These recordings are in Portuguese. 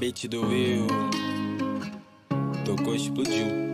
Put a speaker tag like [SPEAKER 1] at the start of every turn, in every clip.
[SPEAKER 1] Beat do Will. Tocou, explodiu.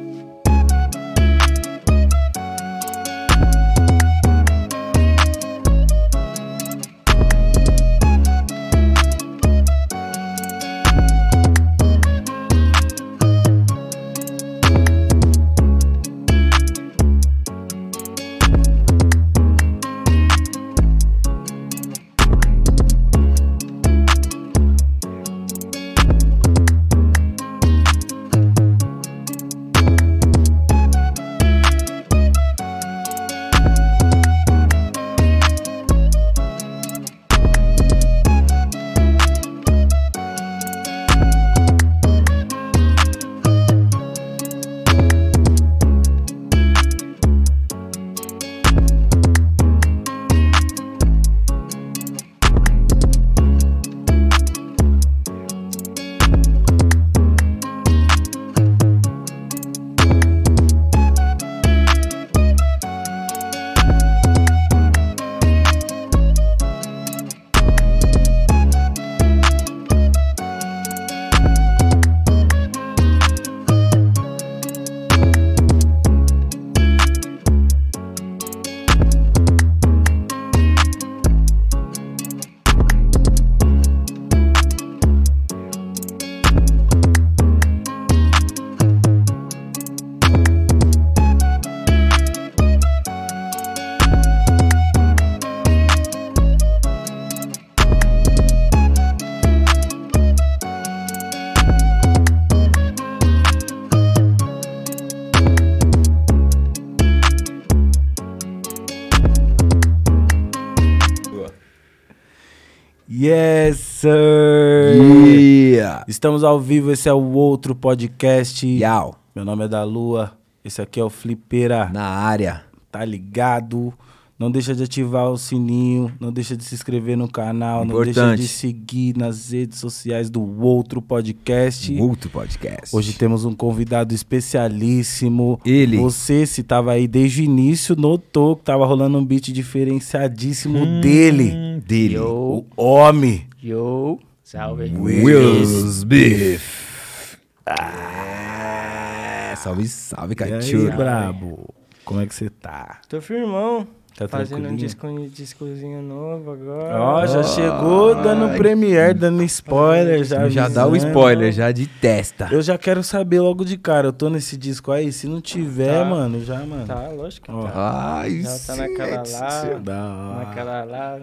[SPEAKER 2] Estamos ao vivo, esse é o outro podcast.
[SPEAKER 3] Yau.
[SPEAKER 2] Meu nome é da Lua, esse aqui é o Flipeira.
[SPEAKER 3] Na área.
[SPEAKER 2] Tá ligado? Não deixa de ativar o sininho, não deixa de se inscrever no canal, não deixa
[SPEAKER 3] Importante.
[SPEAKER 2] de seguir nas redes sociais do outro podcast.
[SPEAKER 3] Outro podcast.
[SPEAKER 2] Hoje temos um convidado especialíssimo.
[SPEAKER 3] Ele.
[SPEAKER 2] Você, se tava aí desde o início, notou que tava rolando um beat diferenciadíssimo dele.
[SPEAKER 3] Hum, Dele.
[SPEAKER 2] O homem.
[SPEAKER 4] Yo, salve.
[SPEAKER 3] Will's Beef. Ah, salve, salve,
[SPEAKER 2] E aí,
[SPEAKER 3] cachorro.
[SPEAKER 2] brabo? Como é que você tá?
[SPEAKER 4] Tô firmão.
[SPEAKER 2] Tá
[SPEAKER 4] fazendo um disco, discozinho novo agora.
[SPEAKER 2] Ó, já chegou dando
[SPEAKER 3] Ai.
[SPEAKER 2] premiere, dando spoiler, já
[SPEAKER 3] Já dá o spoiler, já de testa.
[SPEAKER 2] Eu já quero saber logo de cara, eu tô nesse disco aí, se não tiver,
[SPEAKER 4] Tá.
[SPEAKER 2] mano, já, mano.
[SPEAKER 4] Tá, lógico que
[SPEAKER 2] Ó.
[SPEAKER 4] tá.
[SPEAKER 3] Ai,
[SPEAKER 4] Já tá naquela lá.
[SPEAKER 3] sim.
[SPEAKER 2] Da hora.
[SPEAKER 4] Naquela lá.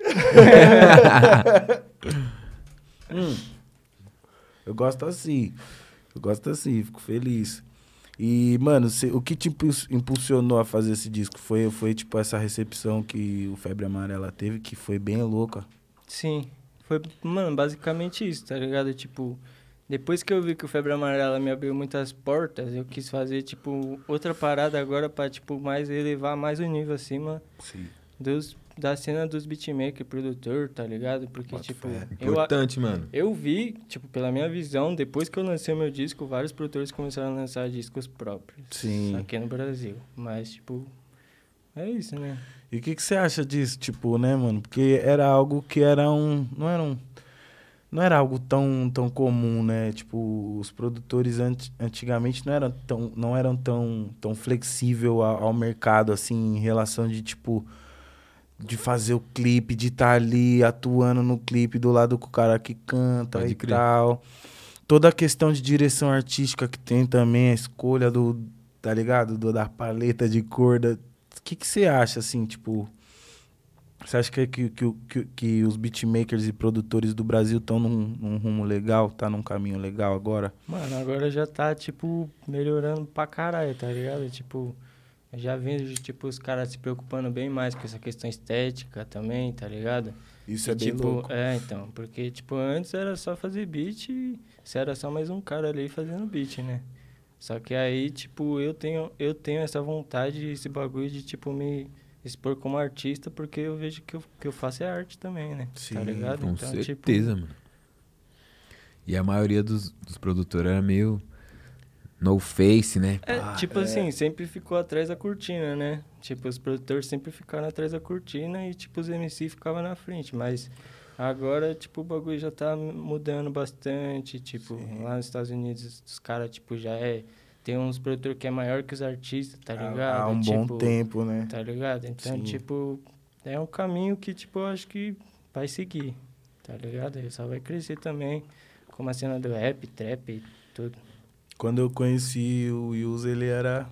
[SPEAKER 2] Hum. Eu gosto assim. Eu gosto assim, fico feliz. E, mano, cê- o que te impuls- impulsionou a fazer esse disco? Foi, foi, tipo, essa recepção que o Febre Amarela teve, que foi bem louca.
[SPEAKER 4] Sim. Foi, mano, basicamente isso, tá ligado? Tipo, depois que eu vi que o Febre Amarela me abriu muitas portas, eu quis fazer, tipo, outra parada agora pra, tipo, mais elevar mais o nível acima
[SPEAKER 2] Sim.
[SPEAKER 4] dos, da cena dos beatmaker, produtor, tá ligado? Porque, tipo,
[SPEAKER 2] fé.
[SPEAKER 4] eu,
[SPEAKER 5] Importante, mano.
[SPEAKER 4] Eu vi, tipo, pela minha visão, depois que eu lancei o meu disco, vários produtores começaram a lançar discos próprios.
[SPEAKER 2] Sim.
[SPEAKER 4] Aqui no Brasil. Mas, tipo, é isso, né?
[SPEAKER 2] E o que, que você acha disso, tipo, né, mano? Porque era algo que era um. Não era um. Não era algo tão, tão comum, né? Tipo, os produtores anti- antigamente não eram tão, não eram tão, tão flexível ao, ao mercado, assim, em relação de, tipo, de fazer o clipe, de estar ali atuando no clipe do lado com o cara que canta
[SPEAKER 5] Pode
[SPEAKER 2] e
[SPEAKER 5] crer.
[SPEAKER 2] tal. Toda a questão de direção artística que tem também, a escolha do, tá ligado? Do, da paleta de cor. da- O que, que você acha, assim, tipo... Você acha que, que, que, que, que os beatmakers e produtores do Brasil estão num, num rumo legal? Tá num caminho legal agora?
[SPEAKER 4] Mano, agora já tá, tipo, melhorando pra caralho, tá ligado? Tipo, já vejo, tipo, os caras se preocupando bem mais com essa questão estética também, tá ligado?
[SPEAKER 2] Isso
[SPEAKER 4] E,
[SPEAKER 2] é bem
[SPEAKER 4] tipo,
[SPEAKER 2] louco.
[SPEAKER 4] É, então, porque, tipo, antes era só fazer beat e você era só mais um cara ali fazendo beat, né? Só que aí, tipo, eu tenho, eu tenho essa vontade, esse bagulho de, tipo, me expor como artista, porque eu vejo que o que eu faço é arte também, né?
[SPEAKER 2] Sim,
[SPEAKER 4] tá ligado?
[SPEAKER 5] Com
[SPEAKER 4] então, tipo,
[SPEAKER 5] certeza, mano. E a maioria dos, dos produtores era meio no face, né?
[SPEAKER 4] É,
[SPEAKER 2] Ah,
[SPEAKER 4] tipo
[SPEAKER 2] é.
[SPEAKER 4] assim, sempre ficou atrás da cortina, né? Tipo, os produtores sempre ficaram atrás da cortina e, tipo, os MC ficavam na frente. Mas Agora, tipo, o bagulho já tá mudando bastante. Tipo,
[SPEAKER 2] Sim.
[SPEAKER 4] lá nos Estados Unidos, os caras, tipo, já é. Tem uns produtores que é maior que os artistas, tá ligado?
[SPEAKER 2] Há um
[SPEAKER 4] tipo,
[SPEAKER 2] bom tempo, né?
[SPEAKER 4] Tá ligado? Então,
[SPEAKER 2] Sim.
[SPEAKER 4] tipo, é um caminho que, tipo, eu acho que vai seguir. Tá ligado? Ele só vai crescer também. Como a cena do rap, trap e tudo.
[SPEAKER 2] Quando eu conheci o Yus, ele era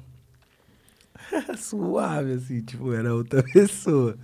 [SPEAKER 2] suave, assim, tipo, era outra pessoa.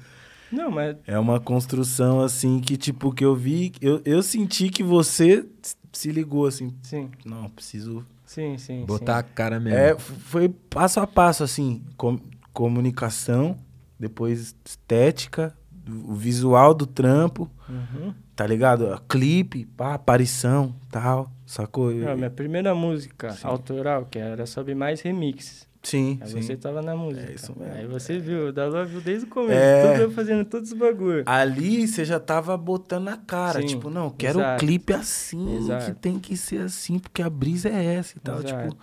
[SPEAKER 4] Não, mas
[SPEAKER 2] É uma construção, assim, que, tipo, que eu vi, eu, eu senti que você se ligou, assim,
[SPEAKER 4] sim,
[SPEAKER 2] não, preciso...
[SPEAKER 4] sim, sim.
[SPEAKER 5] Botar a cara mesmo.
[SPEAKER 2] É, foi passo a passo, assim, com- comunicação, depois estética, o visual do trampo,
[SPEAKER 4] sim. Uhum.
[SPEAKER 2] tá ligado? Clipe, pá, aparição, tal, sacou?
[SPEAKER 4] Não, minha primeira música
[SPEAKER 2] Sim.
[SPEAKER 4] autoral, que era sobre mais remixes.
[SPEAKER 2] Sim,
[SPEAKER 4] Aí
[SPEAKER 2] sim.
[SPEAKER 4] você tava na música.
[SPEAKER 2] É isso mesmo.
[SPEAKER 4] Aí você viu, o Dalva viu desde o começo,
[SPEAKER 2] É.
[SPEAKER 4] tudo eu fazendo todos os bagulho.
[SPEAKER 2] Ali você já tava botando na cara,
[SPEAKER 4] Sim,
[SPEAKER 2] tipo, não, quero o
[SPEAKER 4] exato.
[SPEAKER 2] clipe assim,
[SPEAKER 4] Exato.
[SPEAKER 2] que tem que ser assim, porque a brisa é essa e tal,
[SPEAKER 4] Exato.
[SPEAKER 2] tipo,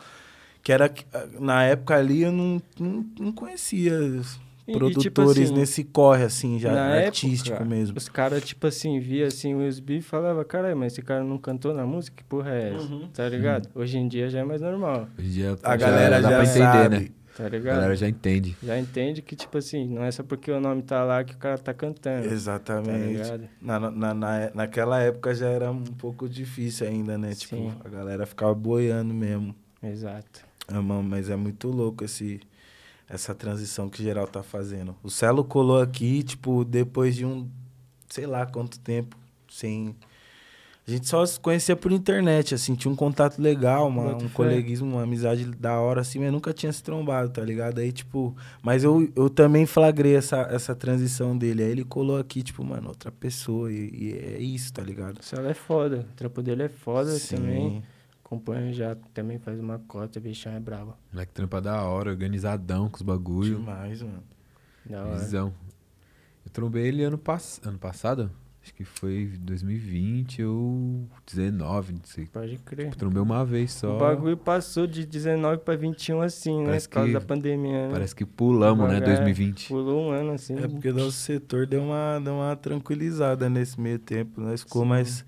[SPEAKER 2] que era, na época ali eu não, não, não conhecia os
[SPEAKER 4] E- e,
[SPEAKER 2] produtores
[SPEAKER 4] tipo assim,
[SPEAKER 2] nesse corre, assim, já
[SPEAKER 4] na
[SPEAKER 2] artístico
[SPEAKER 4] época,
[SPEAKER 2] mesmo.
[SPEAKER 4] Os caras, tipo assim, via assim o USB e falava, caralho, mas esse cara não cantou na música? Que porra é essa?
[SPEAKER 2] Uhum.
[SPEAKER 4] Tá ligado? Hoje em dia já é mais normal,
[SPEAKER 5] Hoje em dia
[SPEAKER 2] A galera
[SPEAKER 5] dá
[SPEAKER 2] já
[SPEAKER 5] pra entender,
[SPEAKER 2] sabe.
[SPEAKER 5] né?
[SPEAKER 4] tá
[SPEAKER 5] A
[SPEAKER 4] ligado?
[SPEAKER 5] galera já entende.
[SPEAKER 4] Já entende que, tipo assim, não é só porque o nome tá lá que o cara tá cantando. Tá
[SPEAKER 2] Exatamente.
[SPEAKER 4] ligado?
[SPEAKER 2] Na, na, na, naquela época já era um pouco difícil ainda, né? Tipo,
[SPEAKER 4] Sim.
[SPEAKER 2] a galera ficava boiando mesmo.
[SPEAKER 4] Exato.
[SPEAKER 2] É, mano, mas é muito louco esse, essa transição que geral tá fazendo. O Celo colou aqui, tipo, depois de um, sei lá quanto tempo, sem... A gente só se conhecia por internet, assim, tinha um contato legal, uma, um coleguismo, uma amizade da hora, assim, mas nunca tinha se trombado, tá ligado? Aí, tipo... Mas eu, eu também flagrei essa, essa transição dele. Aí ele colou aqui, tipo, mano, outra pessoa, e, e é isso, tá ligado?
[SPEAKER 4] O Celo é foda, o trampo dele é foda
[SPEAKER 2] Sim.
[SPEAKER 4] também. Acompanha já, também faz uma cota, bichão é brabo.
[SPEAKER 5] Moleque trampa da hora, organizadão com os bagulho.
[SPEAKER 2] Demais, mano.
[SPEAKER 4] Da hora.
[SPEAKER 5] Visão. Eu trombei ele ano, pass ano passado. Acho que foi 2020 ou 19, não sei.
[SPEAKER 4] Pode crer.
[SPEAKER 5] Trombei uma vez só.
[SPEAKER 4] O bagulho passou de 19 pra 21 assim, né?
[SPEAKER 5] Parece
[SPEAKER 4] Por causa
[SPEAKER 5] que-
[SPEAKER 4] da pandemia, né?
[SPEAKER 5] Parece que pulamos, né?
[SPEAKER 4] Devagar.
[SPEAKER 5] 2020.
[SPEAKER 4] Pulou um ano assim.
[SPEAKER 2] É porque nosso setor deu uma, deu uma tranquilizada nesse meio tempo. Nós ficou
[SPEAKER 4] Sim.
[SPEAKER 2] mais,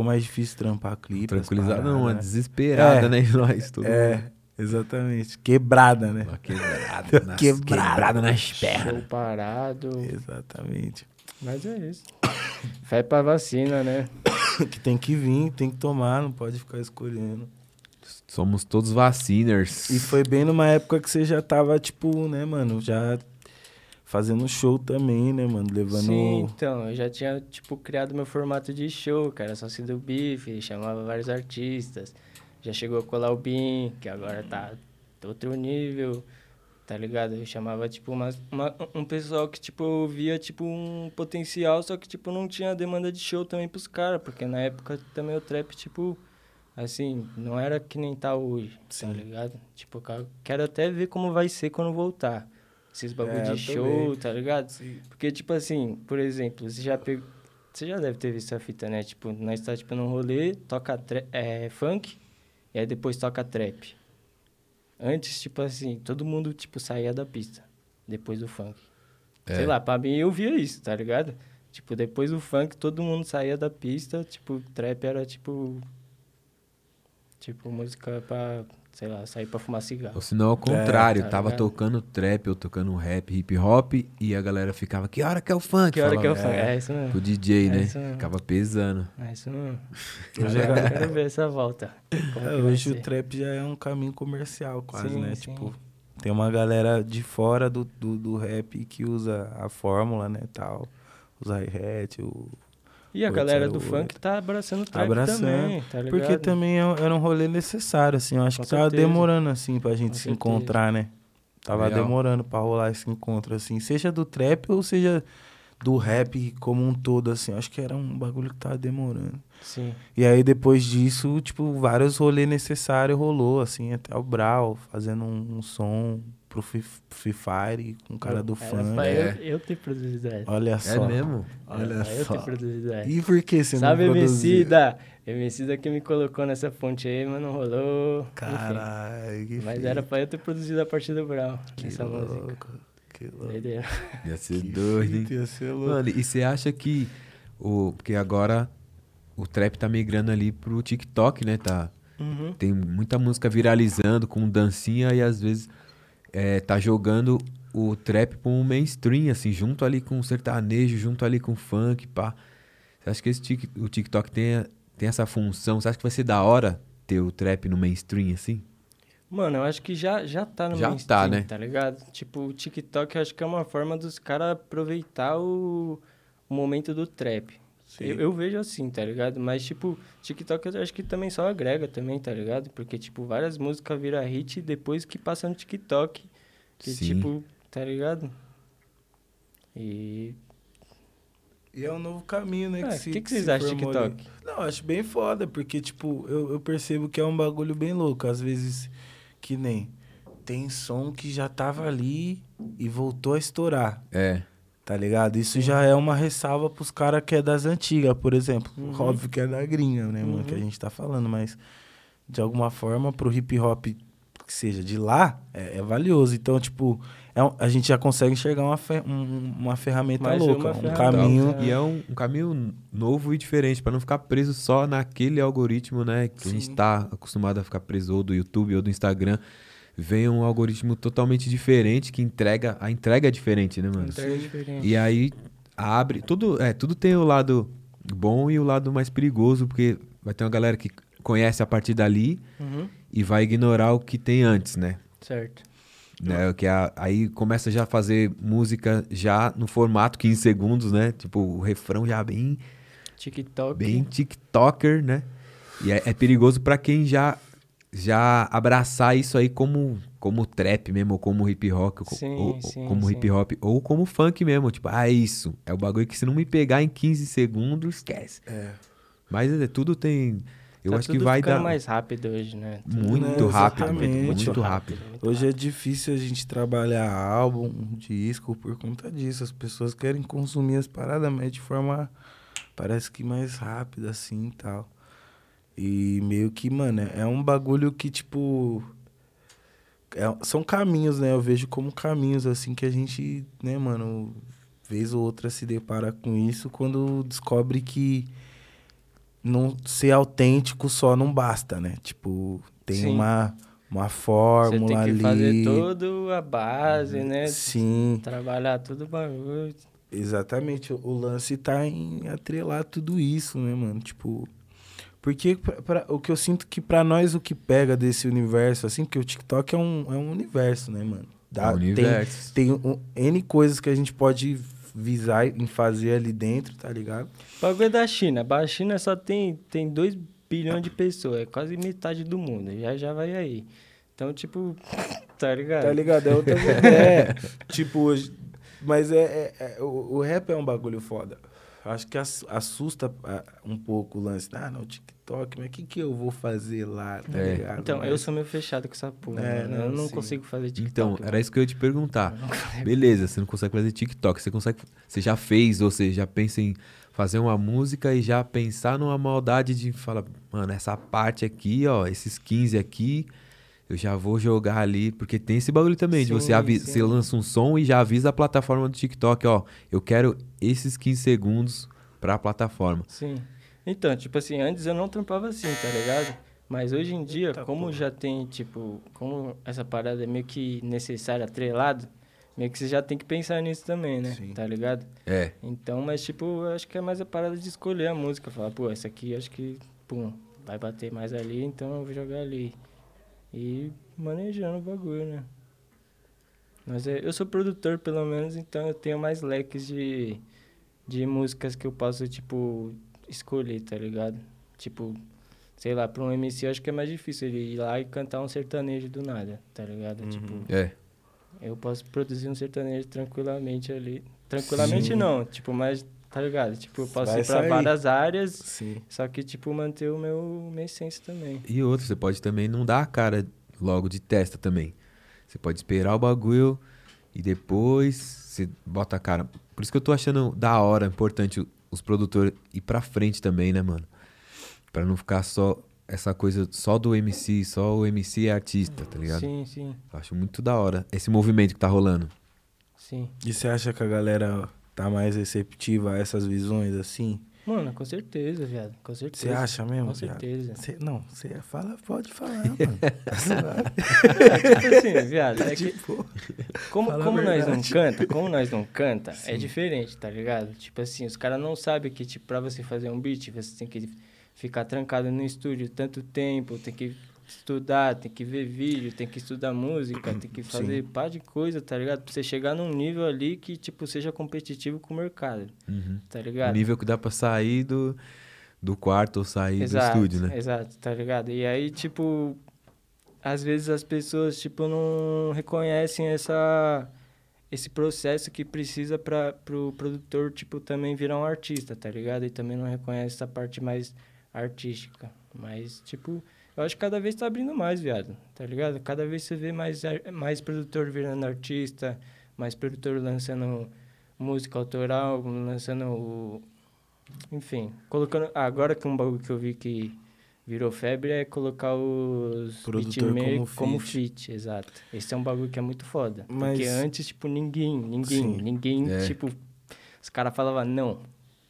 [SPEAKER 2] ficou mais difícil trampar clipe. as
[SPEAKER 5] Tranquilizado não, uma desesperada,
[SPEAKER 2] É.
[SPEAKER 5] né? Nós, todo mundo.
[SPEAKER 2] É, exatamente. Quebrada, né?
[SPEAKER 5] Uma quebrada, nas,
[SPEAKER 2] Quebrada.
[SPEAKER 5] quebrada nas pernas.
[SPEAKER 4] Show parado.
[SPEAKER 2] Exatamente.
[SPEAKER 4] Mas é isso. Fé pra vacina, né?
[SPEAKER 2] que tem que vir, tem que tomar, não pode ficar escolhendo.
[SPEAKER 5] Somos todos vaciners.
[SPEAKER 2] E foi bem numa época que você já tava, tipo, né, mano, já fazendo show também, né, mano? Levando.
[SPEAKER 4] Sim, então, eu já tinha, tipo, criado meu formato de show, cara, só se do bife, chamava vários artistas. Já chegou a colar o BIM, que agora tá outro nível, tá ligado? Eu chamava, tipo, uma, uma- um pessoal que, tipo, eu via, tipo, um potencial, só que, tipo, não tinha demanda de show também pros caras, porque na época também o trap, tipo, assim, não era que nem tá hoje,
[SPEAKER 2] Sim.
[SPEAKER 4] tá ligado? Tipo, quero até ver como vai ser quando voltar. Esses bagulho
[SPEAKER 2] É,
[SPEAKER 4] de show,
[SPEAKER 2] também.
[SPEAKER 4] tá ligado?
[SPEAKER 2] Sim.
[SPEAKER 4] Porque, tipo assim, por exemplo, você já pegou. Você já deve ter visto essa fita, né? Tipo, nós tá, tipo, num rolê, toca é, funk, e aí depois toca trap. Antes, tipo assim, todo mundo, tipo, saía da pista, depois do funk.
[SPEAKER 5] É.
[SPEAKER 4] Sei lá, pra mim eu via isso, tá ligado? Tipo, depois do funk, todo mundo saía da pista, tipo, trap era, tipo... Tipo, música pra, sei lá, sair pra fumar cigarro.
[SPEAKER 5] Ou senão ao contrário,
[SPEAKER 4] tá
[SPEAKER 5] tava
[SPEAKER 4] ligado?
[SPEAKER 5] tocando trap ou tocando rap, hip hop, e a galera ficava, que hora que é o funk?
[SPEAKER 4] Que hora que é o
[SPEAKER 5] Falava
[SPEAKER 4] funk? É, isso mesmo.
[SPEAKER 5] Pro DJ,
[SPEAKER 4] É
[SPEAKER 5] né? Ficava pesando.
[SPEAKER 4] É isso mesmo.
[SPEAKER 2] Hoje
[SPEAKER 4] Agora
[SPEAKER 2] é-
[SPEAKER 4] eu quero ver essa volta.
[SPEAKER 2] É, hoje o trap já é um caminho comercial, quase,
[SPEAKER 4] Sim,
[SPEAKER 2] né?
[SPEAKER 4] sim.
[SPEAKER 2] Tipo, tem uma galera de fora do, do, do rap que usa a fórmula, né, tal. Os hi-hat, o...
[SPEAKER 4] E a galera
[SPEAKER 2] era
[SPEAKER 4] do funk tá abraçando o trap
[SPEAKER 2] Abraçando.
[SPEAKER 4] também, tá ligado?
[SPEAKER 2] Porque também é- era um rolê necessário, assim. Eu acho
[SPEAKER 4] Com
[SPEAKER 2] que tava
[SPEAKER 4] certeza.
[SPEAKER 2] demorando, assim, pra gente
[SPEAKER 4] Com
[SPEAKER 2] se
[SPEAKER 4] certeza.
[SPEAKER 2] encontrar, né? Tava
[SPEAKER 5] Real.
[SPEAKER 2] demorando pra rolar esse encontro, assim. Seja do trap ou seja do rap como um todo, assim. Eu Acho que era um bagulho que tava demorando.
[SPEAKER 4] Sim.
[SPEAKER 2] E aí, depois disso, tipo, vários rolês necessários rolou, assim. Até o Brau fazendo um, um som pro Fi- Free Fire com o cara do
[SPEAKER 4] pra
[SPEAKER 5] É.
[SPEAKER 4] eu, eu ter produzido essa.
[SPEAKER 2] Olha
[SPEAKER 5] É
[SPEAKER 2] só.
[SPEAKER 5] mesmo?
[SPEAKER 2] Olha
[SPEAKER 4] Era pra eu
[SPEAKER 2] só.
[SPEAKER 4] ter produzido essa.
[SPEAKER 2] E por que você
[SPEAKER 4] Sabe,
[SPEAKER 2] não produziu?
[SPEAKER 4] Emicida? Emicida que me colocou nessa ponte aí, mas não rolou.
[SPEAKER 2] Caralho, que
[SPEAKER 4] Mas era pra eu ter produzido a partir do Brown,
[SPEAKER 2] Que
[SPEAKER 4] essa música.
[SPEAKER 2] louco, que louco.
[SPEAKER 4] Doideira.
[SPEAKER 5] Ia ser
[SPEAKER 2] Que
[SPEAKER 5] doido, hein?
[SPEAKER 2] ia ser louco.
[SPEAKER 5] Mano, e você acha que o, porque agora o trap tá migrando ali pro TikTok, né? Tá,
[SPEAKER 4] Uhum.
[SPEAKER 5] tem muita música viralizando com dancinha e às vezes é, tá jogando o trap pra um mainstream, assim, junto ali com o sertanejo, junto ali com o funk, pá. Você acha que esse tic- o TikTok tem, tem essa função? Você acha que vai ser da hora ter o trap no mainstream, assim?
[SPEAKER 4] Mano, eu acho que já, já tá no
[SPEAKER 5] Já tá,
[SPEAKER 4] mainstream,
[SPEAKER 5] né?
[SPEAKER 4] tá ligado? Tipo, o TikTok eu acho que é uma forma dos caras aproveitar o, o momento do trap. Eu, eu vejo assim, tá ligado? Mas, tipo, TikTok eu acho que também só agrega também, tá ligado? Porque, tipo, várias músicas viram hit depois que passa no TikTok. Que,
[SPEAKER 5] Sim.
[SPEAKER 4] tipo, tá ligado? E...
[SPEAKER 2] E é um novo caminho, né?
[SPEAKER 4] Ah, O
[SPEAKER 2] se-
[SPEAKER 4] que, que
[SPEAKER 2] se
[SPEAKER 4] vocês acham de. TikTok?
[SPEAKER 2] Não, acho bem foda, porque, tipo, eu, eu percebo que é um bagulho bem louco. Às vezes, que nem. Tem som que já tava ali e voltou a estourar,
[SPEAKER 5] É.
[SPEAKER 2] tá ligado? Isso já é uma ressalva pros caras que é das antigas, por exemplo.
[SPEAKER 4] Uhum.
[SPEAKER 2] Óbvio que é da gringa, né, mano? Que a
[SPEAKER 4] Uhum.
[SPEAKER 2] gente tá falando, mas de alguma forma, pro hip hop que seja de lá, é, é valioso. Então, tipo, é um- a gente já consegue enxergar uma, fe- um- uma ferramenta
[SPEAKER 4] Mais
[SPEAKER 2] louca,
[SPEAKER 4] uma
[SPEAKER 2] um
[SPEAKER 4] ferramenta.
[SPEAKER 2] caminho.
[SPEAKER 5] E é um, um caminho novo e diferente, pra não ficar preso só naquele algoritmo, né? Que a gente
[SPEAKER 2] Sim.
[SPEAKER 5] tá acostumado a ficar preso ou do YouTube ou do Instagram. Vem um algoritmo totalmente diferente que entrega. A entrega é diferente, né, mano?
[SPEAKER 4] Entrega diferente.
[SPEAKER 5] E aí abre. Tudo, é, tudo tem o lado bom e o lado mais perigoso, porque vai ter uma galera que conhece a partir dali
[SPEAKER 4] Uhum.
[SPEAKER 5] e vai ignorar o que tem antes, né?
[SPEAKER 4] Certo.
[SPEAKER 5] né? Que a- aí começa já a fazer música já no formato 15 segundos, né? Tipo, o refrão já bem,
[SPEAKER 4] TikTok.
[SPEAKER 5] bem TikToker, né? E é, é perigoso pra quem já já abraçar isso aí como como trap mesmo, ou como hip hop, ou,
[SPEAKER 4] Sim,
[SPEAKER 5] ou-
[SPEAKER 4] sim,
[SPEAKER 5] como
[SPEAKER 4] sim.
[SPEAKER 5] hip hop, ou como funk mesmo, tipo, ah, é isso, é o bagulho que se não me pegar em 15 segundos, esquece.
[SPEAKER 2] É.
[SPEAKER 5] Mas é, tudo tem, eu
[SPEAKER 4] Tá
[SPEAKER 5] acho que
[SPEAKER 4] tudo
[SPEAKER 5] vai dar
[SPEAKER 4] mais rápido hoje, né?
[SPEAKER 5] muito
[SPEAKER 2] Né,
[SPEAKER 5] rápido,
[SPEAKER 2] exatamente.
[SPEAKER 5] muito rápido.
[SPEAKER 4] muito
[SPEAKER 2] Hoje é difícil a gente trabalhar álbum, disco por conta disso. As pessoas querem consumir as paradas, mas de forma parece que mais rápida assim e tal. E meio que, mano, é um bagulho que, tipo. é- são caminhos, né? Eu vejo como caminhos, assim, que a gente, né, mano, vez ou outra se depara com isso quando descobre que não ser autêntico só não basta, né? Tipo, tem
[SPEAKER 4] Sim.
[SPEAKER 2] uma, uma
[SPEAKER 4] Você
[SPEAKER 2] fórmula
[SPEAKER 4] tem que
[SPEAKER 2] ali.
[SPEAKER 4] fazer toda a base, né?
[SPEAKER 2] Sim,
[SPEAKER 4] Trabalhar tudo o bagulho.
[SPEAKER 2] exatamente. O, o lance tá em atrelar tudo isso, né, mano? Tipo. Porque pra- pra- o que eu sinto que pra nós o que pega desse universo, assim, porque o TikTok é um, é um universo, né, mano? Dá-
[SPEAKER 5] É um
[SPEAKER 2] tem-
[SPEAKER 5] universo.
[SPEAKER 2] Tem, um- N coisas que a gente pode visar em fazer ali dentro, tá ligado?
[SPEAKER 4] O bagulho é da China. A China só tem, tem 2 bilhões de pessoas. É quase metade do mundo. Já já vai aí. Então, tipo, tá ligado?
[SPEAKER 2] Tá ligado? É outra ideia. tipo, hoje- mas é, é- é- o, o rap é um bagulho foda. Acho que ass- assusta ah, um pouco o lance. Ah, não, TikTok, mas o que, que eu vou fazer lá, tá
[SPEAKER 5] É.
[SPEAKER 2] ligado?
[SPEAKER 4] Então, eu
[SPEAKER 2] Mas-
[SPEAKER 4] sou meio fechado com essa porra.
[SPEAKER 2] É, não,
[SPEAKER 4] eu não
[SPEAKER 2] sim.
[SPEAKER 4] consigo fazer TikTok.
[SPEAKER 5] Então, era isso que eu ia te perguntar. Beleza, você não consegue fazer TikTok, você consegue. Você já fez, ou você já pensa em fazer uma música e já pensar numa maldade de falar, mano, essa parte aqui, ó, esses 15 aqui, eu já vou jogar ali, porque tem esse bagulho também, de
[SPEAKER 4] Sim,
[SPEAKER 5] você, avi-
[SPEAKER 4] sim.
[SPEAKER 5] você lança um som e já avisa a plataforma do TikTok, ó, eu quero esses 15 segundos pra plataforma.
[SPEAKER 4] Sim. Então, tipo assim, antes eu não trampava assim, tá ligado? Mas hoje em dia,
[SPEAKER 2] Eita,
[SPEAKER 4] como
[SPEAKER 2] porra.
[SPEAKER 4] já tem, tipo, como essa parada é meio que necessária, atrelado, meio que você já tem que pensar nisso também, né?
[SPEAKER 2] Sim.
[SPEAKER 4] Tá ligado?
[SPEAKER 5] É,
[SPEAKER 4] Então, mas tipo, eu acho que é mais a parada de escolher a música. Falar, pô, essa aqui acho que, pum, vai bater mais ali, então eu vou jogar ali. E manejando o bagulho, né? Mas é, eu sou produtor, pelo menos, então eu tenho mais leques de, de músicas que eu posso, tipo, escolher, tá ligado? Tipo, sei lá, pra um MC eu acho que é mais difícil ele ir lá e cantar um sertanejo do nada, tá ligado? Tipo,
[SPEAKER 5] é.
[SPEAKER 4] eu posso produzir um sertanejo tranquilamente ali. Tranquilamente
[SPEAKER 2] Sim.
[SPEAKER 4] não, tipo, mas tá ligado? Tipo, eu posso
[SPEAKER 2] Vai
[SPEAKER 4] ir pra
[SPEAKER 2] sair.
[SPEAKER 4] várias áreas,
[SPEAKER 2] Sim.
[SPEAKER 4] só que, tipo, manter o meu, minha essência também.
[SPEAKER 5] E outro, você pode também não dar a cara logo de testa também. Você pode esperar o bagulho e depois você bota a cara. Por isso que eu tô achando da hora, importante os produtores ir pra frente também, né, mano? Pra não ficar só essa coisa só do MC, só o MC é artista, tá ligado?
[SPEAKER 4] Sim, sim,
[SPEAKER 5] Eu acho muito da hora esse movimento que tá rolando.
[SPEAKER 4] sim.
[SPEAKER 2] E você acha que a galera tá mais receptiva a essas visões, assim?
[SPEAKER 4] Mano, com certeza, viado. Com certeza.
[SPEAKER 2] Você acha mesmo?
[SPEAKER 4] Com
[SPEAKER 2] viado?
[SPEAKER 4] certeza.
[SPEAKER 2] Cê- não, você fala, pode falar, mano.
[SPEAKER 4] tipo assim, viado, é que
[SPEAKER 2] Tipo,
[SPEAKER 4] como,
[SPEAKER 2] Fala a
[SPEAKER 4] como nós não canta, como nós não canta, é
[SPEAKER 2] Sim.
[SPEAKER 4] diferente, tá ligado? Tipo assim, os caras não sabem que, tipo, pra você fazer um beat, você tem que ficar trancado no estúdio tanto tempo, tem que estudar, tem que ver vídeo, tem que estudar música, tem que fazer pá de coisa, tá ligado? Pra você chegar num nível ali que, tipo, seja competitivo com o mercado,
[SPEAKER 5] Uhum.
[SPEAKER 4] tá
[SPEAKER 5] O
[SPEAKER 4] ligado?
[SPEAKER 5] nível que dá pra sair do, do quarto ou sair
[SPEAKER 4] exato,
[SPEAKER 5] do estúdio, né?
[SPEAKER 4] Exato, tá ligado? E aí, tipo, às vezes as pessoas, tipo, não reconhecem essa esse processo que precisa para pro produtor, tipo, também virar um artista, tá ligado? E também não reconhece essa parte mais artística. Mas, tipo, eu acho que cada vez tá abrindo mais, viado, tá ligado? Cada vez você vê mais, mais produtor virando artista, mais produtor lançando música autoral, lançando o... Enfim, colocando... ah, agora que um bagulho que eu vi que virou febre é colocar os
[SPEAKER 2] Produtor como
[SPEAKER 4] como
[SPEAKER 2] feat,
[SPEAKER 4] exato. Esse é um bagulho que é muito foda.
[SPEAKER 2] Mas-
[SPEAKER 4] Porque antes, tipo, ninguém, ninguém,
[SPEAKER 2] Sim.
[SPEAKER 4] ninguém,
[SPEAKER 5] É.
[SPEAKER 4] tipo... Os caras falavam, não,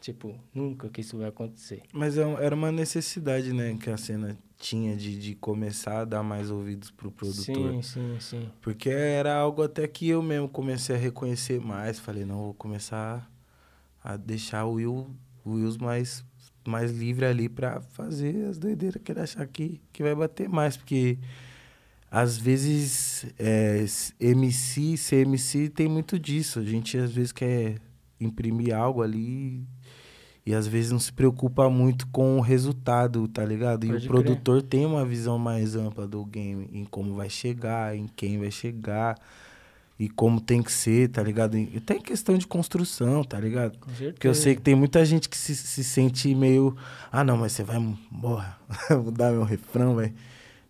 [SPEAKER 4] tipo, nunca que isso vai acontecer.
[SPEAKER 2] Mas é era uma necessidade, né, que a cena tinha de, de começar a dar mais ouvidos pro produtor.
[SPEAKER 4] Sim, sim, sim.
[SPEAKER 2] Porque era algo até que eu mesmo comecei a reconhecer mais. Falei, não, vou começar a deixar o Will, o Wills mais, mais livre ali pra fazer as doideiras que ele achar que, que vai bater mais. Porque às vezes é, MC, ser MC tem muito disso. A gente às vezes quer imprimir algo ali e às vezes não se preocupa muito com o resultado, tá ligado? E
[SPEAKER 4] Pode
[SPEAKER 2] o
[SPEAKER 4] crer.
[SPEAKER 2] produtor tem uma visão mais ampla do game, em como vai chegar, em quem vai chegar e como tem que ser, tá ligado? E até em questão de construção, tá ligado?
[SPEAKER 4] Com certeza.
[SPEAKER 2] Porque eu sei que tem muita gente que se, se sente meio. Ah, não, mas você vai morra, mudar meu refrão, vai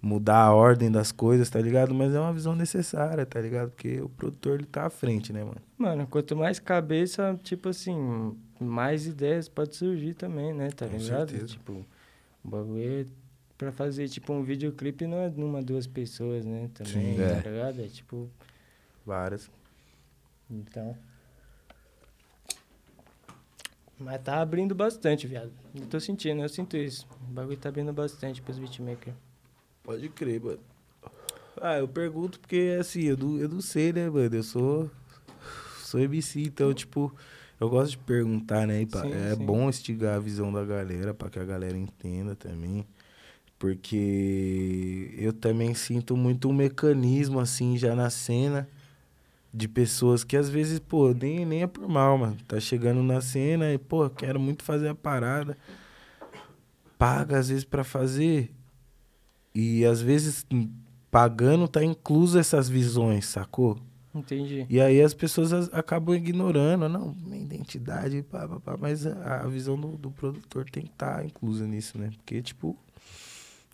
[SPEAKER 2] mudar a ordem das coisas, tá ligado? Mas é uma visão necessária, tá ligado? Porque o produtor ele tá à frente, né, mano?
[SPEAKER 4] Mano, quanto mais cabeça, tipo assim, mais ideias pode surgir também, né? Tá
[SPEAKER 2] Com
[SPEAKER 4] ligado?
[SPEAKER 2] certeza.
[SPEAKER 4] Tipo, o bagulho é pra fazer, tipo, um videoclipe não é numa, duas pessoas, né? Também,
[SPEAKER 2] Sim.
[SPEAKER 4] tá
[SPEAKER 5] É.
[SPEAKER 4] ligado? É tipo,
[SPEAKER 2] Várias.
[SPEAKER 4] então... Mas tá abrindo bastante, viado. Eu tô sentindo, eu sinto isso. O bagulho tá abrindo bastante pros beatmakers.
[SPEAKER 2] Pode crer, mano. Ah, eu pergunto porque, assim, eu não, eu não sei, né, mano? Eu sou. Sou MC, então, tipo, eu gosto de perguntar, né? Pá,
[SPEAKER 4] Sim,
[SPEAKER 2] é
[SPEAKER 4] sim.
[SPEAKER 2] bom instigar a visão da galera, pra que a galera entenda também. Porque eu também sinto muito um mecanismo, assim, já na cena, de pessoas que às vezes, pô, nem, nem é por mal, mano. Tá chegando na cena e, pô, quero muito fazer a parada. Paga, às vezes, pra fazer. E às vezes, pagando, tá incluso essas visões, sacou?
[SPEAKER 4] Entendi.
[SPEAKER 2] E aí as pessoas as- acabam ignorando, não, minha identidade, pá, pá, pá, mas a, a visão do, do produtor tem que estar inclusa nisso, né? Porque, tipo,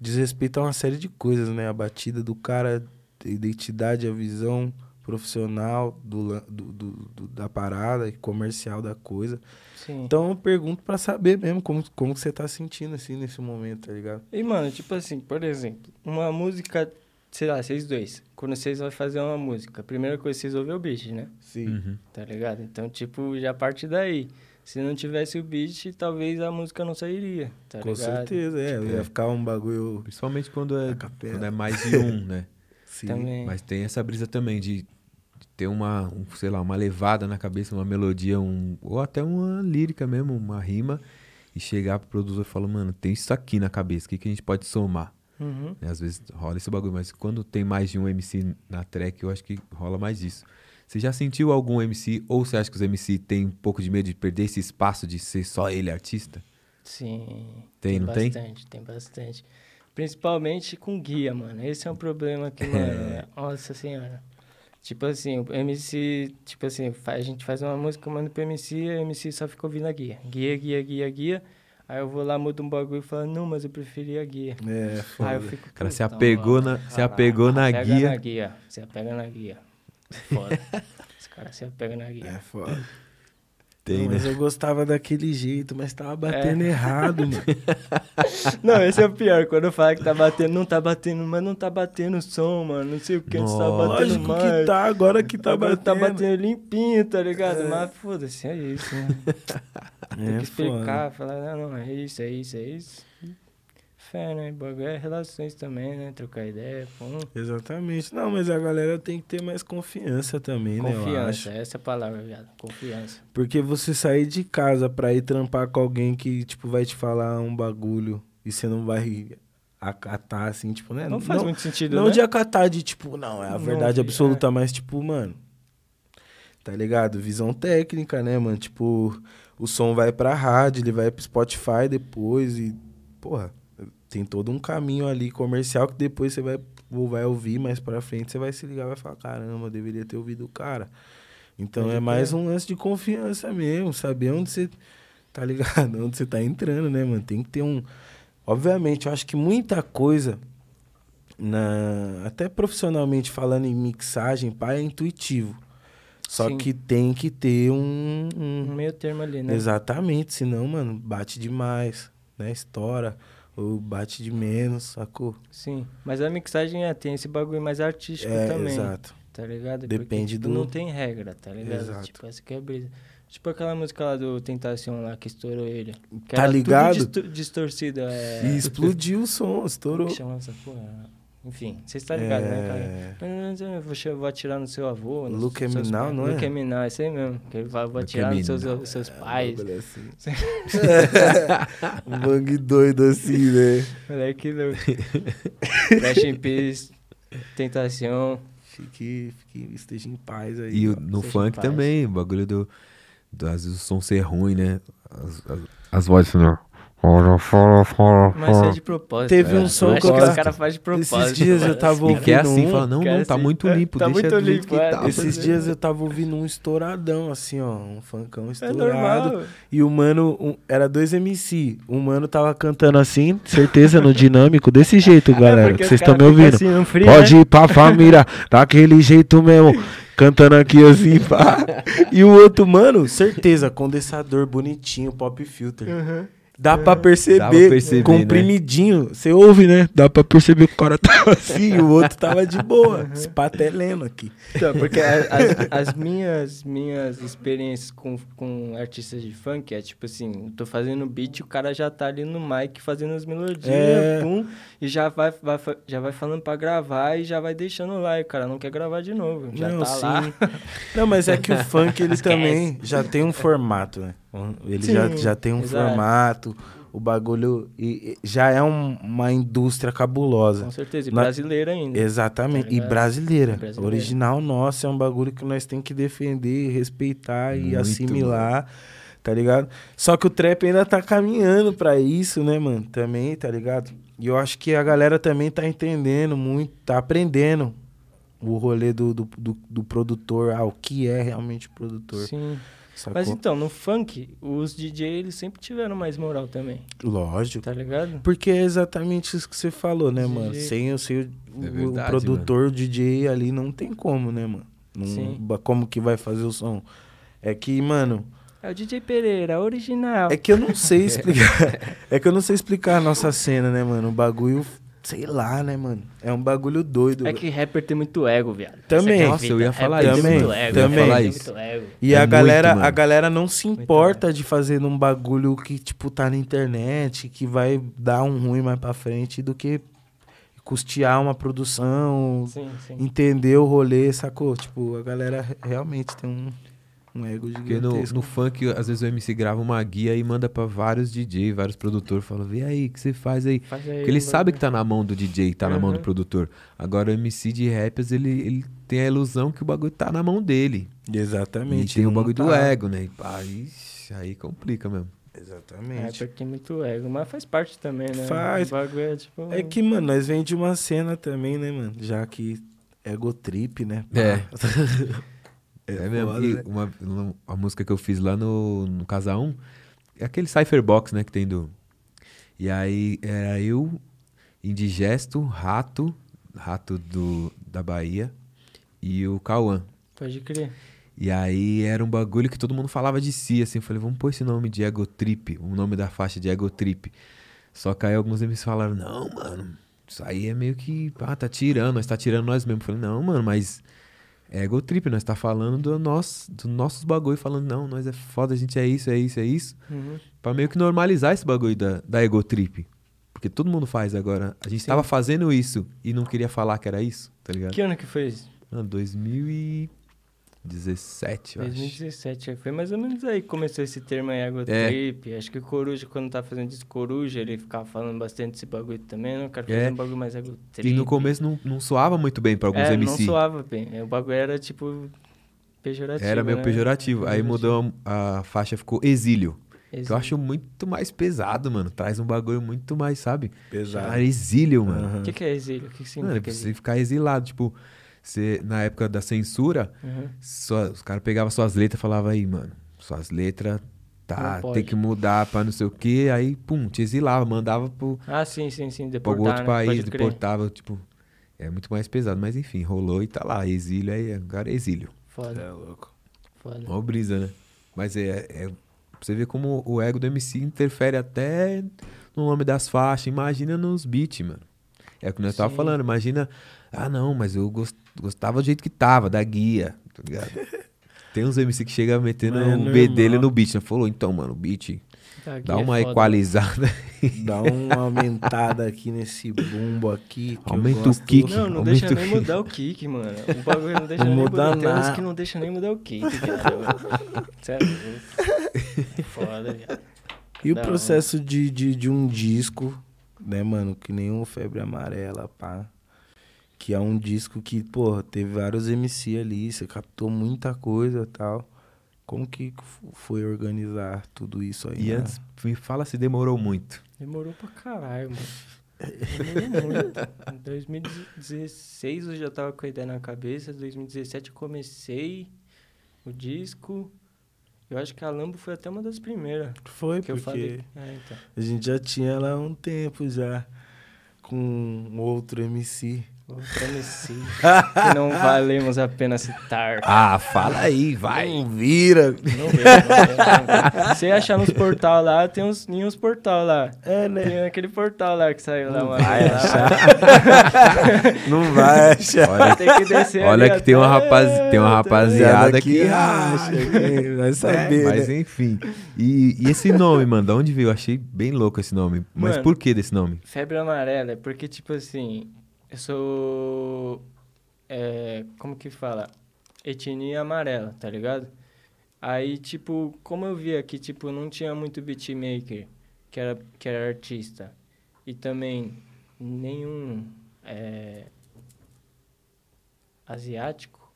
[SPEAKER 2] diz respeito a uma série de coisas, né? A batida do cara, a identidade, a visão profissional do, do, do- da parada, e comercial da coisa.
[SPEAKER 4] Sim.
[SPEAKER 2] Então eu pergunto pra saber mesmo como, como que você tá sentindo, assim, nesse momento, tá ligado?
[SPEAKER 4] E, mano, tipo assim, por exemplo, uma música, sei lá, vocês dois, quando vocês vão fazer uma música, a primeira coisa que vocês ouvem é o beat, né?
[SPEAKER 2] Sim.
[SPEAKER 5] Uhum.
[SPEAKER 4] Tá ligado? Então, tipo, já parte daí. Se não tivesse o beat, talvez a música não sairia, tá
[SPEAKER 2] Com
[SPEAKER 4] ligado?
[SPEAKER 2] certeza, é.
[SPEAKER 5] Tipo,
[SPEAKER 2] ia
[SPEAKER 5] é.
[SPEAKER 2] ficar um bagulho.
[SPEAKER 5] Principalmente quando é, quando é mais de um, né?
[SPEAKER 2] Sim.
[SPEAKER 4] Também.
[SPEAKER 5] Mas tem essa brisa também de, de ter uma, um, sei lá, uma levada na cabeça, uma melodia, um, ou até uma lírica mesmo, uma rima, e chegar pro produtor e falar, mano, tem isso aqui na cabeça, o que, que a gente pode somar?
[SPEAKER 4] Uhum.
[SPEAKER 5] Né, Às vezes rola esse bagulho, mas quando tem mais de um MC na track, eu acho que rola mais isso. Você já sentiu algum MC, ou você acha que os MC têm um pouco de medo de perder esse espaço de ser só ele artista?
[SPEAKER 4] Sim.
[SPEAKER 5] Tem, não tem?
[SPEAKER 4] bastante, tem bastante. Principalmente com guia, mano. Esse é um problema que, mano, é- nossa senhora. Tipo assim, o MC, tipo assim, a gente faz uma música, manda pro MC, e o MC só fica ouvindo a guia. Guia, guia, guia, guia. Aí eu vou lá, mudo um bagulho e falo, não, mas eu preferi a guia.
[SPEAKER 2] É, foda.
[SPEAKER 4] Aí eu fico.
[SPEAKER 5] cara se
[SPEAKER 4] "Puta,
[SPEAKER 5] apegou
[SPEAKER 4] mano,
[SPEAKER 5] na- se apegou na
[SPEAKER 4] apega
[SPEAKER 5] guia."
[SPEAKER 4] na guia. Se apega na guia. Foda. Os caras se apegam na
[SPEAKER 2] É
[SPEAKER 4] guia.
[SPEAKER 2] foda.
[SPEAKER 5] Tem,
[SPEAKER 2] Não,
[SPEAKER 5] né?
[SPEAKER 2] mas eu gostava daquele jeito, mas tava batendo
[SPEAKER 4] É.
[SPEAKER 2] errado, mano.
[SPEAKER 4] Não, esse é o pior. Quando eu falo que tá batendo, não tá batendo, mas não tá batendo o som, mano. Não sei o que, antes tá
[SPEAKER 5] Nossa.
[SPEAKER 4] batendo
[SPEAKER 2] Lógico
[SPEAKER 4] mais.
[SPEAKER 2] que tá, agora que tá
[SPEAKER 4] Agora
[SPEAKER 2] batendo.
[SPEAKER 4] tá batendo limpinho, tá ligado? Mas foda-se, é isso, né? Tem
[SPEAKER 2] É
[SPEAKER 4] que explicar, falar, não, não, é isso, é isso, é isso. Fé, né? Bagulho é relações também, né? Trocar ideia, pô.
[SPEAKER 2] Exatamente. Não, mas a galera tem que ter mais confiança também, né?
[SPEAKER 4] Confiança,
[SPEAKER 2] acho.
[SPEAKER 4] essa é a palavra, viado. Confiança.
[SPEAKER 2] Porque você sair de casa pra ir trampar com alguém que, tipo, vai te falar um bagulho e você não vai acatar, assim, tipo, né?
[SPEAKER 4] Não faz muito sentido,
[SPEAKER 2] Não
[SPEAKER 4] né?
[SPEAKER 2] de acatar de, tipo, não, é a
[SPEAKER 4] Não,
[SPEAKER 2] verdade
[SPEAKER 4] de-
[SPEAKER 2] absoluta, mas, tipo, mano. Tá ligado? Visão técnica, né, mano? Tipo, o som vai pra rádio, ele vai pro Spotify depois e, porra, tem todo um caminho ali comercial que depois você vai, ou vai ouvir mais pra frente, você vai se ligar e vai falar, caramba, eu deveria ter ouvido o cara. Então é mais um lance de confiança mesmo, saber onde você tá ligado, onde você tá entrando, né, mano? Tem que ter um. Obviamente, eu acho que muita coisa, na... até profissionalmente falando em mixagem, pá, é intuitivo. Só
[SPEAKER 4] Sim.
[SPEAKER 2] que tem que ter um. um-
[SPEAKER 4] Um meio termo ali, né?
[SPEAKER 2] Exatamente, senão, mano, bate demais, né? Estoura, ou bate de menos, sacou?
[SPEAKER 4] Sim. Mas a mixagem é, tem esse bagulho mais artístico
[SPEAKER 2] É,
[SPEAKER 4] também.
[SPEAKER 2] exato.
[SPEAKER 4] Tá ligado?
[SPEAKER 2] Depende
[SPEAKER 4] tipo,
[SPEAKER 2] do-
[SPEAKER 4] Não tem regra, tá ligado?
[SPEAKER 2] Exato.
[SPEAKER 4] Tipo, essa que é brisa. Tipo aquela música lá do Tentação lá que estourou ele. Que
[SPEAKER 2] Tá ligado?
[SPEAKER 4] Tudo disto- distorcido. É...
[SPEAKER 2] E explodiu o som, estourou.
[SPEAKER 4] que chama essa porra? Enfim, você está ligado, né, cara? Eu vou, atirar no seu avô. nos
[SPEAKER 2] now,
[SPEAKER 4] pais.
[SPEAKER 2] não é?
[SPEAKER 4] Me now, esse aí mesmo. Que ele vai, vou atirar
[SPEAKER 5] at
[SPEAKER 4] nos seus,
[SPEAKER 5] now.
[SPEAKER 4] seus
[SPEAKER 2] É,
[SPEAKER 4] pais.
[SPEAKER 2] um bagulho assim. um bang doido assim, né?
[SPEAKER 4] Moleque louco. Rest in peace. Tentação.
[SPEAKER 2] Fique, fique, esteja em paz aí.
[SPEAKER 5] E
[SPEAKER 2] ó.
[SPEAKER 5] no funk também, o bagulho do, do. Às vezes o som ser ruim, né? As, as, as vozes, né?
[SPEAKER 4] Mas isso é de propósito.
[SPEAKER 2] Teve
[SPEAKER 4] cara.
[SPEAKER 2] um som
[SPEAKER 4] eu
[SPEAKER 2] que
[SPEAKER 4] acho
[SPEAKER 2] eu
[SPEAKER 4] que os caras fazem de propósito.
[SPEAKER 2] Esses dias eu tava
[SPEAKER 5] E que é assim,
[SPEAKER 2] ouvindo um-
[SPEAKER 5] fala, não,
[SPEAKER 4] é
[SPEAKER 5] não, tá
[SPEAKER 4] assim,
[SPEAKER 5] muito
[SPEAKER 4] é,
[SPEAKER 5] limpo,
[SPEAKER 4] tá
[SPEAKER 5] deixa
[SPEAKER 4] muito
[SPEAKER 5] do jeito
[SPEAKER 4] limpo,
[SPEAKER 5] que
[SPEAKER 4] é.
[SPEAKER 5] tá.
[SPEAKER 2] Esses dias eu tava ouvindo um estouradão, assim, ó. Um funkão
[SPEAKER 4] É
[SPEAKER 2] estourado.
[SPEAKER 4] normal.
[SPEAKER 2] E o mano, um- era dois MC. O mano tava cantando assim, certeza, no dinâmico, desse jeito, galera.
[SPEAKER 4] porque
[SPEAKER 2] que vocês estão me ouvindo.
[SPEAKER 4] assim, no frio,
[SPEAKER 2] Pode
[SPEAKER 4] né?
[SPEAKER 2] ir pra família, daquele jeito mesmo. Cantando aqui assim, pá. E o outro, mano, certeza, condensador bonitinho, pop filter. Dá pra perceber,
[SPEAKER 5] Dá pra perceber,
[SPEAKER 2] comprimidinho. Você ouve, né? Dá pra perceber que o cara tava assim e o outro tava de boa, se patelendo aqui.
[SPEAKER 4] Então, porque as, as minhas, minhas experiências com, com artistas de funk é tipo assim, eu tô fazendo beat, o cara já tá ali no mic fazendo as melodias,
[SPEAKER 2] É.
[SPEAKER 4] pum, e já vai, vai, já vai falando pra gravar e já vai deixando lá, e o cara não quer gravar de novo, já
[SPEAKER 2] Não,
[SPEAKER 4] tá lá.
[SPEAKER 2] sim. Não, mas é que o funk, ele
[SPEAKER 4] Esquece.
[SPEAKER 2] também já tem um formato, né? Ele
[SPEAKER 4] Sim,
[SPEAKER 2] já, já tem um
[SPEAKER 4] exato.
[SPEAKER 2] formato, o bagulho e, e já é um- uma indústria cabulosa.
[SPEAKER 4] Com certeza, e
[SPEAKER 2] Na-
[SPEAKER 4] brasileiro ainda.
[SPEAKER 2] Exatamente.
[SPEAKER 4] Tá
[SPEAKER 2] e brasileira.
[SPEAKER 4] Brasileira.
[SPEAKER 2] Original nossa é um bagulho que nós tem que defender, respeitar e
[SPEAKER 5] Muito,
[SPEAKER 2] assimilar, tá ligado? Só que o trap ainda tá caminhando pra isso, né, mano? Também, tá ligado? E eu acho que a galera também tá entendendo muito, tá aprendendo o rolê do, do, do, do produtor, ah, o que é realmente produtor.
[SPEAKER 4] Sim.
[SPEAKER 2] Sacou?
[SPEAKER 4] Mas então, no funk, os DJ eles sempre tiveram mais moral também,
[SPEAKER 2] Lógico.
[SPEAKER 4] tá ligado?
[SPEAKER 2] Porque é exatamente isso que você falou, né, mano?
[SPEAKER 4] DJ.
[SPEAKER 2] Sem, o- sem o,
[SPEAKER 5] É
[SPEAKER 2] o
[SPEAKER 5] verdade,
[SPEAKER 2] produtor, o DJ ali, não tem como, né, mano? Não-
[SPEAKER 4] Sim.
[SPEAKER 2] como que vai fazer o som? É que, mano,
[SPEAKER 4] É o DJ Pereira, original.
[SPEAKER 2] é que eu não sei explicar. é que eu não sei explicar a nossa cena, né, mano? O bagulho, sei lá, né, mano? É um bagulho doido.
[SPEAKER 4] É que rapper tem muito ego, viado.
[SPEAKER 2] Também.
[SPEAKER 4] É
[SPEAKER 5] Nossa, eu ia
[SPEAKER 4] Rapper
[SPEAKER 5] falar
[SPEAKER 4] tem
[SPEAKER 2] isso,
[SPEAKER 4] muito
[SPEAKER 2] mano.
[SPEAKER 4] ego,
[SPEAKER 2] Também.
[SPEAKER 4] rapper
[SPEAKER 5] Falar isso.
[SPEAKER 4] muito ego.
[SPEAKER 2] E
[SPEAKER 5] É
[SPEAKER 2] a galera,
[SPEAKER 5] muito, mano.
[SPEAKER 2] a galera não se
[SPEAKER 4] Muito
[SPEAKER 2] importa de fazer num bagulho que, tipo, tá na internet, que vai dar um ruim mais pra frente, do que custear uma produção,
[SPEAKER 4] Sim, sim.
[SPEAKER 2] entender o rolê, sacou? Tipo, a galera re- realmente tem um, um ego
[SPEAKER 5] Porque no, no funk, às vezes o MC grava uma guia e manda pra vários DJ, vários produtores, fala, vê aí, o que você faz aí?
[SPEAKER 4] Faz aí
[SPEAKER 5] Porque ele
[SPEAKER 4] um
[SPEAKER 5] sabe que tá na mão do DJ, tá na mão do
[SPEAKER 4] Uhum.
[SPEAKER 5] produtor. Agora o MC de rappers, ele, ele tem a ilusão que o bagulho tá na mão dele.
[SPEAKER 2] Exatamente.
[SPEAKER 5] E tem o bagulho do
[SPEAKER 2] tá.
[SPEAKER 5] ego, né? E pá, ixi, aí complica mesmo.
[SPEAKER 2] Exatamente.
[SPEAKER 4] Rapper tem muito ego, mas faz parte também, né?
[SPEAKER 2] Faz.
[SPEAKER 4] O bagulho é tipo...
[SPEAKER 2] É que, mano, nós vem de uma cena também, né, mano? Já que ego trip, né?
[SPEAKER 5] É.
[SPEAKER 2] Pá.
[SPEAKER 5] É, mesmo.
[SPEAKER 2] foda,
[SPEAKER 5] E
[SPEAKER 2] né?
[SPEAKER 5] uma, uma- a música que eu fiz lá no, no Casa 1 é aquele Cypherbox, né, que tem do. E aí era eu, Indigesto, Rato, Rato do, da Bahia e o Cauã.
[SPEAKER 4] Pode crer.
[SPEAKER 5] E aí era um bagulho que todo mundo falava de si, assim. Eu falei, vamos pôr esse nome de Ego Trip, o nome da faixa de Ego Trip. Só que aí alguns MCs falaram, não, mano, isso aí é meio que, ah, tá tirando, nós tá tirando nós mesmos. Eu falei, não, mano, mas É ego trip, nós tá falando do nosso, dos nossos bagulho, falando, não, nós é foda, a gente é isso, é isso, é isso.
[SPEAKER 4] Uhum.
[SPEAKER 5] Pra meio que normalizar esse bagulho da, da ego trip. Porque todo mundo faz agora. A gente
[SPEAKER 4] Sim.
[SPEAKER 5] tava fazendo isso e não queria falar que era isso, tá ligado?
[SPEAKER 4] Que ano que foi isso?
[SPEAKER 5] Ah, 2017, eu acho.
[SPEAKER 4] 2017. é, Foi mais ou menos aí que começou esse termo aí, ego
[SPEAKER 5] É.
[SPEAKER 4] trip. Acho que o Coruja, quando tá fazendo disco Coruja, ele ficava falando bastante desse bagulho também. Não quero
[SPEAKER 5] É.
[SPEAKER 4] fazer um bagulho mais ego trip.
[SPEAKER 5] E no começo não, não soava muito bem pra alguns
[SPEAKER 4] é,
[SPEAKER 5] MC.
[SPEAKER 4] não soava bem. É, O bagulho era, tipo, pejorativo,
[SPEAKER 5] Era meio
[SPEAKER 4] né?
[SPEAKER 5] pejorativo. Aí mudou a, a faixa, ficou exílio. Que eu acho muito mais pesado, mano. Traz um bagulho muito mais, sabe?
[SPEAKER 2] Pesado.
[SPEAKER 5] Exílio, mano.
[SPEAKER 4] O que, que é exílio? O que, que
[SPEAKER 5] Mano,
[SPEAKER 4] significa
[SPEAKER 5] você
[SPEAKER 4] exílio?
[SPEAKER 5] ficar exilado. Tipo, você, na época da censura,
[SPEAKER 4] Uhum.
[SPEAKER 5] só- os caras pegavam suas letras e falavam aí, mano, suas letras tá, tem que mudar pra não sei o quê. Aí, pum, te exilava, mandava pro,
[SPEAKER 4] Ah, sim, sim, sim. Deportar,
[SPEAKER 5] algum outro
[SPEAKER 4] né?
[SPEAKER 5] país, deportava, tipo. É muito mais pesado, mas enfim, rolou e tá lá. Exílio aí, agora é exílio.
[SPEAKER 4] Foda,
[SPEAKER 2] É louco.
[SPEAKER 4] foda.
[SPEAKER 5] Mó brisa, né? Mas é, é. Você ver como o ego do MC interfere até no nome das faixas. Imagina nos beats, mano. É o que nós tava falando. Imagina. Ah, não, mas eu gos- gostava do jeito que tava, da guia, tá ligado? Tem uns MC que chega metendo
[SPEAKER 2] é
[SPEAKER 5] o B dele no beat. Né? Falou, então, mano, o beat
[SPEAKER 4] Tá,
[SPEAKER 5] dá
[SPEAKER 4] é
[SPEAKER 5] uma
[SPEAKER 4] foda.
[SPEAKER 5] equalizada.
[SPEAKER 2] Dá uma aumentada aqui nesse bumbo aqui. que eu
[SPEAKER 5] Aumenta o kick.
[SPEAKER 4] Não, não
[SPEAKER 5] Aumenta
[SPEAKER 4] deixa
[SPEAKER 5] o
[SPEAKER 4] nem
[SPEAKER 5] kick.
[SPEAKER 4] mudar o kick, mano. O bagulho não deixa
[SPEAKER 2] Não
[SPEAKER 4] nem
[SPEAKER 2] muda
[SPEAKER 4] mudar. Tem uns que não deixa nem mudar o kick. Sério. Foda, viado.
[SPEAKER 2] E o
[SPEAKER 4] Da
[SPEAKER 2] processo de, de, de um disco, né, mano? Que nem o Febre Amarela, pá. Que é um disco que, pô, teve vários MC ali, você captou muita coisa e tal. Como que foi organizar tudo isso aí?
[SPEAKER 5] E
[SPEAKER 2] né?
[SPEAKER 5] antes, me fala se demorou muito.
[SPEAKER 4] Demorou pra caralho, mano. Demorou muito. Em 2016 eu já tava com a ideia na cabeça. Em 2017 eu comecei o disco. Eu acho que a Lambo foi até uma das primeiras
[SPEAKER 2] Foi,
[SPEAKER 4] que eu
[SPEAKER 2] porque
[SPEAKER 4] falei. É, então.
[SPEAKER 2] a gente já tinha ela há um tempo já com outro MC.
[SPEAKER 4] MC. que não valemos a pena citar.
[SPEAKER 5] Ah, fala aí,
[SPEAKER 2] Não vira.
[SPEAKER 4] Não vejo. Você achar nos portal lá, tem uns, em uns portal lá.
[SPEAKER 2] É, né?
[SPEAKER 4] Tem aquele portal lá que saiu lá.
[SPEAKER 2] Não vai
[SPEAKER 4] lá.
[SPEAKER 2] achar. Não vai achar.
[SPEAKER 5] Olha,
[SPEAKER 4] Tem que descer
[SPEAKER 5] olha que tem uma, rapaz, tem uma rapaziada que
[SPEAKER 2] acha. que Vai saber,
[SPEAKER 5] É, mas
[SPEAKER 2] né?
[SPEAKER 5] enfim. E, e esse nome, mano, de onde veio? Eu achei bem louco esse nome. Mas
[SPEAKER 4] Mano.
[SPEAKER 5] por que desse nome?
[SPEAKER 4] Febre amarela é porque, tipo assim, eu sou. É, como que fala? Etnia amarela, tá ligado? Aí, tipo, como eu via que, tipo, não tinha muito beatmaker que era, que era artista e também nenhum é, asiático,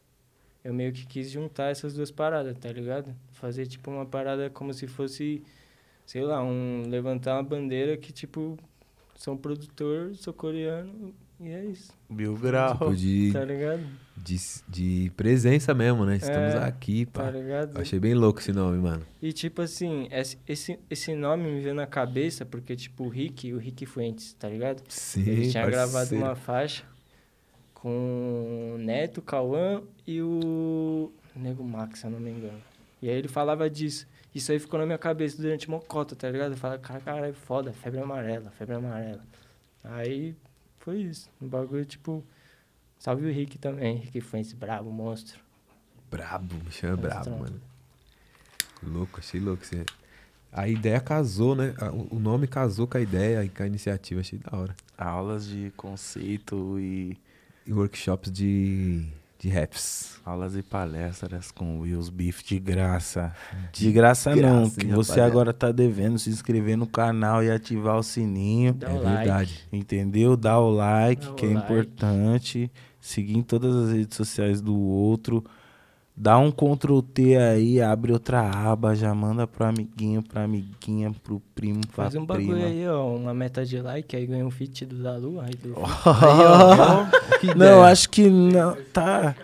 [SPEAKER 4] eu meio que quis juntar essas duas paradas, tá ligado? Fazer, tipo, uma parada como se fosse, sei lá, um levantar uma bandeira que, tipo, sou um produtor, sou coreano e é isso,
[SPEAKER 2] Mil grau.
[SPEAKER 5] Tipo, de,
[SPEAKER 4] tá ligado?
[SPEAKER 5] de, de presença mesmo, né? Estamos
[SPEAKER 4] É,
[SPEAKER 5] aqui, pá.
[SPEAKER 4] Tá ligado?
[SPEAKER 5] Eu achei bem louco esse nome, mano.
[SPEAKER 4] E tipo assim, esse, esse, nome me veio na cabeça porque, tipo, o Rick, o Rick Fuentes, tá ligado?
[SPEAKER 5] Sim,
[SPEAKER 4] Ele tinha gravado uma faixa com o Neto, Cauã e o Nego Max, se eu não me engano. E aí ele falava disso. Isso aí ficou na minha cabeça durante uma cota, tá ligado? Eu falava, cara, caralho, foda, febre amarela, febre amarela. Aí foi isso. Um bagulho, tipo, salve o Rick também. Rick Fuentes, brabo, monstro.
[SPEAKER 5] Brabo, me chama
[SPEAKER 4] Mas
[SPEAKER 5] brabo, mano. Louco, achei louco. Você... A ideia casou, né? O nome casou com a ideia e com a iniciativa, achei da hora.
[SPEAKER 2] Aulas de conceito e
[SPEAKER 5] E workshops de, de raps.
[SPEAKER 2] aulas e palestras com Wills Beef de graça. De graça,
[SPEAKER 5] graça,
[SPEAKER 2] não, que você
[SPEAKER 5] rapaziada?
[SPEAKER 2] agora tá devendo se inscrever no canal e ativar o sininho.
[SPEAKER 4] Dá
[SPEAKER 5] é
[SPEAKER 4] o like.
[SPEAKER 5] verdade.
[SPEAKER 2] Entendeu? Dá o like,
[SPEAKER 4] Dá o
[SPEAKER 2] que é
[SPEAKER 4] like.
[SPEAKER 2] importante. Seguir em todas as redes sociais do outro. Dá um Ctrl T aí, abre outra aba, já manda pro amiguinho, pra amiguinha, pro primo, pra
[SPEAKER 4] Faz um bagulho
[SPEAKER 2] prima.
[SPEAKER 4] aí, ó, uma meta de like, aí ganha um feat do Dalu, aí do
[SPEAKER 5] Que
[SPEAKER 2] Não,
[SPEAKER 5] ideia.
[SPEAKER 2] acho que não. Tá.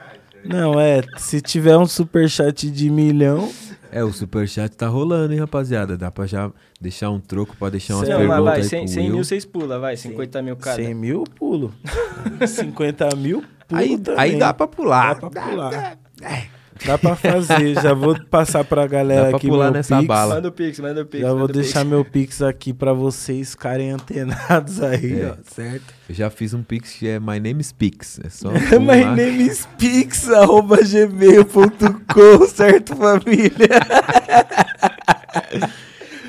[SPEAKER 2] Não, é. Se tiver um superchat de milhão.
[SPEAKER 5] É, o superchat tá rolando, hein, rapaziada? Dá pra já deixar um troco, pra deixar umas
[SPEAKER 4] Não,
[SPEAKER 5] perguntas
[SPEAKER 4] vai,
[SPEAKER 5] aí
[SPEAKER 4] 100,
[SPEAKER 5] pro
[SPEAKER 4] 100
[SPEAKER 5] Will.
[SPEAKER 4] mil vocês pulam, vai, 50 mil cada.
[SPEAKER 2] 100 mil, pulo. 50 mil, pulo
[SPEAKER 5] Aí,
[SPEAKER 2] também.
[SPEAKER 5] aí dá pra pular.
[SPEAKER 2] Dá pra pular. Dá pra fazer. Já vou passar pra galera
[SPEAKER 5] Dá pra
[SPEAKER 2] aqui
[SPEAKER 5] pular
[SPEAKER 2] meu
[SPEAKER 5] nessa
[SPEAKER 2] Pix.
[SPEAKER 5] bala.
[SPEAKER 4] Manda o Pix, manda o Pix.
[SPEAKER 2] Já vou
[SPEAKER 4] manda
[SPEAKER 2] deixar
[SPEAKER 4] Pix.
[SPEAKER 2] meu Pix aqui pra vocês ficarem antenados aí,
[SPEAKER 5] É.
[SPEAKER 2] ó. Certo?
[SPEAKER 5] Eu já fiz um pix que é My Name is Pix. É só.
[SPEAKER 2] My name is Pix, arroba gmail.com, certo, família?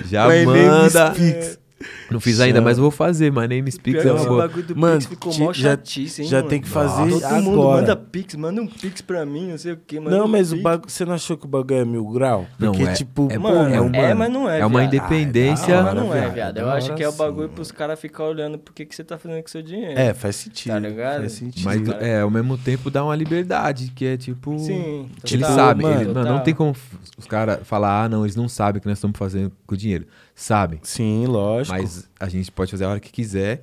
[SPEAKER 5] Já
[SPEAKER 2] My name is
[SPEAKER 5] manda.
[SPEAKER 2] Pix.
[SPEAKER 5] Não fiz ainda, mas vou fazer. My Name is Pix é uma boa.
[SPEAKER 4] bagulho do
[SPEAKER 2] Mano,
[SPEAKER 4] Pix ficou mó
[SPEAKER 2] já-
[SPEAKER 4] chatice, hein,
[SPEAKER 2] Já
[SPEAKER 4] mano?
[SPEAKER 2] tem que fazer
[SPEAKER 4] Todo mundo
[SPEAKER 2] agora.
[SPEAKER 4] manda Pix, manda um Pix pra mim, não sei o que.
[SPEAKER 2] Não,
[SPEAKER 4] um
[SPEAKER 2] mas o bagulho. Você não achou que o bagulho é mil grau?
[SPEAKER 5] Não,
[SPEAKER 2] Porque,
[SPEAKER 5] é-
[SPEAKER 2] tipo,
[SPEAKER 5] é
[SPEAKER 4] Mano,
[SPEAKER 5] é um-
[SPEAKER 4] é, mas não é,
[SPEAKER 5] É uma
[SPEAKER 4] viado.
[SPEAKER 5] independência.
[SPEAKER 2] Ah,
[SPEAKER 4] Mas não é,
[SPEAKER 2] viado,
[SPEAKER 4] Eu acho que é o
[SPEAKER 2] sim,
[SPEAKER 4] bagulho
[SPEAKER 2] mano.
[SPEAKER 4] pros caras ficar olhando por que que você tá fazendo com seu dinheiro.
[SPEAKER 2] É, faz sentido.
[SPEAKER 4] Tá ligado?
[SPEAKER 2] Faz sentido.
[SPEAKER 5] Mas
[SPEAKER 4] cara.
[SPEAKER 5] é, ao mesmo tempo dá uma liberdade, que é tipo.
[SPEAKER 4] Sim.
[SPEAKER 5] Ele
[SPEAKER 2] Total,
[SPEAKER 5] sabe,
[SPEAKER 2] mano,
[SPEAKER 5] ele- mano, não tem como os caras falar, ah, não, eles não sabem o que nós estamos fazendo com o dinheiro. Sabem.
[SPEAKER 2] Sim, lógico.
[SPEAKER 5] Mas a gente pode fazer a hora que quiser.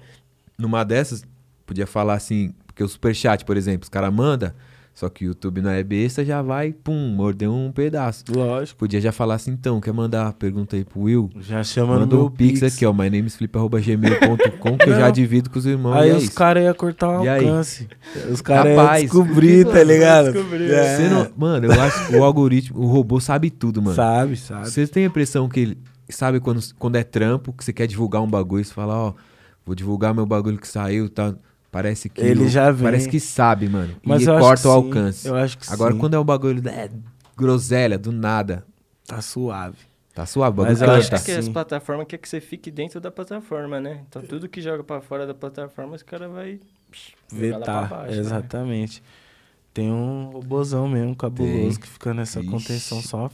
[SPEAKER 5] Numa dessas, podia falar assim, porque o superchat, por exemplo, os caras mandam, só que o YouTube não é besta, já vai, pum, mordeu um pedaço.
[SPEAKER 2] Lógico.
[SPEAKER 5] Podia já falar assim, então, quer mandar a pergunta aí pro Will?
[SPEAKER 2] Já chama
[SPEAKER 5] Manda
[SPEAKER 2] no
[SPEAKER 5] o
[SPEAKER 2] meu
[SPEAKER 5] Pix aqui, ó, mynamesflip.gmail.com, que eu já divido com os irmãos.
[SPEAKER 2] Aí
[SPEAKER 5] e é
[SPEAKER 2] os caras iam cortar o
[SPEAKER 5] E aí?
[SPEAKER 2] alcance. Os caras iam descobrir, tá ligado?
[SPEAKER 4] descobrir.
[SPEAKER 2] É.
[SPEAKER 5] Não- mano, eu acho que o algoritmo, o robô sabe tudo, mano.
[SPEAKER 2] Sabe, sabe.
[SPEAKER 5] Você tem a impressão que ele sabe quando, quando é trampo, que você quer divulgar um bagulho, você fala, ó, vou divulgar meu bagulho que saiu, tá? Parece que
[SPEAKER 2] Ele já vem.
[SPEAKER 5] Parece que sabe, mano.
[SPEAKER 2] Mas
[SPEAKER 5] e corta o
[SPEAKER 2] sim,
[SPEAKER 5] alcance.
[SPEAKER 2] Eu acho que
[SPEAKER 5] Agora
[SPEAKER 2] sim.
[SPEAKER 5] quando é um bagulho é, groselha do nada,
[SPEAKER 2] Tá suave.
[SPEAKER 5] tá suave, o bagulho
[SPEAKER 2] Mas eu
[SPEAKER 4] Eu
[SPEAKER 2] acho
[SPEAKER 4] que as plataformas quer que você fique dentro da plataforma, né? Então tudo que joga pra fora da plataforma, esse cara vai jogar lá pra
[SPEAKER 2] Vetar.
[SPEAKER 4] baixo, né?
[SPEAKER 2] Tem um robozão mesmo, cabuloso,
[SPEAKER 5] Tem.
[SPEAKER 2] que fica nessa
[SPEAKER 5] Ixi,
[SPEAKER 2] contenção só.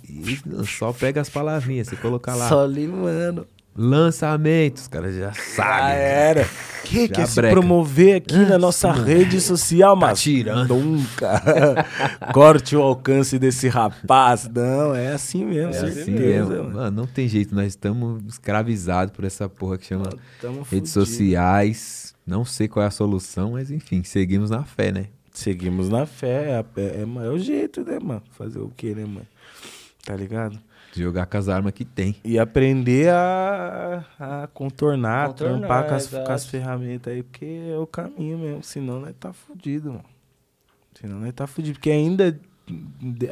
[SPEAKER 5] Só pega as palavrinhas, você coloca lá.
[SPEAKER 2] Só limando.
[SPEAKER 5] Lançamentos, cara já sabe.
[SPEAKER 2] era. Que
[SPEAKER 5] Já
[SPEAKER 2] quer se
[SPEAKER 5] breca.
[SPEAKER 2] promover aqui na
[SPEAKER 5] Ah,
[SPEAKER 2] nossa
[SPEAKER 5] sim,
[SPEAKER 2] rede social,
[SPEAKER 5] Tá
[SPEAKER 2] mas
[SPEAKER 5] tirando.
[SPEAKER 2] nunca. Corte o alcance desse rapaz. Não, é assim mesmo,
[SPEAKER 4] É
[SPEAKER 5] É
[SPEAKER 2] certeza,
[SPEAKER 5] assim mesmo.
[SPEAKER 2] mano.
[SPEAKER 5] Mano, não tem jeito, nós estamos escravizados por essa porra que chama redes
[SPEAKER 2] fudido.
[SPEAKER 5] sociais. Não sei qual é a solução, mas enfim, seguimos na fé, né?
[SPEAKER 2] Seguimos na fé. É, a- é, é, é o jeito, né, mano? Fazer o quê, né, mano? Tá ligado?
[SPEAKER 5] Jogar com as armas que tem.
[SPEAKER 2] E aprender a, a contornar,
[SPEAKER 4] Contornar,
[SPEAKER 2] trampar com as, com as ferramentas aí, porque é o caminho mesmo. Senão nós tá fudido, mano. Senão nós tá fudido. Porque ainda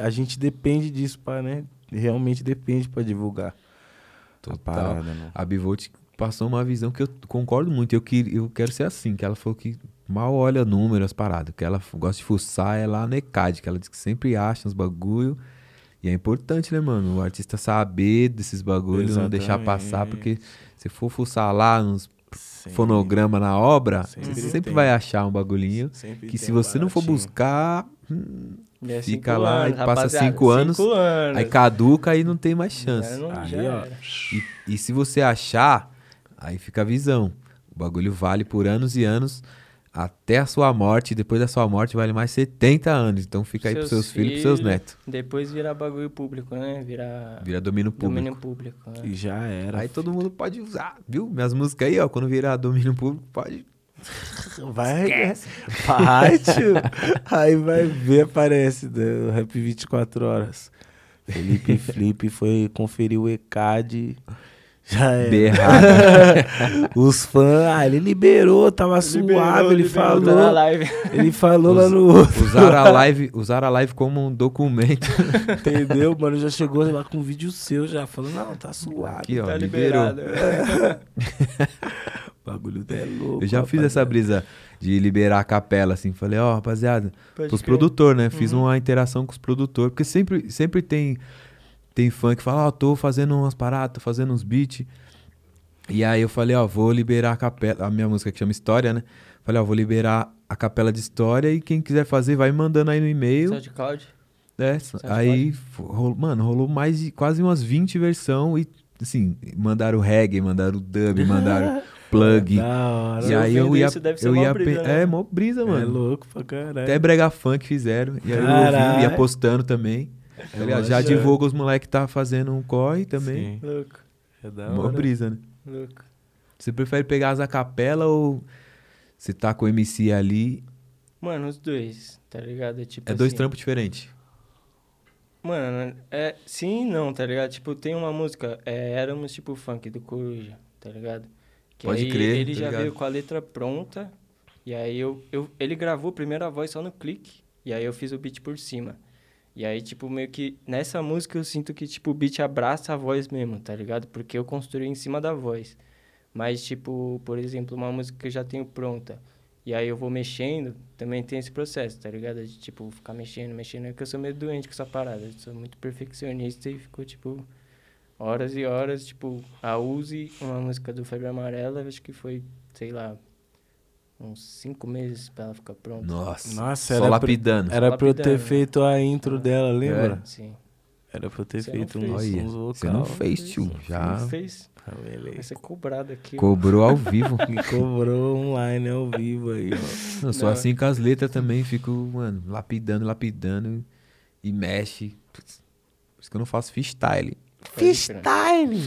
[SPEAKER 2] a gente depende disso pra, né? Realmente depende pra divulgar a
[SPEAKER 5] Total.
[SPEAKER 2] parada, mano.
[SPEAKER 5] A Bivolt passou uma visão que eu concordo muito. Eu, que, eu quero ser assim, que ela falou que mal olha número, as paradas. Que ela gosta de fuçar é lá na ECAD, que ela diz que sempre acha uns bagulho. E é importante, né, mano? O artista saber desses bagulhos, não deixar passar, porque se for fuçar lá nos
[SPEAKER 2] Sempre-
[SPEAKER 5] fonograma na obra,
[SPEAKER 2] Sempre
[SPEAKER 5] você sempre
[SPEAKER 2] tem.
[SPEAKER 5] vai achar um bagulhinho.
[SPEAKER 2] sempre
[SPEAKER 5] Que se
[SPEAKER 2] um
[SPEAKER 5] você não for buscar, hum,
[SPEAKER 4] é
[SPEAKER 5] Fica lá
[SPEAKER 4] anos,
[SPEAKER 5] e passa cinco anos,
[SPEAKER 4] Cinco anos.
[SPEAKER 5] aí caduca e não tem mais chance.
[SPEAKER 4] não-
[SPEAKER 2] Aí, ó.
[SPEAKER 5] E, e se você achar, aí fica a visão. O bagulho vale por anos e anos até a sua morte. E depois da sua morte vale mais 70 anos. Então fica aí pros seus filhos e pros seus netos.
[SPEAKER 4] Depois virar bagulho público, né? Virar
[SPEAKER 5] Vira domínio público.
[SPEAKER 4] domínio público. né?
[SPEAKER 2] E já era.
[SPEAKER 5] Aí todo mundo pode usar, viu? Minhas músicas aí, ó. Quando virar domínio público, pode.
[SPEAKER 2] Vai, vai, tio. Aí vai ver, aparece né, o Rap 24 horas. Felipe Flip foi conferir o ECAD. Já é.
[SPEAKER 5] Berrar.
[SPEAKER 2] Os fãs, ah, ele liberou, tava
[SPEAKER 4] Liberou,
[SPEAKER 2] suave, ele
[SPEAKER 4] liberou, tá na
[SPEAKER 2] falou.
[SPEAKER 4] live.
[SPEAKER 2] Ele falou lá no outro,
[SPEAKER 5] Usaram a live, usaram a live como um documento.
[SPEAKER 2] entendeu? Mano, já chegou lá com um vídeo seu, já falou, não, tá suave.
[SPEAKER 5] Aqui, ó.
[SPEAKER 4] tá
[SPEAKER 5] liberou.
[SPEAKER 4] liberado.
[SPEAKER 2] O bagulho é louco.
[SPEAKER 5] Eu já fiz essa brisa de liberar a capela, assim. Falei, ó, rapaziada,
[SPEAKER 4] Pode
[SPEAKER 5] pros produtores, né? Fiz
[SPEAKER 2] Uhum.
[SPEAKER 5] uma interação com os produtores, porque sempre, sempre tem, tem fã que fala, ó, tô fazendo umas paradas, tô fazendo uns beats. E aí eu falei, ó, vou liberar a capela, a minha música que chama História, né? Falei, ó, vou liberar a capela de história e quem quiser fazer, vai mandando aí no e-mail.
[SPEAKER 4] SoundCloud.
[SPEAKER 5] É, aí, fo- rolo- mano, rolou mais de quase umas 20 versões e, assim, mandaram reggae, mandaram dub, mandaram plug.
[SPEAKER 2] Da hora.
[SPEAKER 5] E aí eu ia,
[SPEAKER 4] isso, deve ser
[SPEAKER 5] eu ia
[SPEAKER 4] brisa, né?
[SPEAKER 5] É, mó brisa,
[SPEAKER 2] É
[SPEAKER 5] mano.
[SPEAKER 2] louco pra caralho.
[SPEAKER 5] Até brega funk fizeram. E aí eu ouvi, ia postando também.
[SPEAKER 2] É
[SPEAKER 5] Aliás, já divulga os moleques que tá fazendo um corre também.
[SPEAKER 2] Sim,
[SPEAKER 4] Louco,
[SPEAKER 2] é da hora.
[SPEAKER 5] brisa, né?
[SPEAKER 4] louco.
[SPEAKER 5] Você prefere pegar as a capela ou você tá com o MC ali?
[SPEAKER 4] Mano, os dois, tá ligado? É, tipo
[SPEAKER 5] É dois
[SPEAKER 4] assim,
[SPEAKER 5] trampos diferentes.
[SPEAKER 4] Mano, é sim e não, tá ligado? Tipo, tem uma música, é, éramos tipo funk do Coruja, tá ligado? Que
[SPEAKER 5] Pode
[SPEAKER 4] aí
[SPEAKER 5] crer,
[SPEAKER 4] Ele
[SPEAKER 5] tá
[SPEAKER 4] já
[SPEAKER 5] ligado.
[SPEAKER 4] veio com a letra pronta, e aí eu, eu, ele gravou a voz só no clique, e aí eu fiz o beat por cima. E aí, tipo, meio que nessa música eu sinto que, tipo, o beat abraça a voz mesmo, tá ligado? Porque eu construí em cima da voz. Mas, tipo, por exemplo, uma música que eu já tenho pronta. E aí eu vou mexendo, também tem esse processo, tá ligado? De, tipo, ficar mexendo, mexendo. É que eu sou meio doente com essa parada. Eu sou muito perfeccionista e ficou, tipo, horas e horas. Tipo, a Uzi, uma música do Febre Amarela, acho que foi, sei lá, uns cinco meses pra ela ficar pronta.
[SPEAKER 5] Nossa.
[SPEAKER 2] Nossa,
[SPEAKER 5] Só
[SPEAKER 2] era pra,
[SPEAKER 5] lapidando.
[SPEAKER 2] era pra eu ter
[SPEAKER 4] né?
[SPEAKER 2] feito a intro
[SPEAKER 4] Ah.
[SPEAKER 2] dela, lembra?
[SPEAKER 4] Sim.
[SPEAKER 2] Era pra eu ter
[SPEAKER 4] Você não
[SPEAKER 2] feito
[SPEAKER 4] fez.
[SPEAKER 2] uns, uns
[SPEAKER 5] você
[SPEAKER 2] vocal.
[SPEAKER 5] não fez, tio. Já
[SPEAKER 4] Não fez.
[SPEAKER 2] Ah, beleza.
[SPEAKER 4] Vai ser cobrado aqui.
[SPEAKER 5] cobrou ao vivo.
[SPEAKER 2] Me cobrou online ao vivo aí, ó.
[SPEAKER 5] Eu sou
[SPEAKER 4] Não.
[SPEAKER 5] assim com as letras também, fico, mano, lapidando, lapidando e mexe. Por isso que eu não faço freestyle.
[SPEAKER 4] Freestyle!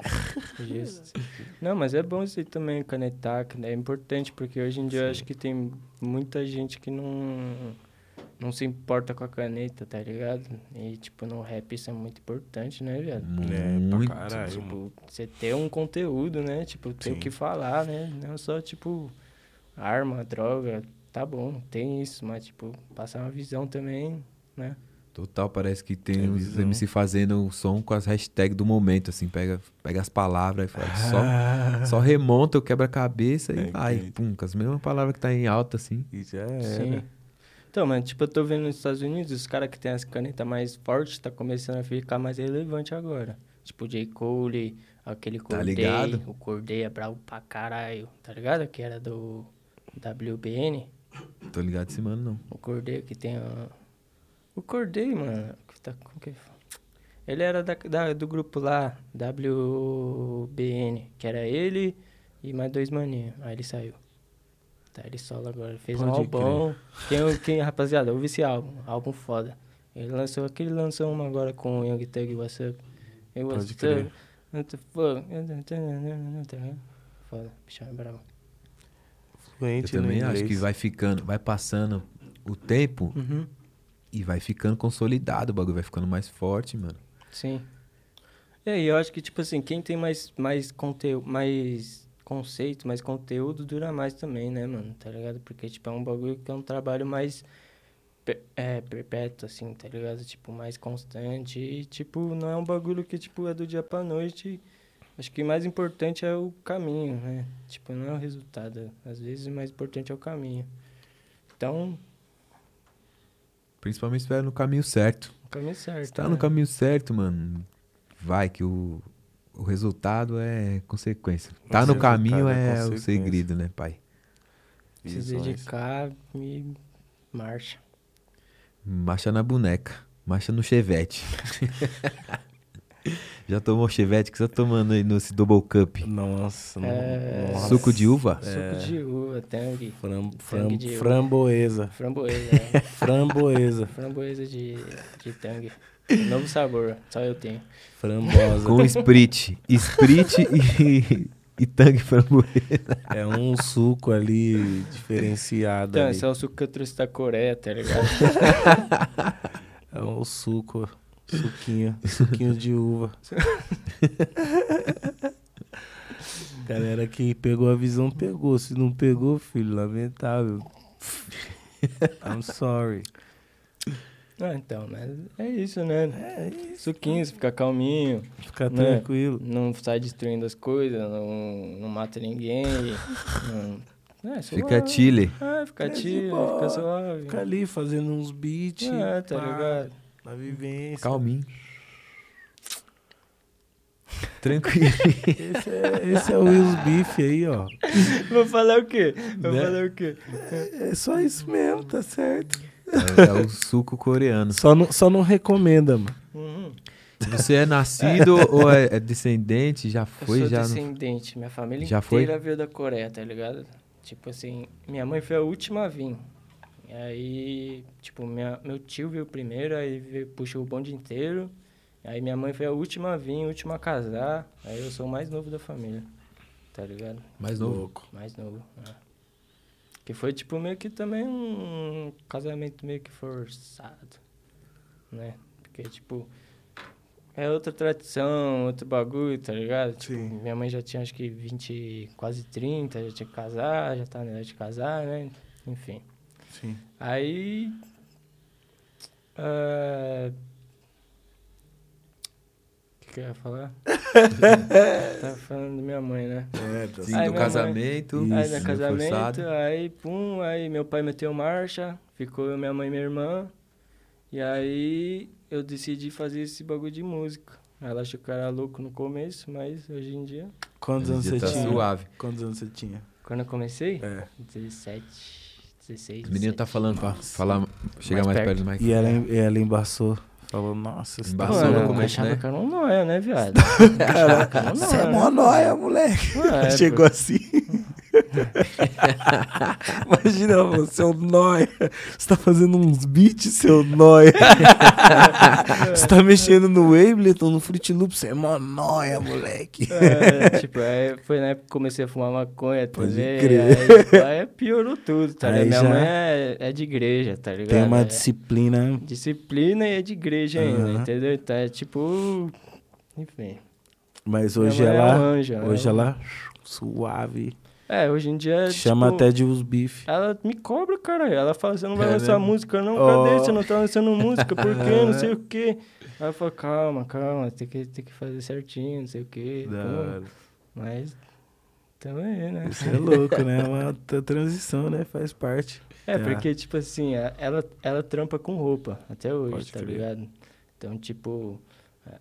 [SPEAKER 4] Justo. Não, mas é bom isso aí também, canetar, que é importante, porque hoje em dia eu acho que tem muita gente que não, não se importa com a caneta, tá ligado? E, tipo, no rap isso é muito importante, né, viado?
[SPEAKER 2] É,
[SPEAKER 5] Muito.
[SPEAKER 2] pra caralho. mano.
[SPEAKER 4] Tipo, você ter um conteúdo, né? Tipo, ter o
[SPEAKER 2] Sim.
[SPEAKER 4] que falar, né? Não só, tipo, arma, droga, tá bom, tem isso, mas, tipo, passar uma visão também, né?
[SPEAKER 5] Total, parece que tem
[SPEAKER 2] É
[SPEAKER 5] uns
[SPEAKER 2] visão.
[SPEAKER 5] MC fazendo o som com as hashtags do momento, assim, pega, pega as palavras e fala,
[SPEAKER 2] Ah,
[SPEAKER 5] só, só remonta o quebra-cabeça e
[SPEAKER 2] É,
[SPEAKER 5] vai,
[SPEAKER 2] entendi.
[SPEAKER 5] pum, com as mesmas palavras que tá em alta, assim.
[SPEAKER 2] E já era.
[SPEAKER 4] Sim. Então, mano, tipo, eu tô vendo nos Estados Unidos, os caras que tem as canetas mais fortes tá começando a ficar mais relevante agora. Tipo, o J. Cole, aquele
[SPEAKER 5] Tá
[SPEAKER 4] Corday.
[SPEAKER 5] ligado?
[SPEAKER 4] O Corday é bravo pra caralho, tá ligado? Que era do WBN.
[SPEAKER 5] Tô ligado esse mano, não.
[SPEAKER 4] O Corday que tem a... O Corday, mano, tá... Como que... Ele era da, da- do grupo lá, WBN, que era ele e mais dois maninhos. Aí ele saiu. Tá ele solo agora. Ele fez um
[SPEAKER 2] Pode
[SPEAKER 4] álbum. Tem, um- tem, rapaziada, ouve esse álbum. Álbum foda. Ele lançou aquele, lançou uma agora com o Young Thug, What's Up. Hey,
[SPEAKER 2] Pode crer.
[SPEAKER 4] Tá? Foda, bichão é bravo.
[SPEAKER 5] Eu
[SPEAKER 2] Fluente no
[SPEAKER 5] também acho
[SPEAKER 2] inglês.
[SPEAKER 5] que vai ficando, vai passando o tempo
[SPEAKER 4] Uhum.
[SPEAKER 5] E vai ficando consolidado, o bagulho vai ficando mais forte, mano.
[SPEAKER 4] Sim. E aí, eu acho que, tipo assim, quem tem mais, mais conteúdo, mais conceito, mais conteúdo, dura mais também, né, mano? Tá ligado? Porque, tipo, é um bagulho que é um trabalho mais é, perpétuo, assim, tá ligado? Tipo, mais constante. E, tipo, não é um bagulho que, tipo, é do dia pra noite. Acho que o mais importante é o caminho, né? Tipo, não é o resultado. Às vezes o mais importante é o caminho. Então,
[SPEAKER 5] Principalmente se estiver no caminho certo.
[SPEAKER 4] o caminho certo.
[SPEAKER 5] Se tá
[SPEAKER 4] né?
[SPEAKER 5] no caminho certo, mano, vai que o, o resultado é consequência. Tá
[SPEAKER 2] Mas
[SPEAKER 5] no caminho
[SPEAKER 2] é
[SPEAKER 5] é o segredo, né, pai?
[SPEAKER 4] Se dedicar e marcha.
[SPEAKER 5] Marcha na boneca, marcha no chevette. Já tomou chevette? O que você tá tomando aí nesse double cup?
[SPEAKER 2] Nossa,
[SPEAKER 4] É,
[SPEAKER 2] nossa.
[SPEAKER 5] Suco de uva?
[SPEAKER 4] Suco de uva, tangue.
[SPEAKER 2] Fram, fram,
[SPEAKER 4] de uva.
[SPEAKER 2] framboesa.
[SPEAKER 4] Framboesa. é.
[SPEAKER 2] Framboesa.
[SPEAKER 4] Framboesa de, de tangue. Novo sabor, só eu tenho.
[SPEAKER 2] Frambosa.
[SPEAKER 5] Com sprit. Sprit e, e tangue framboesa.
[SPEAKER 2] É um suco ali diferenciado.
[SPEAKER 4] Então,
[SPEAKER 2] ali.
[SPEAKER 4] esse é o suco que eu trouxe da Coreia, tá ligado?
[SPEAKER 2] É um suco. Suquinho. Suquinho de uva. Galera que pegou a visão, pegou. Se não pegou, filho, lamentável. I'm sorry.
[SPEAKER 4] Ah, então, mas é isso, né? É isso. Suquinho, você fica calminho,
[SPEAKER 2] Fica
[SPEAKER 4] Né?
[SPEAKER 2] tranquilo.
[SPEAKER 4] não sai destruindo as coisas, não, não mata ninguém. Não, é,
[SPEAKER 5] Fica chile.
[SPEAKER 4] É, fica
[SPEAKER 2] É boa.
[SPEAKER 4] fica suave.
[SPEAKER 2] Fica ali fazendo uns beats.
[SPEAKER 4] É, tá
[SPEAKER 2] pá,
[SPEAKER 4] ligado?
[SPEAKER 2] Na vivência.
[SPEAKER 5] Calminho. Tranquilo.
[SPEAKER 2] Esse é, esse é o Will's Beef aí, ó.
[SPEAKER 4] Vou falar o quê? Vou
[SPEAKER 2] Né?
[SPEAKER 4] falar o quê?
[SPEAKER 2] É só isso mesmo, tá certo.
[SPEAKER 5] É, é o suco coreano.
[SPEAKER 2] Só não, só não recomenda, mano.
[SPEAKER 4] Uhum.
[SPEAKER 5] Você é nascido ou é, é descendente? Já
[SPEAKER 4] Eu
[SPEAKER 5] foi?
[SPEAKER 4] sou
[SPEAKER 5] Já não...
[SPEAKER 4] descendente, minha família
[SPEAKER 5] Já foi?
[SPEAKER 4] inteira veio da Coreia, tá ligado? Tipo assim, minha mãe foi a última a vir. E aí, tipo, minha, meu tio veio primeiro, aí veio, puxou o bonde inteiro. Aí minha mãe foi a última a vir, a última a casar. Aí eu sou o mais novo da família, tá ligado?
[SPEAKER 5] Mais novo.
[SPEAKER 2] Louco.
[SPEAKER 4] Mais novo, é. Que foi, tipo, meio que também um casamento meio que forçado, né? Porque, tipo, é outra tradição, outro bagulho, tá ligado? Tipo,
[SPEAKER 2] Sim.
[SPEAKER 4] minha mãe já tinha acho que 20, quase 30, já tinha que casar, já tá na idade de casar, né? Enfim.
[SPEAKER 2] Sim.
[SPEAKER 4] Aí. O que, que eu ia falar? Tava falando da minha mãe, né?
[SPEAKER 2] É, tá
[SPEAKER 5] Sim,
[SPEAKER 4] Aí
[SPEAKER 5] do
[SPEAKER 4] minha mãe-
[SPEAKER 5] casamento.
[SPEAKER 2] Isso.
[SPEAKER 4] aí
[SPEAKER 5] meio
[SPEAKER 4] casamento,
[SPEAKER 5] forçado.
[SPEAKER 4] aí pum, aí meu pai meteu marcha, ficou eu, minha mãe e minha irmã. E aí eu decidi fazer esse bagulho de música. Ela achou que eu era louco no começo, mas hoje em dia.
[SPEAKER 2] Quantos anos você
[SPEAKER 5] tá
[SPEAKER 2] tinha?
[SPEAKER 5] suave.
[SPEAKER 2] Quantos anos você tinha?
[SPEAKER 4] Quando eu comecei,
[SPEAKER 2] É.
[SPEAKER 4] 17, 16.
[SPEAKER 5] Os meninos tá
[SPEAKER 4] 17.
[SPEAKER 5] falando pra falar, chegar mais,
[SPEAKER 4] Mais
[SPEAKER 5] perto do Mike.
[SPEAKER 2] E ela, e ela embaçou. Falou, nossa, você tá
[SPEAKER 5] Embaçou no começo,
[SPEAKER 4] achava
[SPEAKER 5] né?
[SPEAKER 4] que era um nóia, né, viado?
[SPEAKER 2] Cara, você é mó nóia, moleque.
[SPEAKER 4] É,
[SPEAKER 2] Chegou assim. Imagina, ela seu nóia. Você tá fazendo uns beats, seu nóia. você tá mexendo no Ableton, no Fruit Loop, você é mó nóia, moleque.
[SPEAKER 4] É, tipo, aí foi na época que comecei a fumar maconha
[SPEAKER 2] Pode
[SPEAKER 4] também.
[SPEAKER 2] crer.
[SPEAKER 4] Aí, aí piorou tudo, tá ligado? Minha
[SPEAKER 2] já-
[SPEAKER 4] mãe é, é de igreja, tá ligado?
[SPEAKER 2] Tem uma
[SPEAKER 4] É
[SPEAKER 2] disciplina.
[SPEAKER 4] disciplina e é de igreja ainda,
[SPEAKER 2] Aham.
[SPEAKER 4] entendeu? Então é tipo. Enfim.
[SPEAKER 2] Mas hoje
[SPEAKER 4] mãe é um
[SPEAKER 2] ela.
[SPEAKER 4] anjo,
[SPEAKER 2] Hoje
[SPEAKER 4] ela-
[SPEAKER 2] ela. Suave.
[SPEAKER 4] É, hoje em dia.
[SPEAKER 2] Chama
[SPEAKER 4] tipo,
[SPEAKER 2] até de os bife.
[SPEAKER 4] Ela me cobra, cara. Ela fala, você não vai
[SPEAKER 5] É
[SPEAKER 4] lançar
[SPEAKER 5] mesmo?
[SPEAKER 4] música, não?
[SPEAKER 2] Ó.
[SPEAKER 4] Cadê? Você não tá lançando música? Por quê? Não sei o quê. Aí eu falo, calma, calma, tem que, tem que fazer certinho, não sei o quê.
[SPEAKER 2] Da.
[SPEAKER 4] Mas. Também, né?
[SPEAKER 2] Isso é louco, né? É uma transição, né? Faz parte.
[SPEAKER 4] É,
[SPEAKER 2] É.
[SPEAKER 4] porque, tipo assim, ela, ela trampa com roupa até hoje,
[SPEAKER 2] Pode
[SPEAKER 4] tá
[SPEAKER 2] crer.
[SPEAKER 4] ligado? Então, tipo,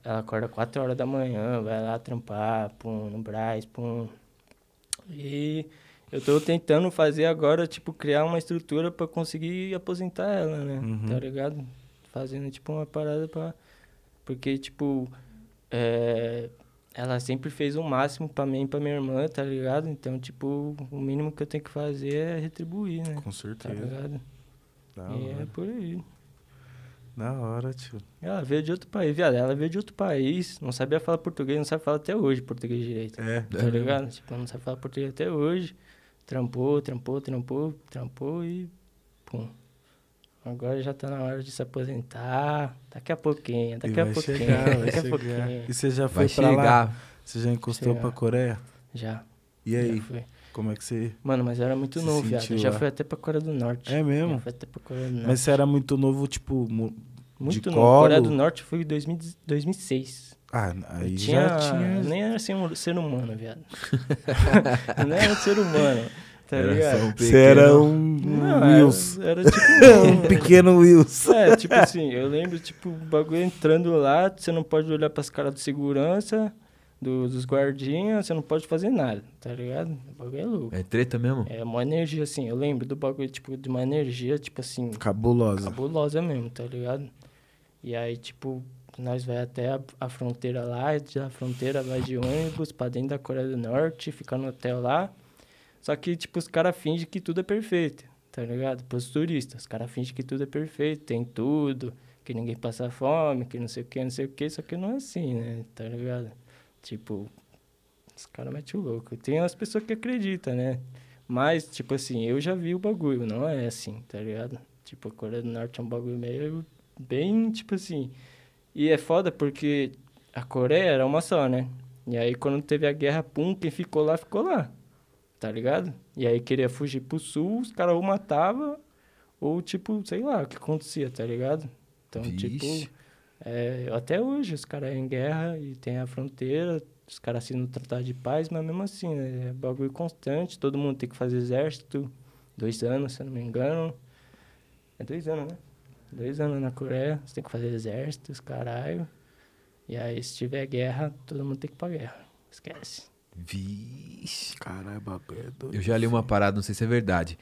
[SPEAKER 4] ela acorda 4 horas da manhã, vai lá trampar, pum, no Braz, pum. E eu tô tentando fazer agora, tipo, criar uma estrutura pra conseguir aposentar ela, né?
[SPEAKER 2] Uhum.
[SPEAKER 4] Tá ligado? Fazendo, tipo, uma parada pra... Porque, tipo, é, ela sempre fez o máximo pra mim e pra minha irmã, tá ligado? Então, tipo, o mínimo que eu tenho que fazer é retribuir, né?
[SPEAKER 2] Com
[SPEAKER 4] Tá
[SPEAKER 2] certeza.
[SPEAKER 4] ligado?
[SPEAKER 2] Da
[SPEAKER 4] E é por aí.
[SPEAKER 2] Da hora, tio.
[SPEAKER 4] Ela veio de outro país, viado. Ela veio de outro país, não sabia falar português, não sabe falar até hoje português direito.
[SPEAKER 2] É.
[SPEAKER 4] Tá ligado? Tipo, não sabe falar português até hoje. Trampou, trampou, trampou, trampou e. Pum. Agora já tá na hora de se aposentar. Daqui a pouquinho,
[SPEAKER 2] E
[SPEAKER 4] daqui a pouquinho.
[SPEAKER 2] chegar,
[SPEAKER 4] daqui a
[SPEAKER 2] chegar.
[SPEAKER 4] pouquinho.
[SPEAKER 2] E você já foi
[SPEAKER 5] Vai
[SPEAKER 2] pra lá?
[SPEAKER 5] chegar.
[SPEAKER 2] Você já encostou
[SPEAKER 4] Chegar.
[SPEAKER 2] pra Coreia?
[SPEAKER 4] Já.
[SPEAKER 2] E aí,
[SPEAKER 4] Já fui.
[SPEAKER 2] Como é que você...
[SPEAKER 4] Mano, mas eu era muito
[SPEAKER 2] Se
[SPEAKER 4] novo, viado. Eu já fui até pra Coreia do Norte.
[SPEAKER 2] É mesmo?
[SPEAKER 4] Já fui até pra Coreia do Norte.
[SPEAKER 2] Mas você era muito novo, tipo... mu-
[SPEAKER 4] muito
[SPEAKER 2] de
[SPEAKER 4] novo.
[SPEAKER 2] colo?
[SPEAKER 4] Coreia do Norte foi em 2000 2006.
[SPEAKER 2] Ah, aí
[SPEAKER 4] Eu
[SPEAKER 2] já tinha...
[SPEAKER 4] Nem era assim um ser humano, viado. não era um ser humano, tá
[SPEAKER 5] Era
[SPEAKER 4] ligado?
[SPEAKER 5] um
[SPEAKER 2] Você era
[SPEAKER 5] pequeno-
[SPEAKER 2] um
[SPEAKER 4] Não,
[SPEAKER 2] Wills.
[SPEAKER 4] era, era tipo.
[SPEAKER 2] um pequeno Wills.
[SPEAKER 4] É, tipo assim, eu lembro, tipo, o bagulho entrando lá, você não pode olhar pras caras de segurança, do- dos guardinhas, você não pode fazer nada, tá ligado? O bagulho é louco.
[SPEAKER 5] É treta mesmo?
[SPEAKER 4] É uma energia, assim, eu lembro do bagulho, tipo, de uma energia, tipo assim,
[SPEAKER 2] Cabulosa.
[SPEAKER 4] cabulosa mesmo, tá ligado? E aí, tipo, nós vai até a, a fronteira lá, da fronteira vai de ônibus pra dentro da Coreia do Norte, fica no hotel lá. Só que, tipo, os caras fingem que tudo é perfeito, tá ligado? Pros turistas, os caras fingem que tudo é perfeito, tem tudo, que ninguém passa fome, que não sei o que, não sei o que, só que não é assim, né? Tá ligado? Tipo, os caras metem o louco. Tem as pessoas que acreditam, né? Mas, tipo assim, eu já vi o bagulho, não é assim, tá ligado? Tipo, a Coreia do Norte é um bagulho meio bem, tipo assim. E é foda porque a Coreia era uma só, né? E aí quando teve a guerra, pum, quem ficou lá, ficou lá. Tá ligado? E aí queria fugir pro sul, os caras ou matavam, ou tipo, sei lá, o que acontecia, tá ligado? Então,
[SPEAKER 5] Vixe.
[SPEAKER 4] tipo, é, até hoje os caras em guerra e tem a fronteira, os caras assinam o tratado de paz, mas mesmo assim, né, é bagulho constante, todo mundo tem que fazer exército, dois anos, se eu não me engano. É dois anos, né? Dois anos na Coreia, você tem que fazer exército, os caralho. E aí, se tiver guerra, todo mundo tem que ir pra guerra. Esquece.
[SPEAKER 5] Vixe.
[SPEAKER 2] Caralho, bagulho é doido.
[SPEAKER 5] Eu já li uma parada, não sei se é verdade.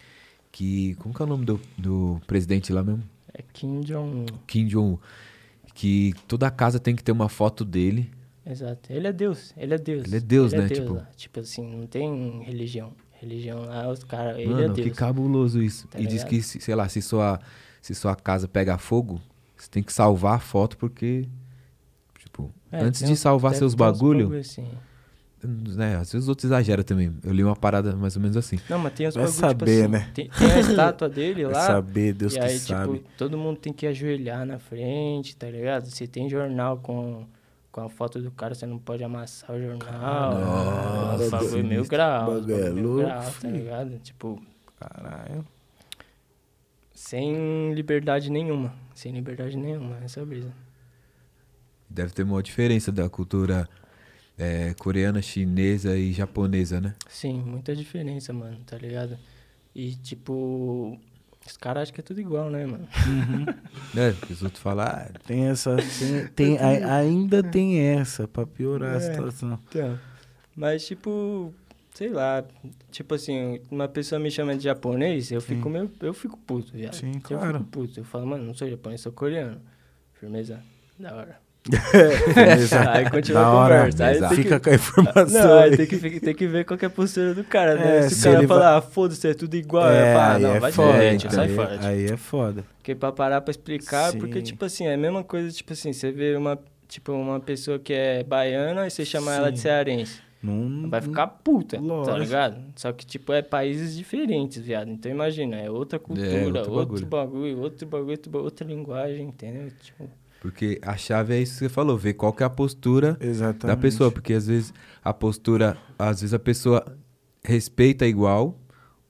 [SPEAKER 5] Que. Como que é o nome do, do presidente lá mesmo?
[SPEAKER 4] É Kim Jong-un.
[SPEAKER 5] Kim Jong-un. Que toda casa tem que ter uma foto dele.
[SPEAKER 4] Exato. Ele é Deus. Ele é Deus.
[SPEAKER 5] Ele é Deus, né?
[SPEAKER 4] Deus
[SPEAKER 5] Tipo-
[SPEAKER 4] lá. Tipo assim, não tem religião. Religião lá, os caras. Ele
[SPEAKER 5] Mano,
[SPEAKER 4] é Deus.
[SPEAKER 5] que cabuloso isso.
[SPEAKER 4] Tá
[SPEAKER 5] e diz
[SPEAKER 4] ligado?
[SPEAKER 5] que, se- sei lá, se sua, se sua casa pega fogo, você tem que salvar a foto porque. Tipo,
[SPEAKER 4] É,
[SPEAKER 5] antes de salvar seus
[SPEAKER 4] uns
[SPEAKER 5] bagulho,
[SPEAKER 4] assim.
[SPEAKER 5] Né? Às vezes os outros exageram também. Eu li uma parada mais ou menos assim.
[SPEAKER 4] Não, mas tem os
[SPEAKER 2] Vai
[SPEAKER 4] bagulho,
[SPEAKER 2] saber,
[SPEAKER 4] tipo assim,
[SPEAKER 2] né?
[SPEAKER 4] Tem, tem a estátua dele
[SPEAKER 2] Vai
[SPEAKER 4] lá.
[SPEAKER 2] saber, Deus
[SPEAKER 4] e
[SPEAKER 2] que
[SPEAKER 4] aí,
[SPEAKER 2] sabe.
[SPEAKER 4] tipo, todo mundo tem que ajoelhar na frente, tá ligado? Se tem jornal com, com a foto do cara, você não pode amassar o jornal.
[SPEAKER 2] Nossa,
[SPEAKER 4] bagulho é meio grau.
[SPEAKER 2] Bagulho é
[SPEAKER 4] meio grau, tá ligado? Tipo,
[SPEAKER 2] Caralho.
[SPEAKER 4] sem liberdade nenhuma. sem liberdade nenhuma, essa é a brisa.
[SPEAKER 5] Deve ter uma diferença da cultura é, coreana, chinesa e japonesa, né?
[SPEAKER 4] Sim, muita diferença, mano, tá ligado? E, tipo, os caras acham que é tudo igual, né, mano?
[SPEAKER 5] É, porque os outros falam, ah,
[SPEAKER 2] Tem essa. Tem, tem- a- ainda tem essa, pra piorar a
[SPEAKER 4] É.
[SPEAKER 2] situação.
[SPEAKER 4] Então, mas, tipo, sei lá, tipo assim, uma pessoa me chama de japonês, eu fico
[SPEAKER 2] Sim.
[SPEAKER 4] meio, eu fico puto, viado.
[SPEAKER 2] Sim,
[SPEAKER 4] Eu
[SPEAKER 2] claro.
[SPEAKER 4] fico puto, eu falo, mano, não sou japonês, sou coreano. Firmeza, da hora. Aí continua
[SPEAKER 2] Da
[SPEAKER 4] a
[SPEAKER 2] hora.
[SPEAKER 4] conversa. Aí tem
[SPEAKER 2] Fica
[SPEAKER 4] que-
[SPEAKER 2] com a informação.
[SPEAKER 4] Não, aí
[SPEAKER 2] aí.
[SPEAKER 4] tem que, tem que ver qual que é a postura do cara, né?
[SPEAKER 2] É,
[SPEAKER 4] se o cara falar,
[SPEAKER 2] vai-
[SPEAKER 4] ah, foda-se, é tudo igual,
[SPEAKER 2] É,
[SPEAKER 4] falo, ah, não,
[SPEAKER 2] é
[SPEAKER 4] vai
[SPEAKER 2] foda,
[SPEAKER 4] frente,
[SPEAKER 2] então,
[SPEAKER 4] sai
[SPEAKER 2] aí-
[SPEAKER 4] fora. tipo.
[SPEAKER 2] Aí é foda.
[SPEAKER 4] Porque pra parar pra explicar,
[SPEAKER 2] Sim.
[SPEAKER 4] porque, tipo assim, é a mesma coisa, tipo assim, você vê uma, tipo, uma pessoa que é baiana e você chama ela de
[SPEAKER 2] Sim.
[SPEAKER 4] cearense.
[SPEAKER 2] Não,
[SPEAKER 4] Vai ficar puta, tá
[SPEAKER 2] Lógico.
[SPEAKER 4] ligado? Só que, tipo, é países diferentes, viado. Então, imagina, é outra cultura,
[SPEAKER 5] outro
[SPEAKER 4] outro, bagulho, outro bagulho, outro ba- outra linguagem, entendeu? Tipo,
[SPEAKER 5] porque a chave é isso que você falou, ver qual que é a postura
[SPEAKER 2] Exatamente.
[SPEAKER 5] da pessoa, porque às vezes a postura, às vezes a pessoa respeita igual,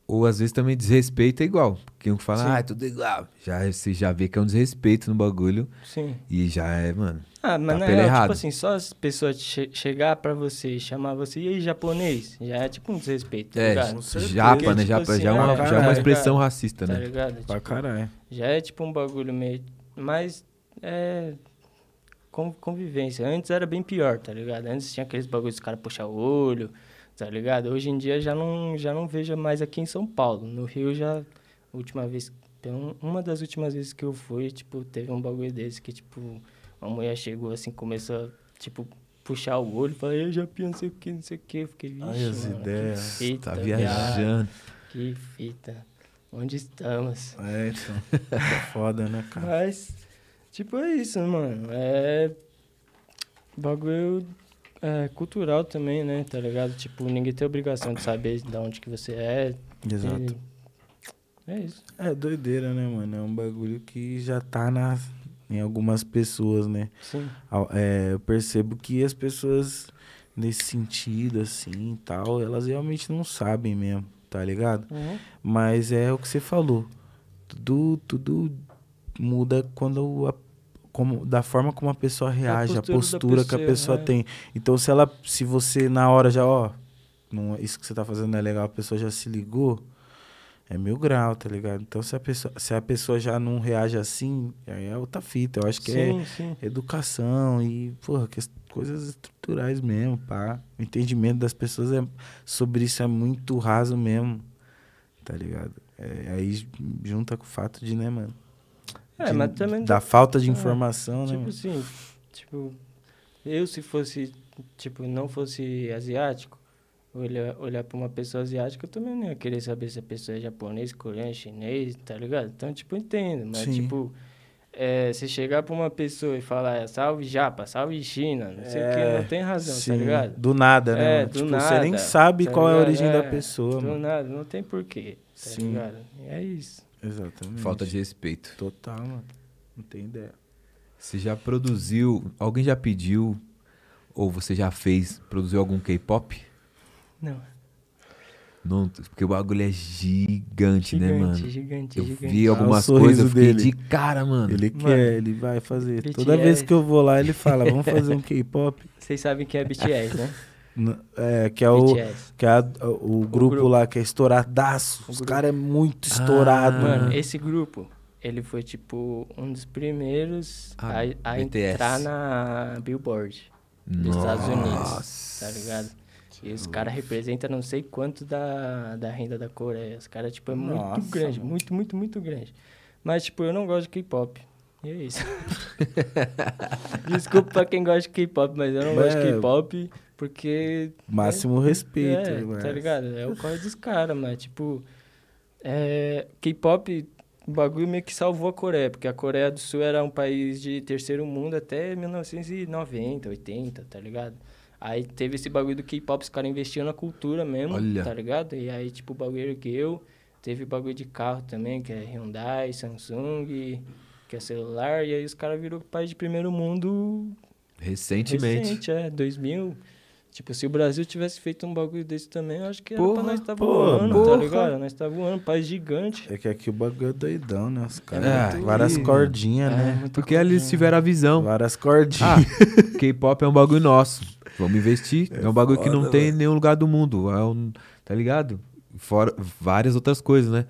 [SPEAKER 5] ou às vezes também desrespeita igual. Porque um fala,
[SPEAKER 4] Sim.
[SPEAKER 5] ah, é tudo igual. Já, você já vê que é um desrespeito no bagulho
[SPEAKER 4] sim.
[SPEAKER 5] e já é, mano.
[SPEAKER 4] Ah, mas
[SPEAKER 5] Tá
[SPEAKER 4] na
[SPEAKER 5] pelo
[SPEAKER 4] real,
[SPEAKER 5] errado.
[SPEAKER 4] tipo assim, só as pessoas che chegar pra você e chamar você, e aí, japonês? Já é tipo um desrespeito, tá
[SPEAKER 5] É,
[SPEAKER 4] ligado?
[SPEAKER 2] certeza.
[SPEAKER 5] japa,
[SPEAKER 4] Porque,
[SPEAKER 5] né?
[SPEAKER 4] tipo
[SPEAKER 5] Japa,
[SPEAKER 4] assim,
[SPEAKER 5] já, é uma,
[SPEAKER 2] é,
[SPEAKER 5] já é uma
[SPEAKER 2] tá
[SPEAKER 5] expressão racista,
[SPEAKER 4] Tá
[SPEAKER 5] né?
[SPEAKER 4] ligado?
[SPEAKER 2] Pra
[SPEAKER 4] Tipo,
[SPEAKER 2] caralho.
[SPEAKER 4] Já é tipo um bagulho meio. Mas é. con- Convivência. Antes era bem pior, tá ligado? Antes tinha aqueles bagulhos dos caras puxar o olho, tá ligado? Hoje em dia já não, já não vejo mais aqui em São Paulo. No Rio já. Última vez. Uma das últimas vezes que eu fui, tipo, teve um bagulho desse que, tipo, uma mulher chegou assim, começou a, tipo, puxar o olho, falei, eu já não sei o que, não sei o que. Fiquei, vixe,
[SPEAKER 2] Ai, as
[SPEAKER 4] mano,
[SPEAKER 2] ideias.
[SPEAKER 4] Que fita,
[SPEAKER 5] Tá
[SPEAKER 4] viado,
[SPEAKER 5] viajando.
[SPEAKER 4] Que fita. Onde estamos?
[SPEAKER 2] É, então. É foda, né, cara?
[SPEAKER 4] Mas, tipo, é isso, mano. É. Bagulho é, cultural também, né? Tá ligado? Tipo, ninguém tem obrigação de saber de onde que você é.
[SPEAKER 2] Exato.
[SPEAKER 4] E É isso.
[SPEAKER 2] É doideira, né, mano? É um bagulho que já tá nas, em algumas pessoas, né?
[SPEAKER 4] Sim.
[SPEAKER 2] É, eu percebo que as pessoas, nesse sentido, assim, e tal, elas realmente não sabem mesmo, tá ligado? Mas é o que você falou. Tudo, tudo muda quando a- como, da forma como a pessoa reage, a
[SPEAKER 4] postura da
[SPEAKER 2] postura, que a
[SPEAKER 4] pessoa, é.
[SPEAKER 2] tem. Então, se ela, se você na hora já, ó, não, isso que você tá fazendo não é legal, a pessoa já se ligou, é mil grau, tá ligado? Então, se a pessoa, se a pessoa já não reage assim, aí é outra fita. Eu acho que é
[SPEAKER 4] Sim, sim.
[SPEAKER 2] educação e, porra, que coisas estruturais mesmo, pá. O entendimento das pessoas é, sobre isso é muito raso mesmo, tá ligado? É, aí junta com o fato de, né, mano?
[SPEAKER 4] É,
[SPEAKER 2] de-
[SPEAKER 4] mas também.
[SPEAKER 2] Da falta de
[SPEAKER 4] É,
[SPEAKER 2] informação, né?
[SPEAKER 4] Tipo assim, tipo, eu se fosse, tipo, não fosse asiático, olhar, olhar pra uma pessoa asiática, eu também não ia querer saber se a pessoa é japonês, coreano, chinês, tá ligado? Então, tipo, entendo, mas,
[SPEAKER 2] Sim.
[SPEAKER 4] tipo, é, se chegar pra uma pessoa e falar, é, salve Japa, salve China, não sei o que,
[SPEAKER 2] É,
[SPEAKER 4] não tem razão,
[SPEAKER 2] Sim,
[SPEAKER 4] tá ligado?
[SPEAKER 2] Do nada, né?
[SPEAKER 4] É, do
[SPEAKER 2] tipo, você nem
[SPEAKER 4] nada,
[SPEAKER 2] sabe
[SPEAKER 4] tá
[SPEAKER 2] qual é a
[SPEAKER 4] ligado?
[SPEAKER 2] origem
[SPEAKER 4] É,
[SPEAKER 2] da pessoa,
[SPEAKER 4] Do
[SPEAKER 2] mano.
[SPEAKER 4] nada, não tem porquê, tá
[SPEAKER 2] Sim.
[SPEAKER 4] ligado? E é isso.
[SPEAKER 2] Exatamente.
[SPEAKER 5] Falta de respeito.
[SPEAKER 2] Total, mano. Não tem ideia.
[SPEAKER 5] Você já produziu, alguém já pediu, ou você já fez, produziu algum K-pop?
[SPEAKER 4] Não,
[SPEAKER 5] Não, porque o bagulho é gigante, né,
[SPEAKER 4] gigante,
[SPEAKER 5] mano?
[SPEAKER 4] gigante,
[SPEAKER 5] Eu
[SPEAKER 4] gigante.
[SPEAKER 5] vi
[SPEAKER 2] Ah,
[SPEAKER 5] algumas
[SPEAKER 2] sorriso
[SPEAKER 5] coisas, eu fiquei
[SPEAKER 2] dele.
[SPEAKER 5] de cara, mano.
[SPEAKER 2] Ele
[SPEAKER 4] Mano,
[SPEAKER 2] quer, ele vai fazer. Toda
[SPEAKER 4] BTS.
[SPEAKER 2] vez que eu vou lá, ele fala, vamos fazer um K-pop.
[SPEAKER 4] Vocês sabem que é BTS, né?
[SPEAKER 2] É, que é o,
[SPEAKER 4] BTS.
[SPEAKER 2] que é a- o, grupo
[SPEAKER 4] grupo.
[SPEAKER 2] lá que é estouradaço.
[SPEAKER 4] O
[SPEAKER 2] Os caras é muito estourado,
[SPEAKER 5] Ah,
[SPEAKER 4] Mano, esse grupo, ele foi tipo um dos primeiros
[SPEAKER 5] Ah,
[SPEAKER 4] a, a entrar na Billboard dos Estados Unidos, tá ligado? E os caras representam não sei quanto da, da renda da Coreia. Os caras, tipo, é muito
[SPEAKER 2] Nossa,
[SPEAKER 4] grande,
[SPEAKER 2] mano.
[SPEAKER 4] muito, muito, muito grande. Mas, tipo, eu não gosto de K-pop. E é isso. Desculpa pra quem gosta de K-pop, mas eu não gosto de
[SPEAKER 2] É.
[SPEAKER 4] K-pop porque
[SPEAKER 2] Máximo respeito.
[SPEAKER 4] é,
[SPEAKER 2] mas-
[SPEAKER 4] tá ligado? É o corre dos caras, mas tipo. É, K-pop, o bagulho meio que salvou a Coreia, porque a Coreia do Sul era um país de terceiro mundo até 1990, 80, tá ligado? Aí teve esse bagulho do K-pop, os caras investiam na cultura mesmo,
[SPEAKER 5] Olha.
[SPEAKER 4] tá ligado? E aí, tipo, o bagulho ergueu. Teve bagulho de carro também, que é Hyundai, Samsung, que é celular. E aí os caras viram país de primeiro mundo
[SPEAKER 5] Recentemente.
[SPEAKER 4] recente, é, 2000, Tipo, se o Brasil tivesse feito um bagulho desse também, eu acho que era
[SPEAKER 5] Porra,
[SPEAKER 4] pra nós estar
[SPEAKER 2] porra,
[SPEAKER 4] voando,
[SPEAKER 2] porra.
[SPEAKER 4] tá ligado? Nós tá voando, país gigante.
[SPEAKER 2] É que aqui o bagulho é doidão, né? Os caras.
[SPEAKER 5] É,
[SPEAKER 2] tem várias
[SPEAKER 5] aqui,
[SPEAKER 2] cordinhas,
[SPEAKER 4] É,
[SPEAKER 2] né?
[SPEAKER 5] Porque ali eles tiveram a visão.
[SPEAKER 2] Várias cordinhas.
[SPEAKER 5] Ah, K-pop é um bagulho nosso. Vamos investir. É, um bagulho que não
[SPEAKER 2] foda,
[SPEAKER 5] tem em nenhum lugar do mundo. É um, tá ligado? Fora várias outras coisas, né?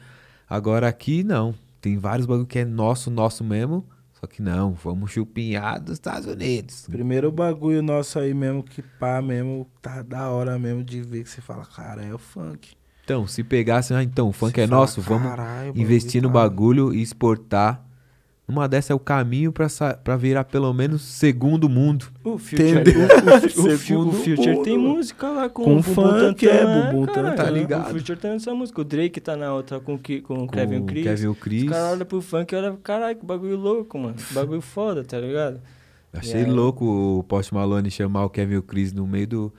[SPEAKER 5] Agora aqui não. Tem vários bagulho que é nosso, nosso mesmo. Só que não, vamos chupinhar dos Estados Unidos.
[SPEAKER 2] Primeiro bagulho nosso aí mesmo, que pá mesmo, tá da hora mesmo de ver que você fala, cara, é o funk.
[SPEAKER 5] Então, se pegasse, ah, então, o funk
[SPEAKER 2] Você
[SPEAKER 5] é
[SPEAKER 2] fala,
[SPEAKER 5] nosso, vamos
[SPEAKER 2] "Caralho,
[SPEAKER 5] investir no
[SPEAKER 2] tá."
[SPEAKER 5] bagulho e exportar. Uma dessa é o caminho pra virar pelo menos segundo mundo.
[SPEAKER 4] O Future,
[SPEAKER 2] Entendeu?
[SPEAKER 4] o, o, o,
[SPEAKER 2] Segundo
[SPEAKER 4] o Future
[SPEAKER 2] mundo,
[SPEAKER 4] tem música lá com,
[SPEAKER 2] Com
[SPEAKER 4] o
[SPEAKER 2] funk,
[SPEAKER 4] Tantan,
[SPEAKER 2] é, Bumbum. Tantan.
[SPEAKER 5] Tá ligado.
[SPEAKER 4] O Future tem essa música. O Drake tá na outra com, que, com, o
[SPEAKER 5] Com
[SPEAKER 4] Kevin Chris.
[SPEAKER 5] Kevin o
[SPEAKER 4] Os
[SPEAKER 5] Chris.
[SPEAKER 4] caras olham pro funk e olham, caralho, que bagulho louco, mano. Que bagulho foda, tá ligado?
[SPEAKER 5] Achei
[SPEAKER 4] aí?
[SPEAKER 5] louco o Post Malone chamar o Kevin Chris no meio do,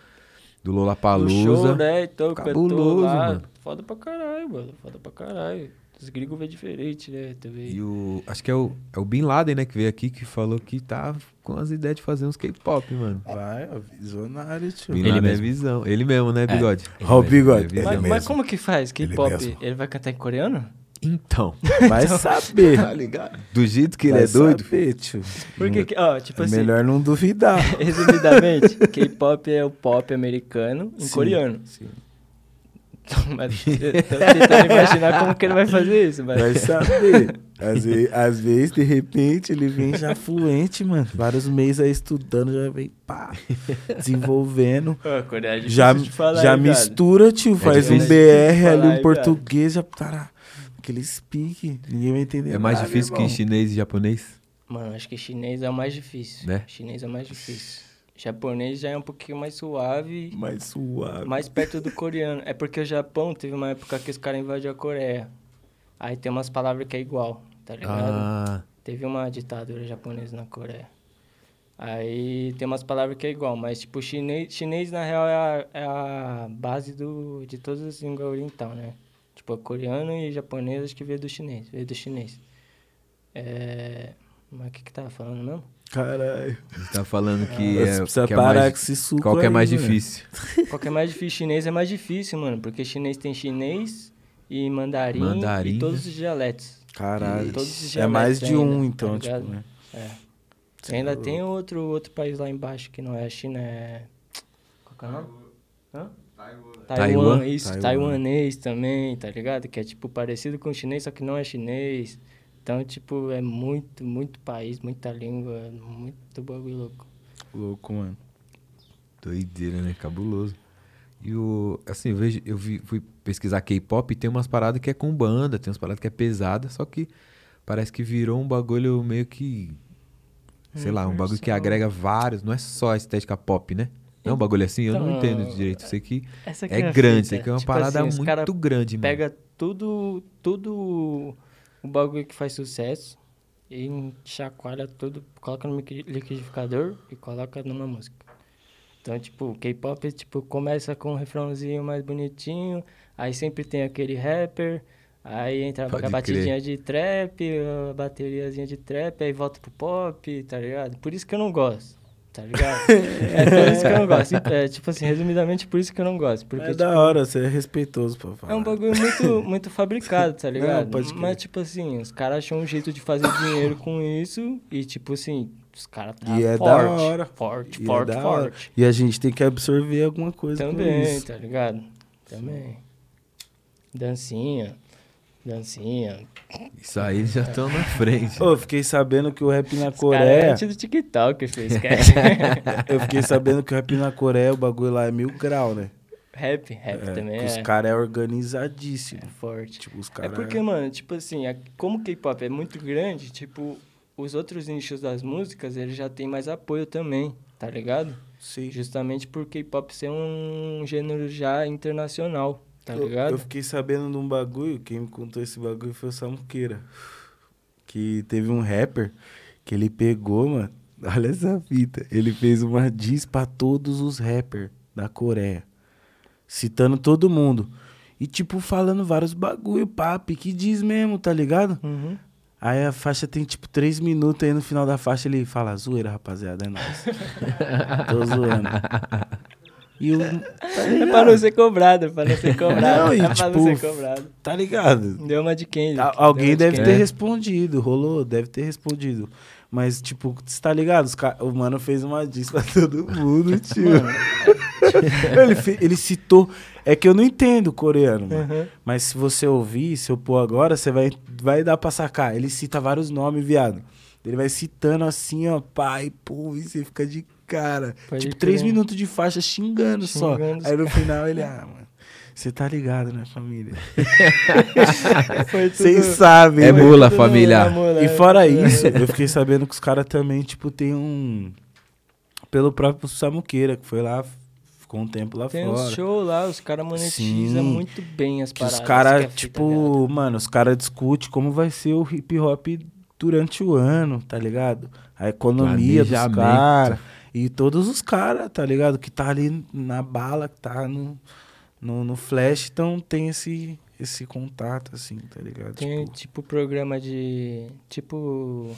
[SPEAKER 5] do
[SPEAKER 4] O show,
[SPEAKER 5] Lollapalooza.
[SPEAKER 4] né? Então,
[SPEAKER 5] Cabuloso,
[SPEAKER 4] lá.
[SPEAKER 5] mano.
[SPEAKER 4] Foda pra caralho, mano. Foda pra caralho. Os gringos vê diferente, né? Também.
[SPEAKER 5] E o. Acho que é o, é o Bin Laden, né, que veio aqui, que falou que tá com as ideias de fazer uns K-pop, mano.
[SPEAKER 2] Vai, ó, visionário, tio.
[SPEAKER 5] Bin
[SPEAKER 3] Ele
[SPEAKER 5] Laden é visão. Ele mesmo, né, bigode?
[SPEAKER 2] Ó, o bigode.
[SPEAKER 5] É.
[SPEAKER 4] Mas,
[SPEAKER 3] Ele
[SPEAKER 4] mas como que faz?
[SPEAKER 3] Ele
[SPEAKER 4] K-pop?
[SPEAKER 3] mesmo.
[SPEAKER 4] Ele vai cantar em coreano?
[SPEAKER 5] Então,
[SPEAKER 2] Vai saber.
[SPEAKER 5] tá ligado? Do jeito que ele
[SPEAKER 2] Vai
[SPEAKER 5] é doido.
[SPEAKER 2] Saber, tio.
[SPEAKER 4] Porque, que- ó, tipo
[SPEAKER 2] é
[SPEAKER 4] assim,
[SPEAKER 2] melhor não duvidar.
[SPEAKER 4] resumidamente, K-pop é o pop americano em
[SPEAKER 2] Sim,
[SPEAKER 4] coreano.
[SPEAKER 2] sim.
[SPEAKER 4] Mas eu tô tentando imaginar como que ele vai fazer isso, mas...
[SPEAKER 2] Vai saber. Às, ve- às vezes, de repente, ele vem já fluente, mano. Vários meses aí estudando, já vem pá, desenvolvendo.
[SPEAKER 4] Coreia é
[SPEAKER 2] Já,
[SPEAKER 4] de falar,
[SPEAKER 2] já
[SPEAKER 4] viado?
[SPEAKER 2] mistura, tio. Faz um
[SPEAKER 5] difícil
[SPEAKER 2] BR
[SPEAKER 4] falar,
[SPEAKER 2] ali, um
[SPEAKER 4] hein,
[SPEAKER 2] português, já tá aquele speak. Ninguém vai entender
[SPEAKER 5] É mais
[SPEAKER 2] nada,
[SPEAKER 5] difícil que
[SPEAKER 2] irmão.
[SPEAKER 5] chinês e japonês?
[SPEAKER 4] Mano, acho que chinês é o mais difícil.
[SPEAKER 5] Né?
[SPEAKER 4] Chinês é o mais difícil. Japonês já é um pouquinho mais suave,
[SPEAKER 2] Mais suave.
[SPEAKER 4] mais perto do coreano. É porque o Japão teve uma época que os caras invadiram a Coreia. Aí tem umas palavras que é igual, tá ligado?
[SPEAKER 5] Ah,
[SPEAKER 4] Teve uma ditadura japonesa na Coreia. Aí tem umas palavras que é igual, mas tipo, chinês, chinês na real é a, é a base do, de todas as línguas orientais, né? Tipo, coreano e japonês acho que veio do chinês, veio do chinês. É... Mas o que que tava falando mesmo?
[SPEAKER 2] Caralho.
[SPEAKER 5] gente tá falando que
[SPEAKER 2] Você
[SPEAKER 5] é,
[SPEAKER 2] precisa
[SPEAKER 5] que é
[SPEAKER 2] parar
[SPEAKER 5] mais,
[SPEAKER 2] com esse suco
[SPEAKER 5] qual que é
[SPEAKER 2] aí,
[SPEAKER 5] mais
[SPEAKER 2] mano.
[SPEAKER 5] difícil?
[SPEAKER 4] Qual que é mais difícil? Chinês é mais difícil, mano, porque chinês tem chinês e mandarim,
[SPEAKER 5] Mandarim,
[SPEAKER 4] e todos
[SPEAKER 5] né?
[SPEAKER 4] os dialetos.
[SPEAKER 2] Caralho.
[SPEAKER 4] Todos os
[SPEAKER 2] É mais
[SPEAKER 4] dialetos
[SPEAKER 2] de um,
[SPEAKER 4] ainda,
[SPEAKER 2] então,
[SPEAKER 4] tá
[SPEAKER 2] tipo, né?
[SPEAKER 4] É. Ainda tem outro, outro país lá embaixo que não é a China, é. Qual que é o nome? Hã? Taiwan.
[SPEAKER 5] Taiwan?
[SPEAKER 4] isso,
[SPEAKER 2] Taiwan.
[SPEAKER 4] taiwanês também, tá ligado? Que é tipo parecido com chinês, só que não é chinês. Então, tipo, é muito, muito país, muita língua, muito bagulho louco.
[SPEAKER 2] Louco, mano.
[SPEAKER 5] Doideira, né? Cabuloso. E o. Assim, eu vejo, eu vi- fui pesquisar K-pop e tem umas paradas que é com banda, tem umas paradas que é pesada, só que parece que virou um bagulho meio que. Sei lá, um bagulho que agrega vários, não é só a estética pop, né? Não é um bagulho assim? Eu não
[SPEAKER 4] Então,
[SPEAKER 5] entendo direito. Sei que
[SPEAKER 4] Essa aqui
[SPEAKER 5] é
[SPEAKER 4] a
[SPEAKER 5] grande, sei que é uma
[SPEAKER 4] Tipo
[SPEAKER 5] parada
[SPEAKER 4] assim,
[SPEAKER 5] muito grande, mano.
[SPEAKER 4] Pega tudo, tudo o bagulho que faz sucesso e chacoalha tudo, coloca no liqui- liquidificador e coloca numa música. Então, tipo, K-pop, tipo, começa com um refrãozinho mais bonitinho, aí sempre tem aquele rapper, aí entra
[SPEAKER 5] Pode
[SPEAKER 4] a
[SPEAKER 5] crer.
[SPEAKER 4] batidinha de trap, a bateriazinha de trap, aí volta pro pop, tá ligado? Por isso que eu não gosto, tá ligado? é por isso que eu não gosto. É, tipo assim, resumidamente, por isso que eu não gosto. Porque,
[SPEAKER 2] é
[SPEAKER 4] tipo,
[SPEAKER 2] da hora, você é respeitoso pra falar.
[SPEAKER 4] é um bagulho muito, muito fabricado, tá ligado?
[SPEAKER 2] pode crer.
[SPEAKER 4] Mas, tipo assim, os caras acham um jeito de fazer dinheiro com isso e, tipo assim, os caras tá
[SPEAKER 2] E é da
[SPEAKER 4] forte,
[SPEAKER 2] hora.
[SPEAKER 4] forte,
[SPEAKER 2] E é
[SPEAKER 4] forte,
[SPEAKER 2] da hora.
[SPEAKER 4] forte.
[SPEAKER 2] E a gente tem que absorver alguma coisa com
[SPEAKER 4] Também, tá ligado? Também. Dancinha, dancinha.
[SPEAKER 5] Isso aí eles já estão na frente.
[SPEAKER 2] Ô, eu fiquei sabendo que o rap na
[SPEAKER 4] Os caras é
[SPEAKER 2] Coreia.
[SPEAKER 4] do TikTok, fez, esquece.
[SPEAKER 2] eu fiquei sabendo que o rap na Coreia, o bagulho lá é mil grau, né?
[SPEAKER 4] rap, rap
[SPEAKER 2] É,
[SPEAKER 4] também
[SPEAKER 2] que
[SPEAKER 4] é,
[SPEAKER 2] Os caras é organizadíssimo.
[SPEAKER 4] é forte.
[SPEAKER 2] Tipo, os
[SPEAKER 4] É
[SPEAKER 2] caras.
[SPEAKER 4] porque, mano, tipo assim, a- como o K-pop é muito grande, tipo, os outros nichos das músicas, ele já tem mais apoio também, tá ligado?
[SPEAKER 2] Sim.
[SPEAKER 4] Justamente por K-pop ser um gênero já internacional, tá
[SPEAKER 2] Eu-
[SPEAKER 4] ligado?
[SPEAKER 2] Eu, fiquei sabendo de um bagulho, quem me contou esse bagulho foi o Samuqueira. Que teve um rapper que ele pegou, mano. Olha essa fita. Ele fez uma diss pra todos os rappers da Coreia. Citando todo mundo. E, tipo, falando vários bagulho, papi, que diz mesmo, tá ligado?
[SPEAKER 4] Uhum.
[SPEAKER 2] Aí a faixa tem, tipo, três minutos, aí no final da faixa ele fala, zoeira, rapaziada, é nóis. Tô zoando. E o. Tá
[SPEAKER 4] É pra não ser cobrado, é pra não ser cobrado.
[SPEAKER 2] Não, e
[SPEAKER 4] é pra
[SPEAKER 2] tipo,
[SPEAKER 4] não ser cobrado.
[SPEAKER 2] Tá ligado?
[SPEAKER 4] Deu uma de quem?
[SPEAKER 2] A- Alguém deve ter
[SPEAKER 5] É.
[SPEAKER 2] respondido, rolou, deve ter respondido. Mas, tipo, você tá ligado? Ca- O mano fez uma diss pra todo mundo, tio. ele, fe- ele citou. É que eu não entendo o coreano, mano.
[SPEAKER 4] Uhum.
[SPEAKER 2] Mas se você ouvir, se eu pôr agora, você vai, vai dar pra sacar. Ele cita vários nomes, viado. Ele vai citando assim, ó, pai, pô, e você fica de cara.
[SPEAKER 4] Pode
[SPEAKER 2] tipo,
[SPEAKER 4] crer.
[SPEAKER 2] três minutos de faixa xingando, só.
[SPEAKER 4] Xingando os
[SPEAKER 2] Aí no final ele, ah, mano, você tá ligado, né, família? Vocês sabem,
[SPEAKER 5] É
[SPEAKER 2] né?
[SPEAKER 5] mula,
[SPEAKER 4] tudo
[SPEAKER 5] família.
[SPEAKER 4] mula,
[SPEAKER 2] E
[SPEAKER 4] é.
[SPEAKER 2] fora isso, eu fiquei sabendo que os caras também, tipo, tem um. Pelo próprio Samuqueira, que foi lá, ficou um tempo lá
[SPEAKER 4] Tem
[SPEAKER 2] fora.
[SPEAKER 4] uns show lá, os caras monetizam
[SPEAKER 2] Sim.
[SPEAKER 4] muito bem as
[SPEAKER 2] que
[SPEAKER 4] paradas.
[SPEAKER 2] os caras,
[SPEAKER 4] é
[SPEAKER 2] tipo,
[SPEAKER 4] viado.
[SPEAKER 2] mano, os caras discutem como vai ser o hip hop durante o ano, tá ligado? A economia dos caras. E todos os caras, tá ligado? Que tá ali na bala, que tá no, no, no flash, então tem esse, esse contato, assim, tá ligado?
[SPEAKER 4] Tem,
[SPEAKER 2] Tipo,
[SPEAKER 4] tipo, programa de... Tipo...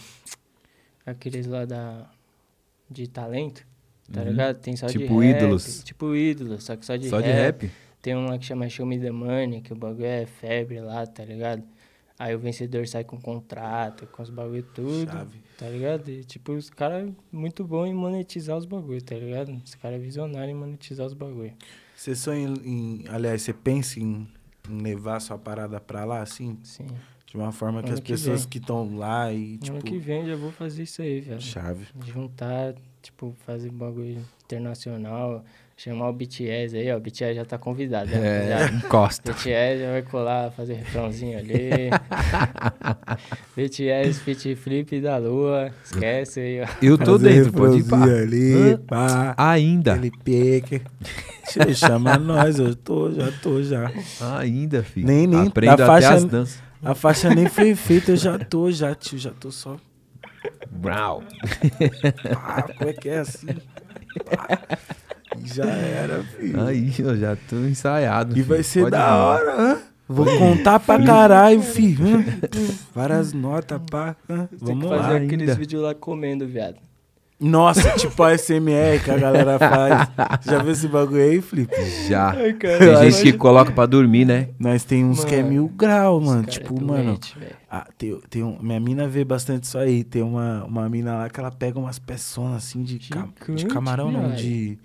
[SPEAKER 4] Aqueles lá da... De talento, tá
[SPEAKER 5] Uhum.
[SPEAKER 4] ligado? Tem só de
[SPEAKER 5] Tipo. Ídolos.
[SPEAKER 4] Tipo ídolos, só que só de
[SPEAKER 5] Só
[SPEAKER 4] rap.
[SPEAKER 5] de rap?
[SPEAKER 4] Tem um lá que chama Show Me The Money, que o bagulho é febre lá, tá ligado? Aí o vencedor sai com contrato, com os bagulho tudo,
[SPEAKER 2] Chave.
[SPEAKER 4] tá ligado? E, tipo, os caras muito bom em monetizar os bagulho, tá ligado? Os caras é visionário em monetizar os bagulho.
[SPEAKER 2] Você sonha em, Aliás, você pensa em, levar sua parada pra lá, assim?
[SPEAKER 4] Sim.
[SPEAKER 2] De uma forma que
[SPEAKER 4] Ano
[SPEAKER 2] as
[SPEAKER 4] que
[SPEAKER 2] pessoas
[SPEAKER 4] vem.
[SPEAKER 2] que estão lá e,
[SPEAKER 4] Ano
[SPEAKER 2] tipo.
[SPEAKER 4] que vem já vou fazer isso aí, velho.
[SPEAKER 2] Chave.
[SPEAKER 4] Juntar, tipo, fazer bagulho internacional, chamar o BTS aí, ó. O BTS já tá convidado, né?
[SPEAKER 5] É,
[SPEAKER 4] Já.
[SPEAKER 5] encosta.
[SPEAKER 4] BTS já vai colar, fazer refrãozinho ali. BTS, Fit Flip da Lua. Esquece aí, ó.
[SPEAKER 5] Eu tô
[SPEAKER 2] Fazer
[SPEAKER 5] dentro, pode ir pá.
[SPEAKER 2] ali,
[SPEAKER 5] Hã?
[SPEAKER 2] pá.
[SPEAKER 5] Ainda.
[SPEAKER 2] Pique. Tio, chama nós, eu tô, já tô, já.
[SPEAKER 5] Ainda, filho.
[SPEAKER 2] Nem- nem
[SPEAKER 5] Aprendo
[SPEAKER 2] da
[SPEAKER 5] até
[SPEAKER 2] faixa-
[SPEAKER 5] as danças.
[SPEAKER 2] A faixa nem foi feita, eu já tô, já, tio, já tô só.
[SPEAKER 5] Brau.
[SPEAKER 2] Pá, como é que é assim? Pá. Já era, filho.
[SPEAKER 5] Aí, eu já tô ensaiado.
[SPEAKER 2] E
[SPEAKER 5] filho.
[SPEAKER 2] vai ser
[SPEAKER 5] Pode
[SPEAKER 2] da
[SPEAKER 5] ir.
[SPEAKER 2] hora, hã? Vou contar pra caralho, filho. hã? Várias notas, pá. hã? Vamos
[SPEAKER 4] que fazer
[SPEAKER 2] lá.
[SPEAKER 4] aqueles
[SPEAKER 5] ainda.
[SPEAKER 4] vídeos lá comendo, viado.
[SPEAKER 2] Nossa, tipo a SMR que a galera faz. Já viu esse bagulho aí, Felipe?
[SPEAKER 5] Já.
[SPEAKER 4] Ai, cara,
[SPEAKER 5] Tem gente que coloca pra dormir, né?
[SPEAKER 2] Nós tem uns que é
[SPEAKER 4] Mano,
[SPEAKER 2] mil grau, mano.
[SPEAKER 4] Cara
[SPEAKER 2] Tipo,
[SPEAKER 4] é
[SPEAKER 2] mano.
[SPEAKER 4] doente, velho.
[SPEAKER 2] Ah, tem, tem um, minha mina vê bastante isso aí. Tem uma, uma mina lá que ela pega umas peçonas assim de, ca- de
[SPEAKER 4] Gigante,
[SPEAKER 2] camarão, não, de,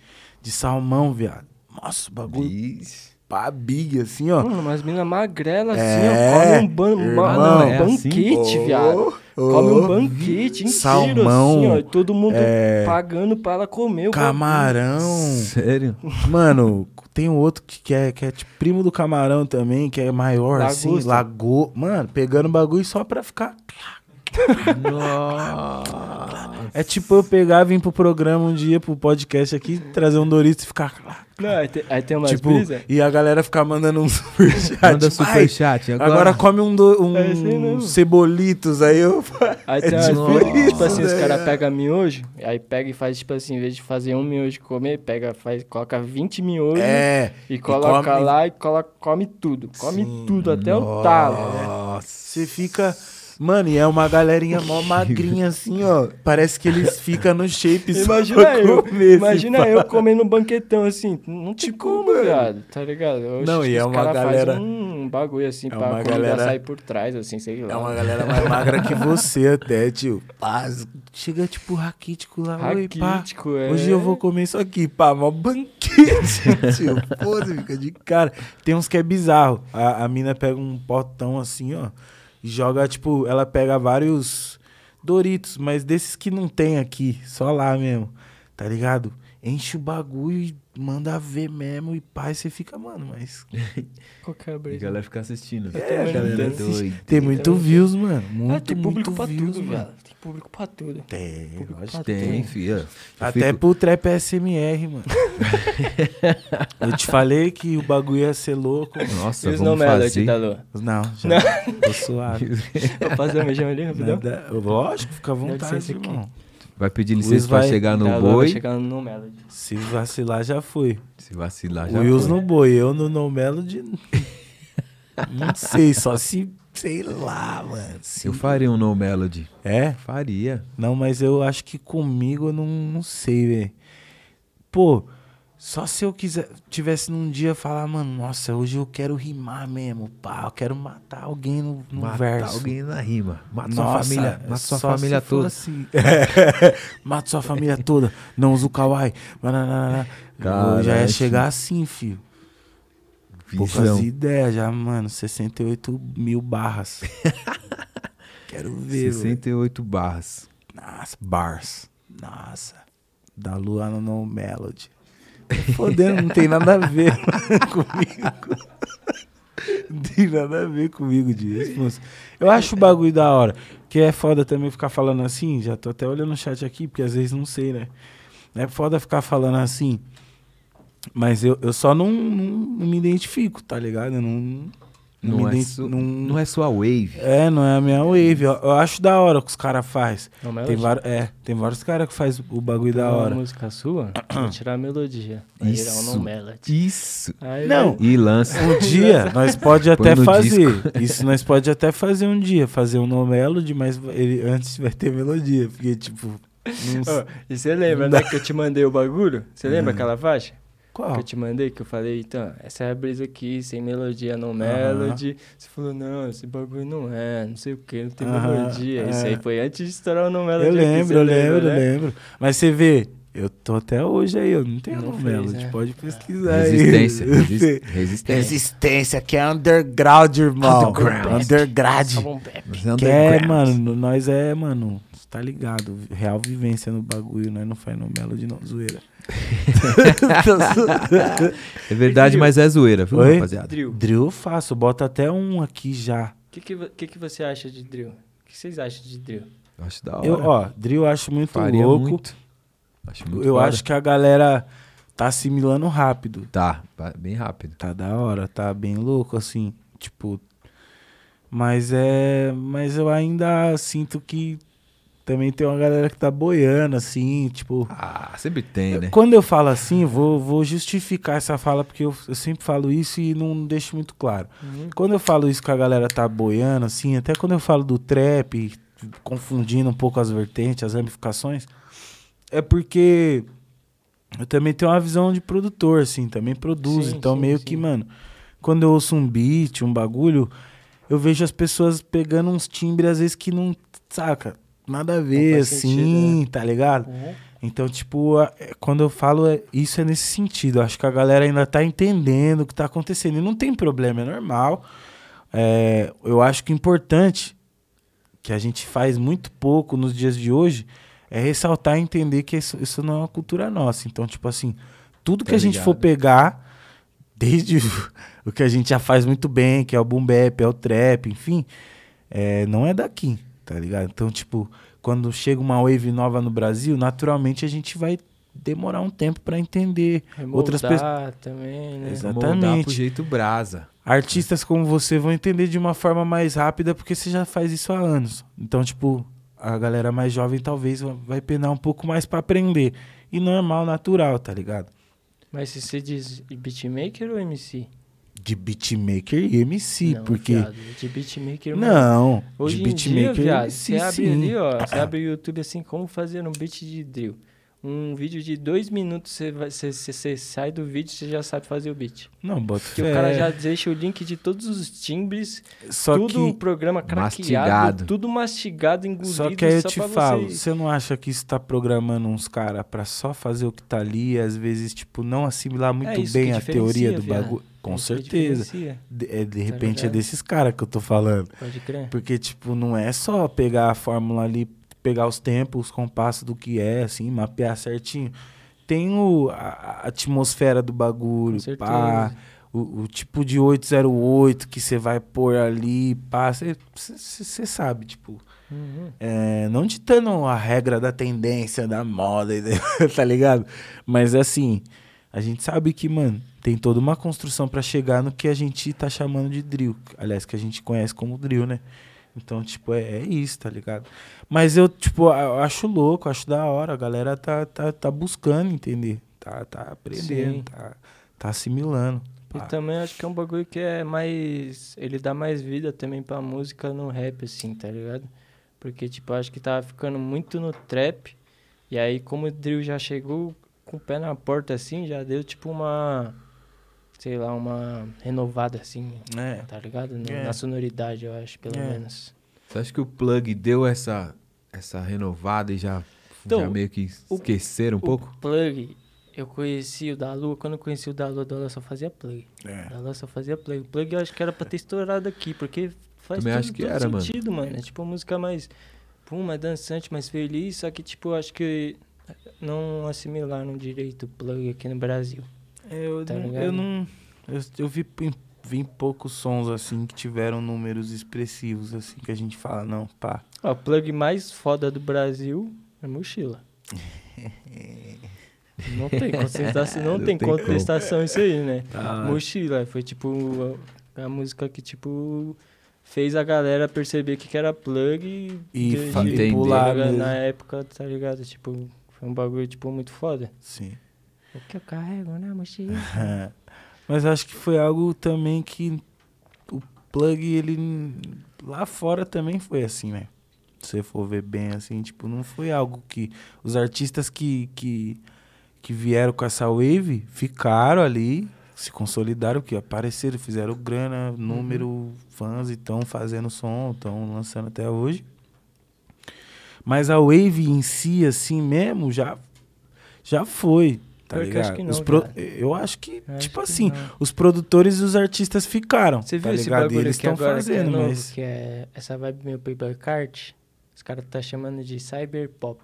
[SPEAKER 2] de salmão, viado. Nossa, o bagulho
[SPEAKER 5] Isso.
[SPEAKER 2] pá, big, assim, ó.
[SPEAKER 4] Mano, umas minas magrelas assim,
[SPEAKER 2] É,
[SPEAKER 4] ó. Come um, ban
[SPEAKER 2] irmão,
[SPEAKER 4] não,
[SPEAKER 5] é assim?
[SPEAKER 4] banquete,
[SPEAKER 2] Ô,
[SPEAKER 4] viado.
[SPEAKER 2] ô,
[SPEAKER 4] Come um banquete inteiro,
[SPEAKER 2] Salmão,
[SPEAKER 4] assim, ó. e Todo mundo
[SPEAKER 2] é,
[SPEAKER 4] pagando pra ela comer o
[SPEAKER 2] Camarão.
[SPEAKER 5] Sério?
[SPEAKER 2] Mano, tem um outro que, que é, que é tipo primo do camarão também, que é maior, assim,
[SPEAKER 4] Lagosta.
[SPEAKER 2] lago. Mano, pegando bagulho só pra ficar.
[SPEAKER 5] Nossa.
[SPEAKER 2] É tipo eu pegar, vir pro programa um dia, pro podcast aqui, trazer um Doritos e ficar.
[SPEAKER 4] Não, aí tem, aí tem umas
[SPEAKER 2] tipo,
[SPEAKER 4] brisa.
[SPEAKER 2] e a galera ficar mandando um superchat.
[SPEAKER 5] Manda superchat agora.
[SPEAKER 2] Agora come um, do, um
[SPEAKER 4] É assim
[SPEAKER 2] cebolitos, aí eu.
[SPEAKER 4] Aí
[SPEAKER 2] é
[SPEAKER 4] tem umas
[SPEAKER 2] tipo
[SPEAKER 4] brisa,
[SPEAKER 2] isso,
[SPEAKER 4] tipo assim, os
[SPEAKER 2] né?
[SPEAKER 4] caras pegam miojo, aí pega e faz, tipo assim, em vez de fazer um miojo e comer, pega, faz, coloca 20 miojos
[SPEAKER 2] É.
[SPEAKER 4] e coloca
[SPEAKER 2] come-
[SPEAKER 4] lá e coloca, come tudo. Come
[SPEAKER 2] Sim.
[SPEAKER 4] tudo, até o talo. né?
[SPEAKER 5] Nossa.
[SPEAKER 2] Você fica. Mano, e é uma galerinha mó magrinha assim, ó. Parece que eles ficam no shape só
[SPEAKER 4] Imagina eu,
[SPEAKER 2] comer
[SPEAKER 4] imagina
[SPEAKER 2] pá.
[SPEAKER 4] eu comendo um banquetão assim, não tem
[SPEAKER 2] Tipo,
[SPEAKER 4] como, viado, tá ligado? Oxe,
[SPEAKER 2] Não, e é uma galera-
[SPEAKER 4] Faz um bagulho assim
[SPEAKER 2] É
[SPEAKER 4] pra
[SPEAKER 2] uma galera-
[SPEAKER 4] sair por trás, assim, sei lá.
[SPEAKER 2] É uma galera mais magra que você até, tio. Pá, chega tipo raquítico lá, oi, pá.
[SPEAKER 4] Raquítico, é.
[SPEAKER 2] Hoje eu vou comer isso aqui, pá, mó banquete, tio. Pô, você fica de cara. Tem uns que é bizarro. A, a mina pega um potão assim, ó, e joga, tipo, ela pega vários Doritos, mas desses que não tem aqui, só lá mesmo, tá ligado? Enche o bagulho e manda ver mesmo, e e você fica, mano, mas
[SPEAKER 4] Qual que é a
[SPEAKER 5] E a
[SPEAKER 4] brisa?
[SPEAKER 5] galera fica assistindo.
[SPEAKER 2] É,
[SPEAKER 4] não
[SPEAKER 2] galera,
[SPEAKER 4] entendo.
[SPEAKER 2] assiste. tem muito views, mano. Muito,
[SPEAKER 4] Ah, tem público
[SPEAKER 2] muito
[SPEAKER 4] pra
[SPEAKER 2] views,
[SPEAKER 4] tudo,
[SPEAKER 2] mano.
[SPEAKER 4] Tem público pra tudo.
[SPEAKER 2] Tem,
[SPEAKER 4] Público
[SPEAKER 2] lógico.
[SPEAKER 5] Tem. Eu
[SPEAKER 2] Até
[SPEAKER 5] fico-
[SPEAKER 2] pro trap SMR, mano. Eu te falei que o bagulho ia ser louco.
[SPEAKER 5] Nossa,
[SPEAKER 4] E os
[SPEAKER 5] vamos
[SPEAKER 4] no Melody
[SPEAKER 5] fazer.
[SPEAKER 4] da Lua?
[SPEAKER 2] Não, já. Tô suave.
[SPEAKER 4] Vou fazer um beijão ali, rapidão?
[SPEAKER 2] Nada, lógico, fica à vontade,
[SPEAKER 4] licença aqui.
[SPEAKER 5] Vai pedir licença pra
[SPEAKER 2] vai-
[SPEAKER 5] chegar no
[SPEAKER 4] Lua vai
[SPEAKER 5] boi.
[SPEAKER 4] chegar no Melody.
[SPEAKER 2] Se vacilar, já foi.
[SPEAKER 5] Se vacilar, já
[SPEAKER 2] Wills no boi, eu no No Melody. Não sei, só se. Sei lá, mano. Se-
[SPEAKER 5] Eu faria um No Melody.
[SPEAKER 2] É?
[SPEAKER 5] Faria.
[SPEAKER 2] Não, mas eu acho que comigo eu não, não sei, velho. Pô, Só se eu quiser, tivesse num dia falar, mano, nossa, hoje eu quero rimar mesmo, pá, eu quero matar alguém no, no
[SPEAKER 5] Matar
[SPEAKER 2] verso.
[SPEAKER 5] alguém na rima. Mata sua
[SPEAKER 2] Nossa,
[SPEAKER 5] família. Mata sua
[SPEAKER 2] só
[SPEAKER 5] família toda.
[SPEAKER 2] assim. Mata sua família toda. Não usa o kawaii. Já ia chegar assim, filho. Poucas
[SPEAKER 5] Visão.
[SPEAKER 2] ideias já, mano. 68 mil barras. Quero ver, velho.
[SPEAKER 5] 68 barras.
[SPEAKER 2] Nossa, bars. Nossa. Da Luana no Melody. Fodendo, não tem nada a ver comigo. Não tem nada a ver comigo disso, moço. Eu acho o bagulho da hora. Que é foda também ficar falando assim. Já tô até olhando o chat aqui, porque às vezes não sei, né? É foda ficar falando assim. Mas eu, eu só não, não, não me identifico, tá ligado? Eu não.
[SPEAKER 5] Não, é, su-
[SPEAKER 2] não-
[SPEAKER 5] não é sua wave.
[SPEAKER 2] é, não é a minha wave. Eu, eu acho da hora o que os caras fazem.
[SPEAKER 4] Não,
[SPEAKER 2] Tem, var- é, tem vários caras que faz o bagulho da
[SPEAKER 4] uma
[SPEAKER 2] hora.
[SPEAKER 4] música sua, vou tirar a melodia. Virar um
[SPEAKER 5] Isso.
[SPEAKER 4] no Melody.
[SPEAKER 5] Isso.
[SPEAKER 4] Aí
[SPEAKER 2] Não.
[SPEAKER 4] vai-
[SPEAKER 5] E lança.
[SPEAKER 2] Um dia nós pode até fazer. Isso nós pode até fazer um dia, fazer um no melody, mas ele antes vai ter melodia, porque tipo, não
[SPEAKER 4] Ó, e você lembra, né, que eu te mandei o bagulho? Você lembra
[SPEAKER 2] Hum.
[SPEAKER 4] aquela faixa?
[SPEAKER 2] Qual?
[SPEAKER 4] Que eu te mandei, que eu falei, então, essa é a brisa aqui, sem melodia no melody. Você falou, não, esse bagulho não é, não sei o que, não tem melodia. Isso
[SPEAKER 2] é.
[SPEAKER 4] aí foi antes de estourar o no melody.
[SPEAKER 2] Eu
[SPEAKER 4] aqui,
[SPEAKER 2] lembro, eu
[SPEAKER 4] lembra,
[SPEAKER 2] lembro, eu
[SPEAKER 4] né?
[SPEAKER 2] lembro. Mas você vê, eu tô até hoje aí, eu não tenho
[SPEAKER 4] Não
[SPEAKER 2] no
[SPEAKER 4] fez,
[SPEAKER 2] melody,
[SPEAKER 4] é.
[SPEAKER 2] pode pesquisar aí.
[SPEAKER 5] Resistência. Resi- Resistência.
[SPEAKER 2] Resistência, que é underground, irmão.
[SPEAKER 5] Underground.
[SPEAKER 2] Underground.
[SPEAKER 5] Mas é
[SPEAKER 2] Que é,
[SPEAKER 5] underground.
[SPEAKER 2] mano, nós é, mano, tá ligado, real vivência no bagulho, nós não faz no melody não, zoeira.
[SPEAKER 5] É verdade, mas é zoeira, viu,
[SPEAKER 2] Oi?
[SPEAKER 5] rapaziada?
[SPEAKER 4] Drill.
[SPEAKER 2] Drill eu faço, bota até um aqui já.
[SPEAKER 4] O que, que, que, que você acha de drill? O que vocês acham de drill?
[SPEAKER 5] Eu acho da hora.
[SPEAKER 2] Eu, ó, drill eu acho muito
[SPEAKER 5] Faria
[SPEAKER 2] louco.
[SPEAKER 5] muito. Acho muito
[SPEAKER 2] eu
[SPEAKER 5] foda.
[SPEAKER 2] acho que a galera tá assimilando rápido.
[SPEAKER 5] Tá, bem rápido.
[SPEAKER 2] Tá da hora, tá bem louco, assim, tipo. Mas é. Mas eu ainda sinto que também tem uma galera que tá boiando, assim, tipo.
[SPEAKER 5] Ah, sempre tem, né?
[SPEAKER 2] Quando eu falo assim, vou, vou justificar essa fala, porque eu, eu sempre falo isso e não deixo muito claro. Quando eu falo isso que a galera tá boiando, assim, até quando eu falo do trap, confundindo um pouco as vertentes, as ramificações, é porque eu também tenho uma visão de produtor, assim, também produzo.
[SPEAKER 4] Sim,
[SPEAKER 2] então,
[SPEAKER 4] sim,
[SPEAKER 2] meio
[SPEAKER 4] sim.
[SPEAKER 2] que, mano, quando eu ouço um beat, um bagulho, eu vejo as pessoas pegando uns timbres, às vezes, que não, saca, nada a ver, assim,
[SPEAKER 4] sentido, né?
[SPEAKER 2] tá ligado? Então, tipo, é, quando eu falo é- isso é nesse sentido. Acho que a galera ainda tá entendendo o que tá acontecendo. E não tem problema, é normal. É, eu acho que o importante, que a gente faz muito pouco nos dias de hoje, é ressaltar e entender que isso, isso não é uma cultura nossa. Então, tipo assim, tudo que
[SPEAKER 5] Tá
[SPEAKER 2] a gente for pegar, desde o- o que a gente já faz muito bem, que é o boom bap, é o trap, enfim, é, não é daqui, tá ligado? Então, tipo, quando chega uma wave nova no Brasil, naturalmente a gente vai demorar um tempo pra entender. Outras pessoas.
[SPEAKER 4] Remoldar também, né?
[SPEAKER 5] Moldar
[SPEAKER 2] Exatamente.
[SPEAKER 5] pro jeito brasa.
[SPEAKER 2] Artistas como você vão entender de uma forma mais rápida porque você já faz isso há anos. Então, tipo, a galera mais jovem talvez vai penar um pouco mais pra aprender. E normal, natural, tá ligado?
[SPEAKER 4] Mas se você diz beatmaker ou MC?
[SPEAKER 2] De beatmaker e MC,
[SPEAKER 4] não,
[SPEAKER 2] porque.
[SPEAKER 4] viado, de beatmaker... mano.
[SPEAKER 2] Não,
[SPEAKER 4] Hoje
[SPEAKER 2] de
[SPEAKER 4] em dia,
[SPEAKER 2] beatmaker e
[SPEAKER 4] viado,
[SPEAKER 2] MC,
[SPEAKER 4] você abre
[SPEAKER 2] sim.
[SPEAKER 4] ali, ó, você abre o YouTube assim, como fazer um beat de drill. Um vídeo de dois minutos, você, vai, você, você, você sai do vídeo, você já sabe fazer o beat.
[SPEAKER 2] Não, bota
[SPEAKER 4] Porque
[SPEAKER 2] fé.
[SPEAKER 4] o cara já deixa o link de todos os timbres,
[SPEAKER 2] Só
[SPEAKER 4] tudo o programa craqueado,
[SPEAKER 5] Mastigado.
[SPEAKER 4] tudo mastigado, engolido,
[SPEAKER 2] só que aí eu te falo,
[SPEAKER 4] você...
[SPEAKER 2] você não acha que isso tá programando uns caras pra só fazer o que tá ali e às vezes, tipo, não assimilar muito
[SPEAKER 4] É
[SPEAKER 2] bem a teoria do bagulho? Com
[SPEAKER 4] É
[SPEAKER 2] certeza. De, é, de
[SPEAKER 4] Tá
[SPEAKER 2] repente é desses caras que eu tô falando.
[SPEAKER 4] Pode crer.
[SPEAKER 2] Porque, tipo, não é só pegar a fórmula ali, pegar os tempos, os compassos do que é, assim, mapear certinho. Tem o, a, a atmosfera do bagulho, pá, o, o tipo de 808 que você vai pôr ali, pá, você sabe, tipo.
[SPEAKER 4] Uhum.
[SPEAKER 2] É, não ditando a regra da tendência, da moda, tá ligado? Mas assim, a gente sabe que, mano, tem toda uma construção pra chegar no que a gente tá chamando de drill. Aliás, que a gente conhece como drill, né? Então, tipo, é, é isso, tá ligado? Mas eu, tipo, eu acho louco, acho da hora. A galera tá, tá, tá buscando entender. Tá, tá aprendendo,
[SPEAKER 4] Sim.
[SPEAKER 2] tá, tá assimilando.
[SPEAKER 4] E
[SPEAKER 2] pá.
[SPEAKER 4] também acho que é um bagulho que é mais. Ele dá mais vida também pra música no rap, assim, tá ligado? Porque, tipo, acho que tava ficando muito no trap. E aí, como o drill já chegou, com o pé na porta assim, já deu tipo uma. Sei lá, uma renovada assim,
[SPEAKER 2] É.
[SPEAKER 4] tá ligado? Na,
[SPEAKER 2] É.
[SPEAKER 4] na sonoridade, eu acho, pelo
[SPEAKER 2] É.
[SPEAKER 4] menos.
[SPEAKER 5] Você acha que o plug deu essa, essa renovada e já,
[SPEAKER 4] Então,
[SPEAKER 5] já meio que
[SPEAKER 4] o-
[SPEAKER 5] esqueceram um pouco?
[SPEAKER 4] O plug, eu conheci o da Lua, quando eu conheci o da Lua, o da Lua só fazia plug.
[SPEAKER 2] É.
[SPEAKER 4] O da Lua só fazia plug. O plug eu acho que era pra ter estourado aqui, porque faz
[SPEAKER 5] Também que
[SPEAKER 4] todo
[SPEAKER 5] era, mano.
[SPEAKER 4] sentido, mano. É tipo uma música mais, pum, mais dançante, mais feliz, só que tipo, eu acho que não assimilaram direito o plug aqui no Brasil.
[SPEAKER 2] É, Eu,
[SPEAKER 4] Tá
[SPEAKER 2] não, eu não. Eu, eu vi, vi poucos sons assim que tiveram números expressivos, assim, que a gente fala, não, pá.
[SPEAKER 4] Ó, o plug mais foda do Brasil é mochila. Não tem contestação, não,
[SPEAKER 5] Não
[SPEAKER 4] tem
[SPEAKER 5] tem como.
[SPEAKER 4] contestação isso aí, né?
[SPEAKER 2] Tá.
[SPEAKER 4] Mochila, foi tipo a, a música que tipo fez a galera perceber que que era plug e,
[SPEAKER 2] E
[SPEAKER 4] de- de-
[SPEAKER 2] pular
[SPEAKER 4] na época, tá ligado? Tipo, foi um bagulho tipo muito foda.
[SPEAKER 2] Sim.
[SPEAKER 4] O que eu carrego na mochila?
[SPEAKER 2] Mas acho que foi algo também que o plug, ele lá fora também foi assim, né? Se você for ver bem assim, tipo, não foi algo que os artistas que, que, que vieram com essa wave ficaram ali, se consolidaram, que apareceram, fizeram grana, número, fãs e estão fazendo som, estão lançando até hoje. Mas a wave em si, assim mesmo, já, já foi. Tá
[SPEAKER 4] que eu acho
[SPEAKER 2] ligado?
[SPEAKER 4] que não,
[SPEAKER 2] Os pro-. Eu acho que,
[SPEAKER 4] Eu acho
[SPEAKER 2] tipo
[SPEAKER 4] que
[SPEAKER 2] assim,
[SPEAKER 4] não.
[SPEAKER 2] os produtores e os artistas ficaram.
[SPEAKER 4] Você
[SPEAKER 2] tá
[SPEAKER 4] viu esse
[SPEAKER 2] ligado? E
[SPEAKER 4] bagulho
[SPEAKER 2] eles
[SPEAKER 4] que
[SPEAKER 2] estão
[SPEAKER 4] agora que é
[SPEAKER 2] fazendo,
[SPEAKER 4] novo,
[SPEAKER 2] mas.
[SPEAKER 4] que é essa vibe meio paper cart? Os caras tá chamando de cyberpop.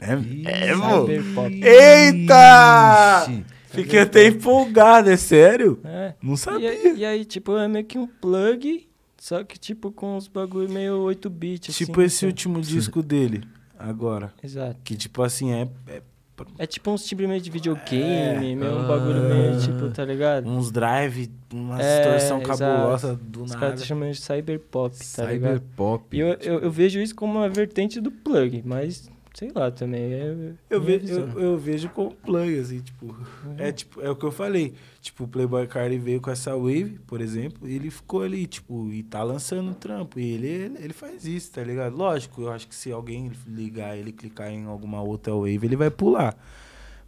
[SPEAKER 2] É, é.
[SPEAKER 4] Cyberpop.
[SPEAKER 2] Eita!
[SPEAKER 5] Ixi.
[SPEAKER 2] Fiquei até empolgado, é sério?
[SPEAKER 4] É.
[SPEAKER 2] Não
[SPEAKER 4] E
[SPEAKER 2] sabia.
[SPEAKER 4] aí, e aí, tipo, é meio que um plug, só que, tipo, com os bagulho meio 8-bit, assim.
[SPEAKER 2] tipo esse
[SPEAKER 4] sabe?
[SPEAKER 2] último disco dele, agora.
[SPEAKER 4] Exato.
[SPEAKER 2] Que, tipo assim, é, é
[SPEAKER 4] É tipo uns timbre meio de videogame,
[SPEAKER 2] É.
[SPEAKER 4] meio um bagulho meio,
[SPEAKER 5] Ah.
[SPEAKER 4] tipo, tá ligado?
[SPEAKER 2] uns drive, uma
[SPEAKER 4] É,
[SPEAKER 2] distorção cabulosa do
[SPEAKER 4] Os caras
[SPEAKER 2] nada.
[SPEAKER 4] estão chamando de cyberpop, tá ligado?
[SPEAKER 5] Cyberpop.
[SPEAKER 4] E eu, eu, eu vejo isso como uma vertente do plug, mas sei lá também. É
[SPEAKER 2] Eu,
[SPEAKER 4] minha
[SPEAKER 2] ve,
[SPEAKER 4] visão.
[SPEAKER 2] eu, eu vejo como plug, assim, tipo. É tipo, é o que eu falei. Tipo, o Playboy Cardi veio com essa wave, por exemplo, e ele ficou ali, tipo, e tá lançando trampo. E ele, ele, faz isso, tá ligado? Lógico, eu acho que se alguém ligar ele clicar em alguma outra wave, ele vai pular.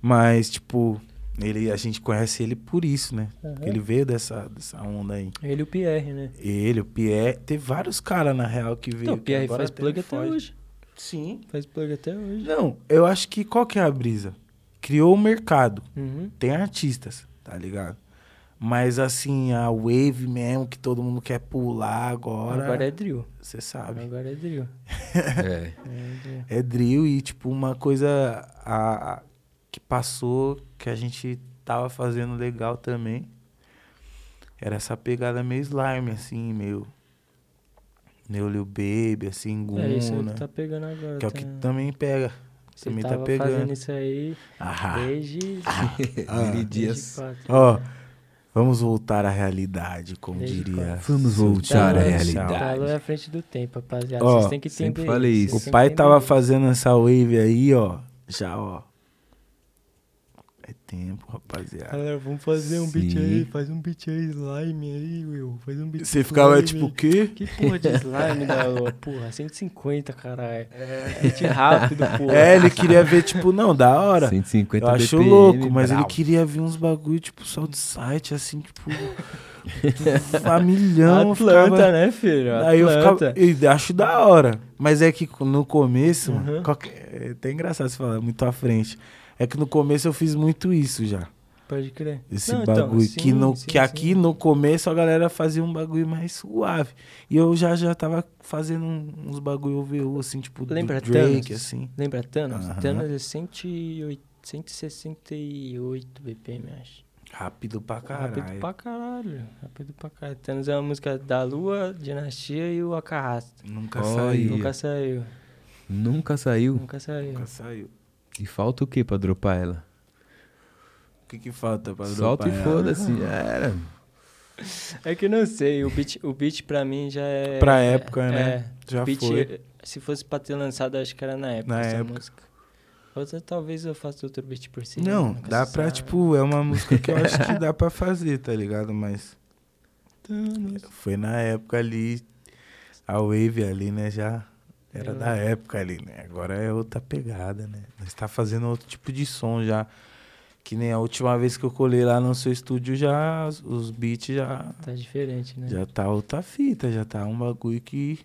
[SPEAKER 2] Mas, tipo, ele, a gente conhece ele por isso, né? Porque
[SPEAKER 4] Uhum.
[SPEAKER 2] ele veio dessa, dessa onda aí.
[SPEAKER 4] Ele e o Pierre, né?
[SPEAKER 2] Ele, o Pierre, teve vários caras, na real, que veio.
[SPEAKER 4] Então, o Pierre faz
[SPEAKER 2] até
[SPEAKER 4] plug até
[SPEAKER 2] foge.
[SPEAKER 4] hoje.
[SPEAKER 2] Sim.
[SPEAKER 4] Faz plug até hoje.
[SPEAKER 2] Não, eu acho que qual que é a brisa? Criou o mercado
[SPEAKER 4] Uhum.
[SPEAKER 2] tem artistas, tá ligado? Mas assim, a wave mesmo, que todo mundo quer pular agora,
[SPEAKER 4] Agora é drill.
[SPEAKER 2] você sabe.
[SPEAKER 4] Agora é drill.
[SPEAKER 5] É.
[SPEAKER 4] É drill.
[SPEAKER 2] É drill e tipo uma coisa a, a- que passou, que a gente tava fazendo legal também. Era essa pegada meio slime, assim, meio. Meio Lil Baby, assim,
[SPEAKER 4] É isso
[SPEAKER 2] Guna.
[SPEAKER 4] que tá pegando agora.
[SPEAKER 2] que é o
[SPEAKER 4] tá?
[SPEAKER 2] que também pega.
[SPEAKER 4] Você
[SPEAKER 2] também tá
[SPEAKER 4] tava
[SPEAKER 2] pegando.
[SPEAKER 4] fazendo isso aí
[SPEAKER 2] Ah,
[SPEAKER 4] desde...
[SPEAKER 5] Vini
[SPEAKER 4] desde
[SPEAKER 5] Dias.
[SPEAKER 4] quatro.
[SPEAKER 2] ó, vamos voltar à realidade, como
[SPEAKER 4] Desde
[SPEAKER 2] diria.
[SPEAKER 5] Vamos
[SPEAKER 2] seu
[SPEAKER 5] voltar à realidade.
[SPEAKER 4] Galo é à frente do tempo, rapaziada.
[SPEAKER 2] Ó,
[SPEAKER 4] Vocês têm que
[SPEAKER 5] sempre
[SPEAKER 4] entender.
[SPEAKER 5] falei
[SPEAKER 4] isso,
[SPEAKER 2] O pai tava fazendo essa wave aí, ó. Já, ó. É tempo, rapaziada.
[SPEAKER 4] Galera, vamos fazer um beat aí, faz um beat aí, slime aí, Will. Faz um beat
[SPEAKER 2] Você ficava tipo, o quê?
[SPEAKER 4] Que porra de slime da lua? Porra, 150, caralho. É. Beat rápido, porra.
[SPEAKER 2] É, ele queria ver, tipo, não, da hora.
[SPEAKER 5] 150
[SPEAKER 2] Eu acho
[SPEAKER 5] BPM,
[SPEAKER 2] louco, mas ele queria ver uns bagulho, tipo, só de site, assim, tipo. familhão.
[SPEAKER 4] Atlanta,
[SPEAKER 2] ficava...
[SPEAKER 4] né, filho?
[SPEAKER 2] Aí eu
[SPEAKER 4] Atlanta.
[SPEAKER 2] ficava. Eu acho da hora. Mas é que no começo, mano,
[SPEAKER 4] Uhum.
[SPEAKER 2] qualquer- é até engraçado você falar, muito à frente. É que no começo eu fiz muito isso já.
[SPEAKER 4] Pode crer.
[SPEAKER 2] Esse
[SPEAKER 4] Não, então,
[SPEAKER 2] bagulho. que,
[SPEAKER 4] sim,
[SPEAKER 2] no,
[SPEAKER 4] sim,
[SPEAKER 2] que aqui
[SPEAKER 4] sim.
[SPEAKER 2] no começo a galera fazia um bagulho mais suave. E eu já, já tava fazendo uns bagulho OVU, assim, tipo
[SPEAKER 4] Lembra
[SPEAKER 2] do Drake,
[SPEAKER 4] Thanos?
[SPEAKER 2] assim.
[SPEAKER 4] Lembra Thanos?
[SPEAKER 2] Aham.
[SPEAKER 4] Thanos é 108, 168 BPM, acho.
[SPEAKER 2] Rápido pra
[SPEAKER 4] Rápido
[SPEAKER 2] caralho.
[SPEAKER 4] pra caralho. Rápido pra caralho. Thanos é uma música da Lua, Dinastia e o Acarrasta.
[SPEAKER 2] Nunca saiu.
[SPEAKER 4] Nunca saiu.
[SPEAKER 5] Nunca saiu.
[SPEAKER 4] Nunca saiu.
[SPEAKER 2] Nunca saiu.
[SPEAKER 5] E falta o que pra dropar ela?
[SPEAKER 2] O que que falta pra
[SPEAKER 5] Solta e
[SPEAKER 2] dropar ela?
[SPEAKER 5] foda-se. já Era.
[SPEAKER 4] É que eu não sei, o beat, o beat pra mim já é.
[SPEAKER 2] Pra época,
[SPEAKER 4] é,
[SPEAKER 2] né?
[SPEAKER 4] É,
[SPEAKER 2] Já
[SPEAKER 4] o beat,
[SPEAKER 2] foi.
[SPEAKER 4] se fosse pra ter lançado, acho que era na época
[SPEAKER 2] Na
[SPEAKER 4] essa
[SPEAKER 2] época.
[SPEAKER 4] música. Outra talvez eu faça outro beat por cima.
[SPEAKER 2] Não,
[SPEAKER 4] nunca
[SPEAKER 2] dá pra,
[SPEAKER 4] sabe.
[SPEAKER 2] tipo, é uma música que eu acho que dá pra fazer, tá ligado? Mas foi na época ali, a Wave ali, né, já era
[SPEAKER 4] É.
[SPEAKER 2] da época ali, né? Agora é outra pegada, né? Nós tá fazendo outro tipo de som já. Que nem a última vez que eu colei lá no seu estúdio, já os, beats já,
[SPEAKER 4] Tá diferente, né?
[SPEAKER 2] já tá outra fita, já tá um bagulho que.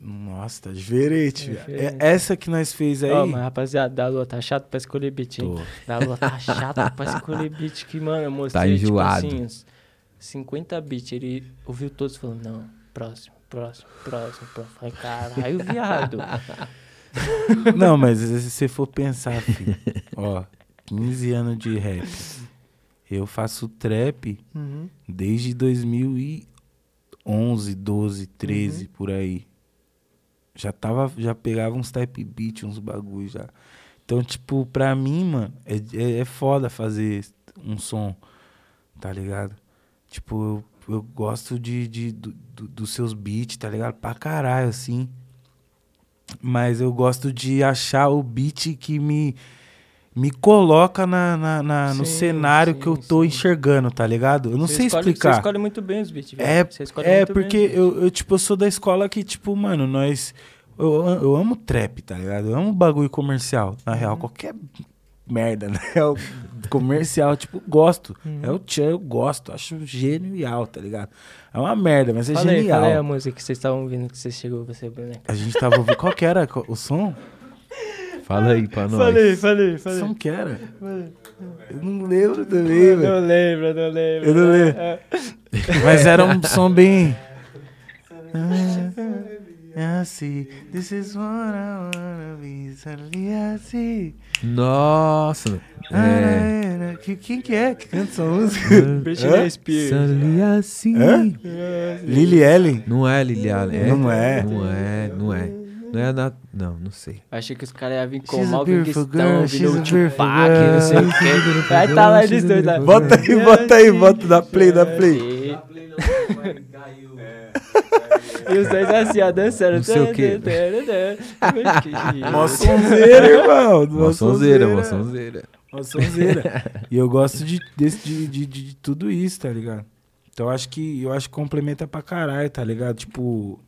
[SPEAKER 2] Nossa, tá diferente.
[SPEAKER 4] Tá
[SPEAKER 2] viado.
[SPEAKER 4] diferente.
[SPEAKER 2] É essa que nós fez aí.
[SPEAKER 4] Ó, mas rapaziada, da Lua tá chato pra escolher beat, hein?
[SPEAKER 2] Tô.
[SPEAKER 4] Da Lua tá chato pra escolher beat que, mano, eu mostrei,
[SPEAKER 5] Tá enjoado.
[SPEAKER 4] tipo assim, uns 50 beats. Ele ouviu todos e falou, não, próximo, próximo, próximo, próximo. Falei, caralho, viado.
[SPEAKER 2] Não, mas se você for pensar, filho, ó, 15 anos de rap. Eu faço trap desde 2011, 12, 13, por aí. Já tava, já pegava uns type beat, uns bagulho já. Então, tipo, pra mim, mano, é, é, é foda fazer um som, tá ligado? Tipo, eu, eu gosto de, de, do- do- dos seus beats, tá ligado? Pra caralho, assim. Mas eu gosto de achar o beat que me, me coloca na, na- na- no
[SPEAKER 4] Sim,
[SPEAKER 2] cenário
[SPEAKER 4] sim,
[SPEAKER 2] que eu tô
[SPEAKER 4] sim.
[SPEAKER 2] enxergando, tá ligado? Eu não
[SPEAKER 4] Você
[SPEAKER 2] sei
[SPEAKER 4] escolhe-
[SPEAKER 2] explicar.
[SPEAKER 4] Você escolhe muito bem os beats, viado.
[SPEAKER 2] É, é
[SPEAKER 4] muito bem
[SPEAKER 2] porque
[SPEAKER 4] os
[SPEAKER 2] eu, eu, tipo, eu sou da escola que, tipo, mano, nós. Eu, eu amo trap, tá ligado? Eu amo bagulho comercial. Na real,
[SPEAKER 4] Uhum.
[SPEAKER 2] qualquer merda, né? O comercial, tipo, gosto.
[SPEAKER 4] Uhum.
[SPEAKER 2] É o tchan, eu gosto. Acho genial, tá ligado? É uma merda, mas é
[SPEAKER 4] Fala aí,
[SPEAKER 2] genial.
[SPEAKER 4] fala aí a música que vocês estavam ouvindo que você chegou, você, boneca.
[SPEAKER 2] A gente tava ouvindo. Qual que era o som?
[SPEAKER 5] Fala aí pra nós.
[SPEAKER 4] Falei, falei,
[SPEAKER 2] Que som que era? Eu não lembro também,
[SPEAKER 4] Eu
[SPEAKER 2] velho.
[SPEAKER 4] não lembro, eu não lembro.
[SPEAKER 2] Eu não lembro.
[SPEAKER 4] É,
[SPEAKER 2] Mas era um som bem. Ah, assim, this is what I wanna be, suddenly I see.
[SPEAKER 5] Nossa. É.
[SPEAKER 2] Ah, que- Quem que é que canta essa música?
[SPEAKER 4] Britney Spears.
[SPEAKER 5] Assim.
[SPEAKER 2] Lily Allen?
[SPEAKER 5] Não é Lily Allen.
[SPEAKER 2] Não é.
[SPEAKER 5] Não é, não é. Não é na... Não, não sei.
[SPEAKER 4] Achei que os caras iam vir com
[SPEAKER 2] She's a
[SPEAKER 4] mal
[SPEAKER 2] beautiful
[SPEAKER 4] Stone,
[SPEAKER 2] girl,
[SPEAKER 4] vindo o Tupac, não sei o quê. Vai tá lá eles dois lá.
[SPEAKER 2] Bota aí, bota aí, bota, dá play, dá play.
[SPEAKER 4] E os dois assim, ó, dançando.
[SPEAKER 5] Não sei o quê.
[SPEAKER 2] Mó sonzeira, irmão.
[SPEAKER 5] Mó sonzeira, mó sonzeira.
[SPEAKER 2] Mó sonzeira. E eu gosto de, desse, de, de, de, de tudo isso, tá ligado? Então eu acho que eu acho que complementa pra caralho, tá ligado? Tipo,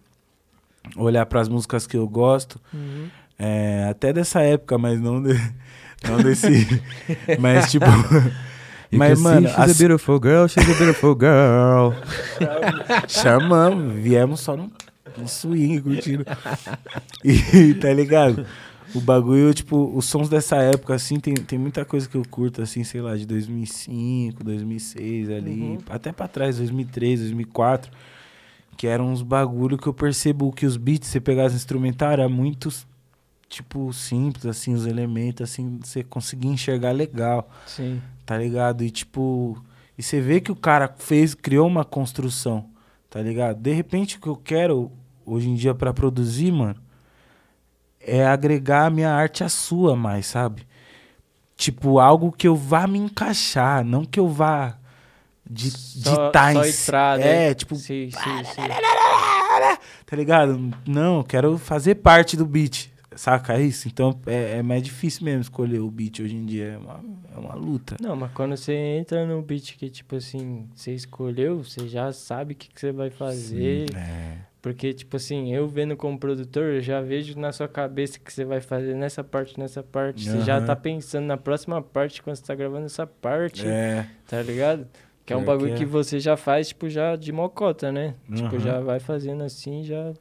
[SPEAKER 2] olhar pras músicas que eu gosto.
[SPEAKER 4] Uhum.
[SPEAKER 2] É, até dessa época, mas não, de- não desse. mas, tipo.
[SPEAKER 5] You
[SPEAKER 2] mas, mano,
[SPEAKER 5] see she's a beautiful girl, she's a beautiful girl.
[SPEAKER 2] chamamos, viemos só no, no swing curtindo. E, tá ligado? O bagulho, tipo, os sons dessa época, assim, tem, tem muita coisa que eu curto, assim, sei lá, de 2005, 2006 ali,
[SPEAKER 4] Uhum.
[SPEAKER 2] até pra trás, 2003, 2004, que eram uns bagulho que eu percebo que os beats, você pegar as instrumentais, era muito, tipo, simples, assim, os elementos, assim, você conseguia enxergar legal
[SPEAKER 4] Sim.
[SPEAKER 2] tá ligado? E tipo, e você vê que o cara fez, criou uma construção, tá ligado? De repente o que eu quero hoje em dia pra produzir, mano, é agregar a minha arte à sua mais, sabe? Tipo, algo que eu vá me encaixar, não que eu vá de
[SPEAKER 4] Só,
[SPEAKER 2] ditar
[SPEAKER 4] só
[SPEAKER 2] em-
[SPEAKER 4] entrada.
[SPEAKER 2] É, tipo,
[SPEAKER 4] Sim, sim, sim.
[SPEAKER 2] tá ligado? Não, eu quero fazer parte do beat, saca isso? Então é, é mais difícil mesmo escolher o beat hoje em dia, é uma, é uma luta.
[SPEAKER 4] Não, mas quando você entra no beat que, tipo assim, você escolheu, você já sabe o que, que você vai fazer.
[SPEAKER 2] É.
[SPEAKER 4] Porque, tipo assim, eu vendo como produtor, eu já vejo na sua cabeça que você vai fazer nessa parte, nessa parte. Você já tá pensando na próxima parte quando você tá gravando essa parte,
[SPEAKER 2] É.
[SPEAKER 4] tá ligado? Que é um bagulho
[SPEAKER 2] que é.
[SPEAKER 4] você já faz, tipo, já de mocota, né? Tipo,
[SPEAKER 2] Aham.
[SPEAKER 4] já vai fazendo assim, já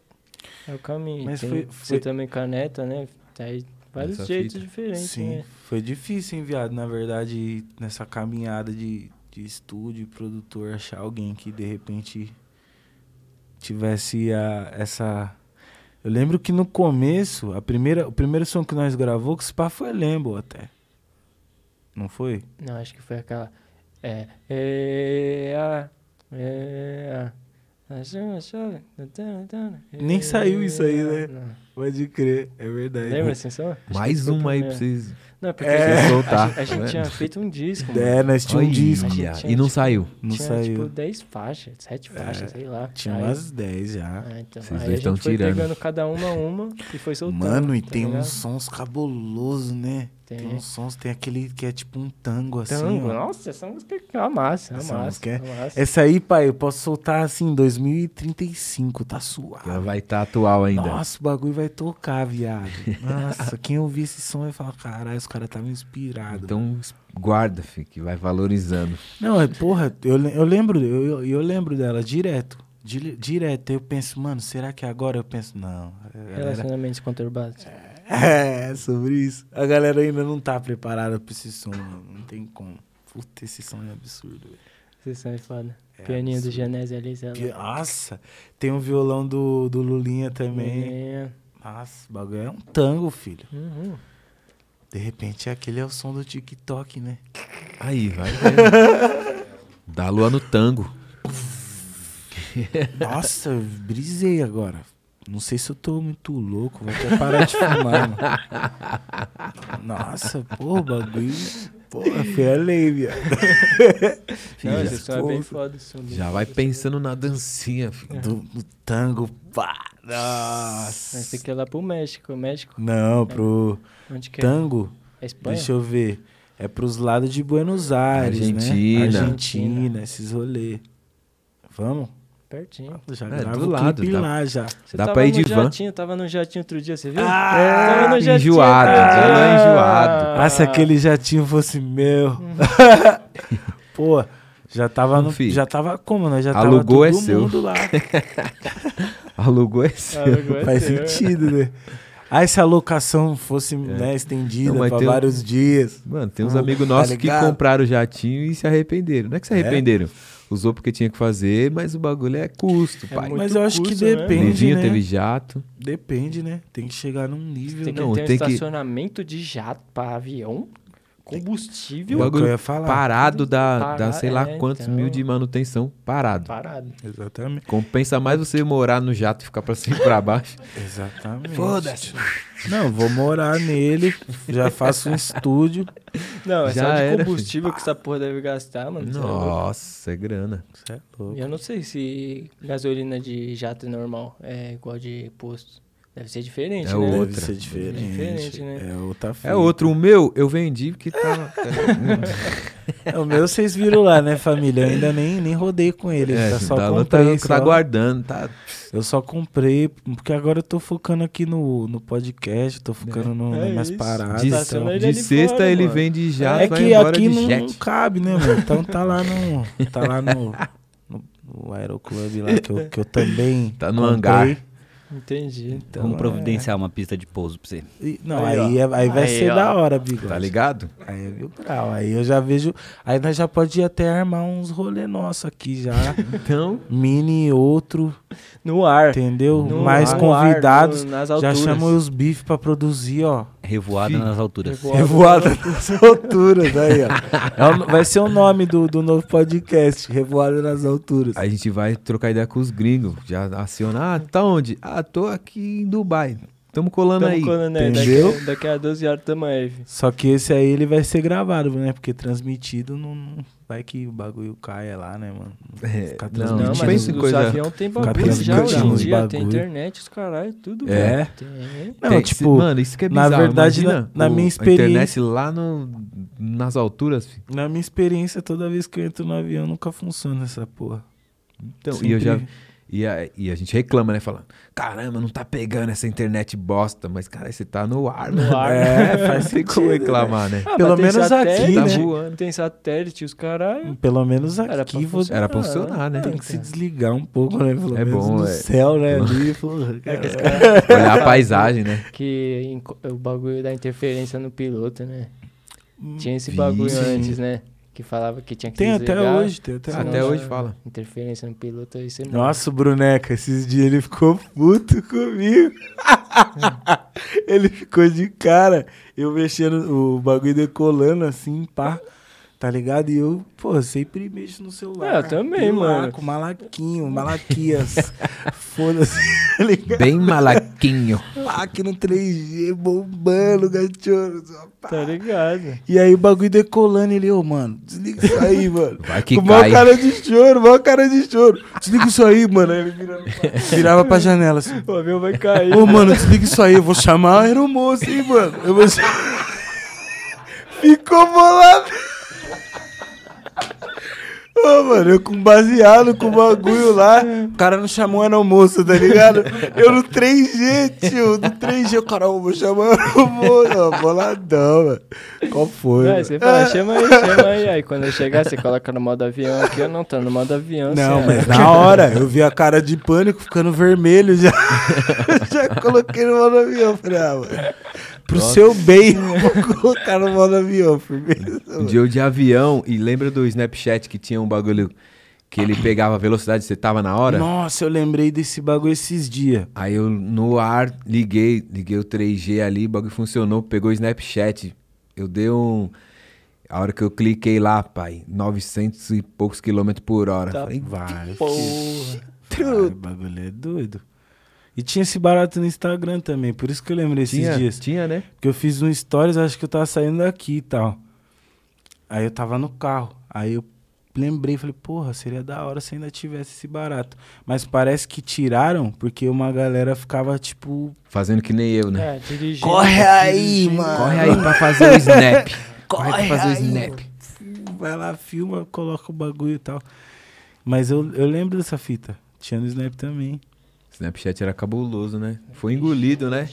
[SPEAKER 4] é o caminho.
[SPEAKER 2] Mas
[SPEAKER 4] Tem-
[SPEAKER 2] foi-
[SPEAKER 4] Você
[SPEAKER 2] foi-
[SPEAKER 4] também caneta, né? Aí vários
[SPEAKER 5] Essa
[SPEAKER 4] jeitos
[SPEAKER 5] fita.
[SPEAKER 4] diferentes,
[SPEAKER 2] Sim,
[SPEAKER 4] né?
[SPEAKER 2] foi difícil, hein, viado, na verdade, nessa caminhada de, de estúdio produtor, achar alguém que de repente tivesse a, essa. Eu lembro que no começo, a primeira, o primeiro som que nós gravou, que esse pá foi Lembo até. Não foi?
[SPEAKER 4] Não, acho que foi aquela. É. É. a, É. a, achou, achou, tan, tan,
[SPEAKER 2] Nem
[SPEAKER 4] é,
[SPEAKER 2] saiu isso aí, né?
[SPEAKER 4] não.
[SPEAKER 2] Pode crer, é verdade.
[SPEAKER 4] Lembra assim só?
[SPEAKER 5] Mais uma aí pra vocês.
[SPEAKER 4] Não, porque
[SPEAKER 2] É.
[SPEAKER 4] a gente-
[SPEAKER 5] Soltar,
[SPEAKER 4] a, gente- a gente
[SPEAKER 5] tá
[SPEAKER 4] tinha feito um disco, mano.
[SPEAKER 2] É, nós tínhamos um disco.
[SPEAKER 4] tinha,
[SPEAKER 5] E não
[SPEAKER 4] tipo,
[SPEAKER 5] saiu.
[SPEAKER 2] Não
[SPEAKER 4] tinha,
[SPEAKER 2] saiu.
[SPEAKER 4] tipo 10 faixas, 7 faixas, sei lá.
[SPEAKER 2] Tinha
[SPEAKER 4] Aí-
[SPEAKER 2] umas 10 já.
[SPEAKER 4] Ah, então.
[SPEAKER 5] Vocês
[SPEAKER 4] Aí a gente foi
[SPEAKER 5] tirando.
[SPEAKER 4] pegando cada uma uma e foi soltando.
[SPEAKER 2] Mano, e
[SPEAKER 4] tá
[SPEAKER 2] tem
[SPEAKER 4] ligado?
[SPEAKER 2] uns sons cabulosos, né? Tem.
[SPEAKER 4] Tem.
[SPEAKER 2] uns sons, tem aquele que é tipo um tango, assim.
[SPEAKER 4] Tango, nossa, essa música é uma massa, é uma
[SPEAKER 2] Essa
[SPEAKER 4] massa.
[SPEAKER 2] música é-
[SPEAKER 4] massa.
[SPEAKER 2] Essa aí, pai, eu posso soltar assim em 2035, tá suave.
[SPEAKER 5] Ela vai estar atual ainda.
[SPEAKER 2] Nossa, o bagulho vai tocar, viado. Nossa, quem ouvir esse som vai falar, caralho, os caras estavam inspirados.
[SPEAKER 5] Então guarda, filho, que vai valorizando.
[SPEAKER 2] Não, é, porra, eu, eu lembro, eu, eu, lembro dela direto. Di- Direto. Eu penso, mano, será que agora eu penso, não.
[SPEAKER 4] Relacionamentos conturbados.
[SPEAKER 2] É, sobre isso. A galera ainda não tá preparada pra esse som, mano. Não tem como. Puta, esse som é absurdo, velho.
[SPEAKER 4] Vocês são foda.
[SPEAKER 2] É
[SPEAKER 4] Pianinho do
[SPEAKER 2] absurdo.
[SPEAKER 4] Genésio ali, sei lá.
[SPEAKER 2] Pi- Nossa, tem um violão do, do Lulinha também.
[SPEAKER 4] É.
[SPEAKER 2] Nossa, o bagulho é um tango, filho.
[SPEAKER 4] Uhum.
[SPEAKER 2] De repente, aquele é o som do TikTok, né?
[SPEAKER 5] Aí, vai vendo. Dá lua no tango.
[SPEAKER 2] Nossa, eu brisei agora. Não sei se eu tô muito louco, vou até parar de fumar, mano. Nossa, pô, o bagulho. Porra, foi além, viado.
[SPEAKER 4] Não, som é bem
[SPEAKER 2] foda.
[SPEAKER 5] Já vai pensando na dancinha, filho.
[SPEAKER 2] Do, do tango, pá.
[SPEAKER 4] Mas
[SPEAKER 2] Nossa.
[SPEAKER 4] tem que ir lá pro México. México?
[SPEAKER 2] Não, pro
[SPEAKER 4] Onde que é?
[SPEAKER 2] tango,
[SPEAKER 4] É Espanha?
[SPEAKER 2] deixa eu ver. É pros lados de Buenos Aires,
[SPEAKER 5] Argentina.
[SPEAKER 2] né? Argentina, esses rolês. Vamos?
[SPEAKER 4] Pertinho.
[SPEAKER 2] Já
[SPEAKER 5] É, do lado,
[SPEAKER 2] clipe
[SPEAKER 5] dá-
[SPEAKER 2] lá já.
[SPEAKER 4] Você
[SPEAKER 5] Dá pra ir de van.
[SPEAKER 4] jatinho, tava no jatinho outro dia, você viu?
[SPEAKER 2] Ah,
[SPEAKER 4] tava no jatinho.
[SPEAKER 5] enjoado, é enjoado.
[SPEAKER 2] Ah, se aquele jatinho fosse meu. Pô, já tava no.
[SPEAKER 5] Filho,
[SPEAKER 2] Já tava como, né? Já
[SPEAKER 5] alugou
[SPEAKER 2] tava
[SPEAKER 5] é
[SPEAKER 2] todo
[SPEAKER 5] seu.
[SPEAKER 2] mundo lá.
[SPEAKER 5] Alugou esse.
[SPEAKER 4] Ah, agora
[SPEAKER 2] Faz
[SPEAKER 4] é teu.
[SPEAKER 2] sentido, né? Aí se a locação fosse né, estendida pra
[SPEAKER 5] tem um-
[SPEAKER 2] vários dias.
[SPEAKER 5] Mano, tem uns
[SPEAKER 2] Tá
[SPEAKER 5] amigos nossos que
[SPEAKER 2] ligado?
[SPEAKER 5] compraram o jatinho e se arrependeram. Não é que se
[SPEAKER 2] É?
[SPEAKER 5] Usou porque tinha que fazer, mas o bagulho é custo,
[SPEAKER 4] É
[SPEAKER 5] pai.
[SPEAKER 4] muito
[SPEAKER 2] Mas eu acho que
[SPEAKER 4] custo, né?
[SPEAKER 2] depende.
[SPEAKER 5] Livinho
[SPEAKER 2] né?
[SPEAKER 5] teve jato.
[SPEAKER 2] Depende, né? Tem que chegar num nível.
[SPEAKER 4] Tem que
[SPEAKER 2] né?
[SPEAKER 5] Não,
[SPEAKER 4] ter um
[SPEAKER 5] tem que-
[SPEAKER 4] estacionamento de jato pra avião, combustível,
[SPEAKER 2] É
[SPEAKER 5] bagulho
[SPEAKER 2] falar.
[SPEAKER 5] Parado dá
[SPEAKER 4] Parado,
[SPEAKER 5] sei lá
[SPEAKER 4] é,
[SPEAKER 5] quantos
[SPEAKER 4] então.
[SPEAKER 5] mil de manutenção parado.
[SPEAKER 4] parado.
[SPEAKER 2] Exatamente.
[SPEAKER 5] Compensa mais você morar no jato e ficar pra cima e pra baixo.
[SPEAKER 2] Exatamente.
[SPEAKER 5] Foda-se.
[SPEAKER 2] Não, vou morar nele. Já faço um estúdio.
[SPEAKER 4] Não, é
[SPEAKER 5] Já
[SPEAKER 4] só de
[SPEAKER 5] era,
[SPEAKER 4] combustível que essa porra deve gastar, mano. é.
[SPEAKER 5] Nossa, é grana.
[SPEAKER 2] É louco.
[SPEAKER 4] Eu não sei se gasolina de jato é normal, é igual de posto. Deve ser diferente,
[SPEAKER 5] É
[SPEAKER 4] né?
[SPEAKER 5] outra.
[SPEAKER 2] Deve ser diferente.
[SPEAKER 4] Diferente, né?
[SPEAKER 2] É outra
[SPEAKER 5] É
[SPEAKER 2] fita.
[SPEAKER 5] outro. O meu, eu vendi porque tava.
[SPEAKER 2] É, o meu vocês viram lá, né, família? Eu ainda nem, nem rodei com ele.
[SPEAKER 5] é,
[SPEAKER 2] tá só
[SPEAKER 5] tá,
[SPEAKER 2] comprei.
[SPEAKER 5] tá, tá
[SPEAKER 2] só.
[SPEAKER 5] guardando, tá.
[SPEAKER 2] Eu só comprei, porque agora eu tô focando aqui no, no podcast, tô focando no,
[SPEAKER 4] É
[SPEAKER 2] nas paradas.
[SPEAKER 5] De,
[SPEAKER 4] tá
[SPEAKER 2] então.
[SPEAKER 5] de sexta
[SPEAKER 4] fora,
[SPEAKER 5] ele
[SPEAKER 4] mano.
[SPEAKER 5] vende já
[SPEAKER 2] É que aqui não, não cabe, né, mano? Então tá lá no. Tá lá no. No, no Aeroclube lá, que eu, que eu também.
[SPEAKER 5] Tá no
[SPEAKER 2] comprei.
[SPEAKER 5] hangar.
[SPEAKER 4] Entendi.
[SPEAKER 2] Então,
[SPEAKER 1] Vamos
[SPEAKER 2] é.
[SPEAKER 1] providenciar uma pista de pouso pra você.
[SPEAKER 2] E- não,
[SPEAKER 4] Aí,
[SPEAKER 2] aí, é- aí vai
[SPEAKER 4] Aí,
[SPEAKER 2] ser
[SPEAKER 4] ó.
[SPEAKER 2] da hora, bigode.
[SPEAKER 5] Tá ligado?
[SPEAKER 2] Aí é mil grau. Aí eu já vejo. Aí nós já pode até armar uns rolê nosso aqui já.
[SPEAKER 5] Então,
[SPEAKER 2] Mini outro,
[SPEAKER 4] No ar.
[SPEAKER 2] entendeu?
[SPEAKER 4] No
[SPEAKER 2] Mais
[SPEAKER 4] ar,
[SPEAKER 2] convidados.
[SPEAKER 4] no- nas
[SPEAKER 2] já chamam os bifes pra produzir, ó.
[SPEAKER 1] Revoada
[SPEAKER 5] Fi-
[SPEAKER 1] nas alturas.
[SPEAKER 2] Revoada nas alturas, aí, ó. É vai ser o nome do, do novo podcast, Revoada nas alturas.
[SPEAKER 5] a gente vai trocar ideia com os gringos. Já aciona. Ah, tá onde? Ah, tô aqui em Dubai. Tamo colando
[SPEAKER 4] Tamo
[SPEAKER 5] aí.
[SPEAKER 4] colando aí.
[SPEAKER 2] entendeu?
[SPEAKER 4] Daqui, daqui a 12 horas tamo aí.
[SPEAKER 2] Só que esse aí ele vai ser gravado, né? Porque transmitido não, não- vai que o bagulho caia lá, né, mano?
[SPEAKER 5] É,
[SPEAKER 2] Ficar
[SPEAKER 5] não,
[SPEAKER 4] Não,
[SPEAKER 2] transmitindo.
[SPEAKER 5] gente
[SPEAKER 4] mas
[SPEAKER 5] pensa em
[SPEAKER 4] os
[SPEAKER 5] coisa-
[SPEAKER 4] aviões tem bagulho já hoje em dia. Tem internet, os caralho, tudo.
[SPEAKER 2] É?
[SPEAKER 4] Tem.
[SPEAKER 2] Não,
[SPEAKER 5] Tem-
[SPEAKER 2] tipo,
[SPEAKER 5] mano, isso que é
[SPEAKER 2] na
[SPEAKER 5] bizarro.
[SPEAKER 2] verdade,
[SPEAKER 5] Imagina
[SPEAKER 2] na- na
[SPEAKER 5] o-
[SPEAKER 2] minha
[SPEAKER 5] A
[SPEAKER 2] experiência-
[SPEAKER 5] internet lá no, nas alturas. fi.
[SPEAKER 2] na minha experiência, toda vez que eu entro no avião, nunca funciona essa porra.
[SPEAKER 5] Então, e eu já. E a, e a gente reclama, né? Falando, caramba, não tá pegando essa internet bosta. Mas, cara, você tá no ar,
[SPEAKER 4] No
[SPEAKER 5] mano.
[SPEAKER 4] ar.
[SPEAKER 2] É,
[SPEAKER 5] Não
[SPEAKER 2] faz
[SPEAKER 5] tem como
[SPEAKER 2] sentido,
[SPEAKER 5] reclamar, né?
[SPEAKER 4] Ah,
[SPEAKER 2] Pelo menos aqui,
[SPEAKER 5] Tá
[SPEAKER 2] né?
[SPEAKER 5] voando.
[SPEAKER 4] Tem satélite, os caralho.
[SPEAKER 2] Pelo menos
[SPEAKER 4] Era pra
[SPEAKER 2] aqui você
[SPEAKER 4] funcionar.
[SPEAKER 5] Era pra funcionar, né?
[SPEAKER 2] tem que se desligar um pouco, né? Pelo
[SPEAKER 5] É
[SPEAKER 2] menos
[SPEAKER 5] bom,
[SPEAKER 2] no
[SPEAKER 5] é.
[SPEAKER 2] céu, né? Ali, porra,
[SPEAKER 4] É caras-
[SPEAKER 5] Olhar a paisagem, né?
[SPEAKER 4] Que o bagulho da interferência no piloto, né? Tinha esse bagulho
[SPEAKER 5] Vixe.
[SPEAKER 4] antes, né? Que falava que tinha que
[SPEAKER 2] Tem até
[SPEAKER 4] desligar.
[SPEAKER 2] hoje, tem até,
[SPEAKER 5] Até
[SPEAKER 2] hoje.
[SPEAKER 5] fala.
[SPEAKER 4] Interferência no piloto, aí você.
[SPEAKER 2] Nossa, o Bruneca, esses dias ele ficou puto comigo. ele ficou de cara. Eu mexendo, o bagulho decolando assim, pá. Tá ligado? E eu, pô, sempre mexo no celular.
[SPEAKER 4] É, eu também, mano.
[SPEAKER 2] Com malaquinho, malaquias. Foda-se, tá ligado?
[SPEAKER 5] Bem malaquinho.
[SPEAKER 2] Aqui no 3G, bombando, pá.
[SPEAKER 4] Tá ligado?
[SPEAKER 2] E aí o bagulho decolando, ele, ô, mano, desliga isso aí, mano.
[SPEAKER 5] Vai que
[SPEAKER 2] Com maior
[SPEAKER 5] cai.
[SPEAKER 2] cara de choro, maior cara de choro. Desliga isso aí, mano. Aí ele virava pra, virava pra janela assim.
[SPEAKER 4] O avião vai cair.
[SPEAKER 2] Ô, mano, desliga isso aí, eu vou chamar a aeromoça, hein, mano. Eu vou... Ficou bolado. Ô, mano, eu com baseado com o bagulho lá. O cara não chamou era almoço, tá ligado? Eu no 3G, tio. No 3G, o cara, vou chamar almoço. Boladão, mano. Qual foi? Mano?
[SPEAKER 4] você fala, chama aí, chama aí. Aí quando eu chegar, você coloca no modo avião aqui, eu não tô no modo avião.
[SPEAKER 2] Não,
[SPEAKER 4] você-
[SPEAKER 2] mas na hora, eu vi a cara de pânico ficando vermelho já. já coloquei no modo avião. Falei, ah, mano. Pro seu bem, vou colocar no modo avião, firmeza.
[SPEAKER 5] Um dia eu de avião e lembra do Snapchat que tinha um bagulho que ele pegava a velocidade, você tava na hora?
[SPEAKER 2] Nossa, eu lembrei desse bagulho esses dias.
[SPEAKER 5] Aí eu no ar liguei, liguei o 3G ali, o bagulho funcionou, pegou o Snapchat. Eu dei um. A hora que eu cliquei lá, pai, 900 e poucos quilômetros por hora.
[SPEAKER 4] Tá
[SPEAKER 5] Falei,
[SPEAKER 2] Vai,
[SPEAKER 4] Porra.
[SPEAKER 2] Cara, o bagulho é doido. E tinha esse barato no Instagram também, por isso que eu lembrei esses
[SPEAKER 5] tinha,
[SPEAKER 2] dias.
[SPEAKER 5] tinha, né?
[SPEAKER 2] Porque eu fiz um stories, acho que eu tava saindo daqui e tal. Aí eu tava no carro. Aí eu lembrei, falei, porra, seria da hora se ainda tivesse esse barato. Mas parece que tiraram, porque uma galera ficava, tipo,
[SPEAKER 5] Fazendo que nem eu, né?
[SPEAKER 4] É, dirigindo.
[SPEAKER 2] corre aí, mano.
[SPEAKER 5] Corre aí pra fazer o snap. Corre pra fazer o
[SPEAKER 2] aí,
[SPEAKER 5] snap.
[SPEAKER 2] Vai lá, filma, coloca o bagulho e tal. Mas eu, eu lembro dessa fita. Tinha no Snap também.
[SPEAKER 5] Snapchat era cabuloso, né? Foi engolido, né?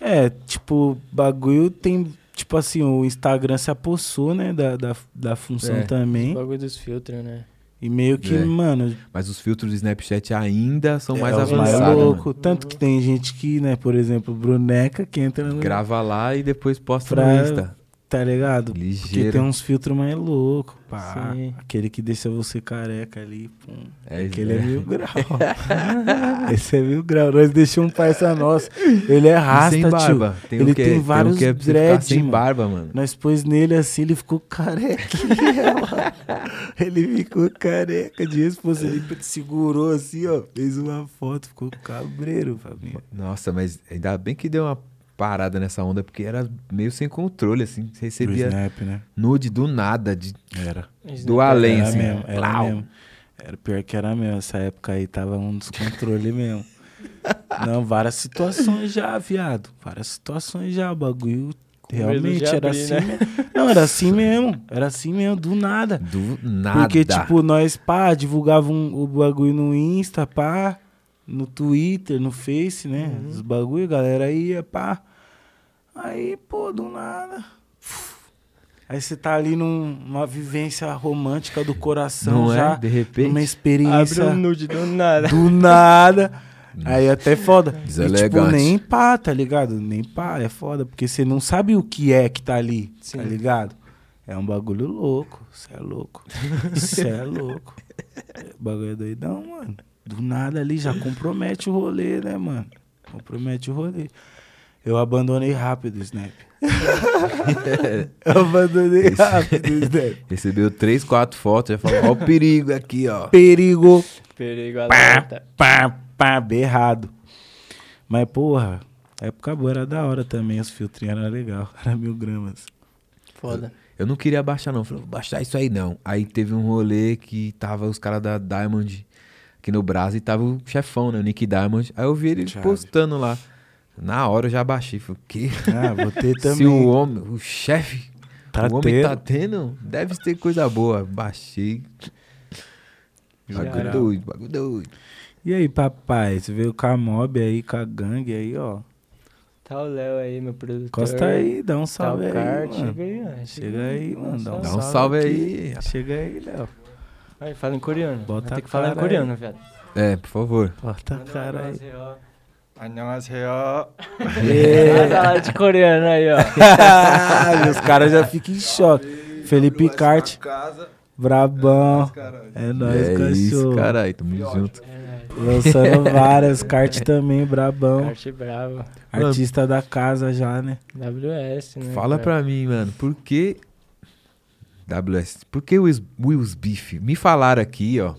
[SPEAKER 2] É, tipo, bagulho tem. Tipo assim, o Instagram se apossou, né? Da, da, da função
[SPEAKER 5] É.
[SPEAKER 4] O
[SPEAKER 2] também.
[SPEAKER 4] bagulho dos filtros, né?
[SPEAKER 2] E meio que,
[SPEAKER 5] É.
[SPEAKER 2] mano,
[SPEAKER 5] Mas os filtros do Snapchat ainda são mais
[SPEAKER 2] é mais
[SPEAKER 5] avançados. né?
[SPEAKER 2] louco. Tanto que tem gente que, né, por exemplo, Bruneca, que entra no.
[SPEAKER 5] Grava lá e depois posta
[SPEAKER 2] Pra-
[SPEAKER 5] no Insta.
[SPEAKER 2] Tá ligado? Porque
[SPEAKER 5] Ligeiro.
[SPEAKER 2] tem uns filtros mais loucos, pá.
[SPEAKER 4] Sim.
[SPEAKER 2] Aquele que deixa você careca ali, pum.
[SPEAKER 5] É,
[SPEAKER 2] Aquele é
[SPEAKER 5] é.
[SPEAKER 2] mil grau. Esse é mil grau. Nós deixamos um parça nosso. Ele é rasta,
[SPEAKER 5] sem barba. Tem
[SPEAKER 2] Ele tem vários
[SPEAKER 5] um que é pra você ficar
[SPEAKER 2] dread,
[SPEAKER 5] sem
[SPEAKER 2] mano.
[SPEAKER 5] barba, mano.
[SPEAKER 2] Nós pôs nele assim, ele ficou careca. ele ficou careca de resposta. Ele segurou assim, ó. Fez uma foto, ficou cabreiro, família.
[SPEAKER 5] Nossa, mas ainda bem que deu uma parada nessa onda, porque era meio sem controle, assim. Você
[SPEAKER 2] Do
[SPEAKER 5] recebia
[SPEAKER 2] Snap, né?
[SPEAKER 5] nude do nada, de,
[SPEAKER 2] Era.
[SPEAKER 5] do além,
[SPEAKER 2] era
[SPEAKER 5] assim.
[SPEAKER 2] mesmo, era
[SPEAKER 5] Plau.
[SPEAKER 2] mesmo. Era pior que era mesmo. Essa época aí tava um descontrole mesmo. Não, várias situações já, viado. Várias situações já. O bagulho realmente
[SPEAKER 4] de
[SPEAKER 2] era
[SPEAKER 4] abrir,
[SPEAKER 2] assim
[SPEAKER 4] né?
[SPEAKER 2] mesmo. Não, era assim mesmo. Era assim mesmo, do nada.
[SPEAKER 5] Do nada.
[SPEAKER 2] Porque, tipo, nós, pá, divulgava um- o bagulho no Insta, pá, no Twitter, no Face, né?
[SPEAKER 5] Uhum.
[SPEAKER 2] Os bagulho, galera ia, pá. Aí, pô, do nada. Aí você tá ali num- numa vivência romântica do coração
[SPEAKER 5] não
[SPEAKER 2] já.
[SPEAKER 5] é? De repente.
[SPEAKER 2] Uma
[SPEAKER 4] Abre
[SPEAKER 2] experiência
[SPEAKER 4] um nude do nada.
[SPEAKER 2] do nada. Aí até foda. E, tipo,
[SPEAKER 5] Deselegante.
[SPEAKER 2] nem pá, tá ligado? Nem pá, é foda. Porque você não sabe o que é que tá ali,
[SPEAKER 4] Sim.
[SPEAKER 2] tá ligado? É um bagulho louco. Você é louco. Você é louco. O bagulho é doidão, mano. Do nada ali já compromete o rolê, né, mano? Compromete o rolê. Eu abandonei rápido o Snap. Eu abandonei
[SPEAKER 5] Esse-
[SPEAKER 2] rápido o Snap.
[SPEAKER 5] Recebeu três, quatro fotos, já falou, ó o perigo aqui, ó.
[SPEAKER 2] Perigo.
[SPEAKER 4] Perigo alerta.
[SPEAKER 2] pá, pá, berrado. Mas, porra, a época boa era da hora também, os filtrinhos eram legal, era mil gramas.
[SPEAKER 4] Foda.
[SPEAKER 5] Eu não queria baixar, não. Falei, vou baixar isso aí, não. Aí teve um rolê que tava os caras da Diamond aqui no Brasil e tava o chefão, né? O Nick Diamond. Aí eu vi ele
[SPEAKER 2] Chave.
[SPEAKER 5] postando lá. Na hora eu já baixei. Falei, o quê?
[SPEAKER 2] Ah, vou ter também.
[SPEAKER 5] Se o homem, o chefe,
[SPEAKER 2] Tá
[SPEAKER 5] o homem
[SPEAKER 2] tendo.
[SPEAKER 5] tá tendo, deve ter coisa boa. Baixei. Bagulho doido, bagulho doido.
[SPEAKER 2] E aí, papai, você veio com a mob aí, com a gangue aí, ó.
[SPEAKER 4] Tá o Léo aí, meu produtor.
[SPEAKER 2] Encosta aí, dá um
[SPEAKER 4] Tá
[SPEAKER 2] salve
[SPEAKER 4] o
[SPEAKER 2] aí,
[SPEAKER 4] Kart.
[SPEAKER 2] mano.
[SPEAKER 4] Chega aí, ó.
[SPEAKER 2] Chega aí, mano, dá um,
[SPEAKER 5] Dá um
[SPEAKER 2] salve,
[SPEAKER 5] aí.
[SPEAKER 2] Chega aí, Léo.
[SPEAKER 4] Aí, fala em coreano.
[SPEAKER 2] Bota
[SPEAKER 4] Vai ter
[SPEAKER 2] a
[SPEAKER 4] que falar em
[SPEAKER 2] cara
[SPEAKER 4] coreano, velho.
[SPEAKER 5] É, por favor.
[SPEAKER 2] Bota a cara aí.
[SPEAKER 4] 안녕하세요.
[SPEAKER 2] É.
[SPEAKER 4] Vai falar de coreano aí, ó.
[SPEAKER 2] Os caras já ficam em choque. Felipe Cart, brabão. É nóis,
[SPEAKER 5] é isso,
[SPEAKER 2] cachorro.
[SPEAKER 5] caralho. Tamo junto.
[SPEAKER 2] Lançando várias, Cart também, brabão.
[SPEAKER 4] Kart bravo.
[SPEAKER 2] Artista da casa já, né?
[SPEAKER 4] WS, né?
[SPEAKER 5] Fala
[SPEAKER 4] cara?
[SPEAKER 5] pra mim, mano, por que. WS, por que o Wills- Wills Beef? Me falaram aqui, ó,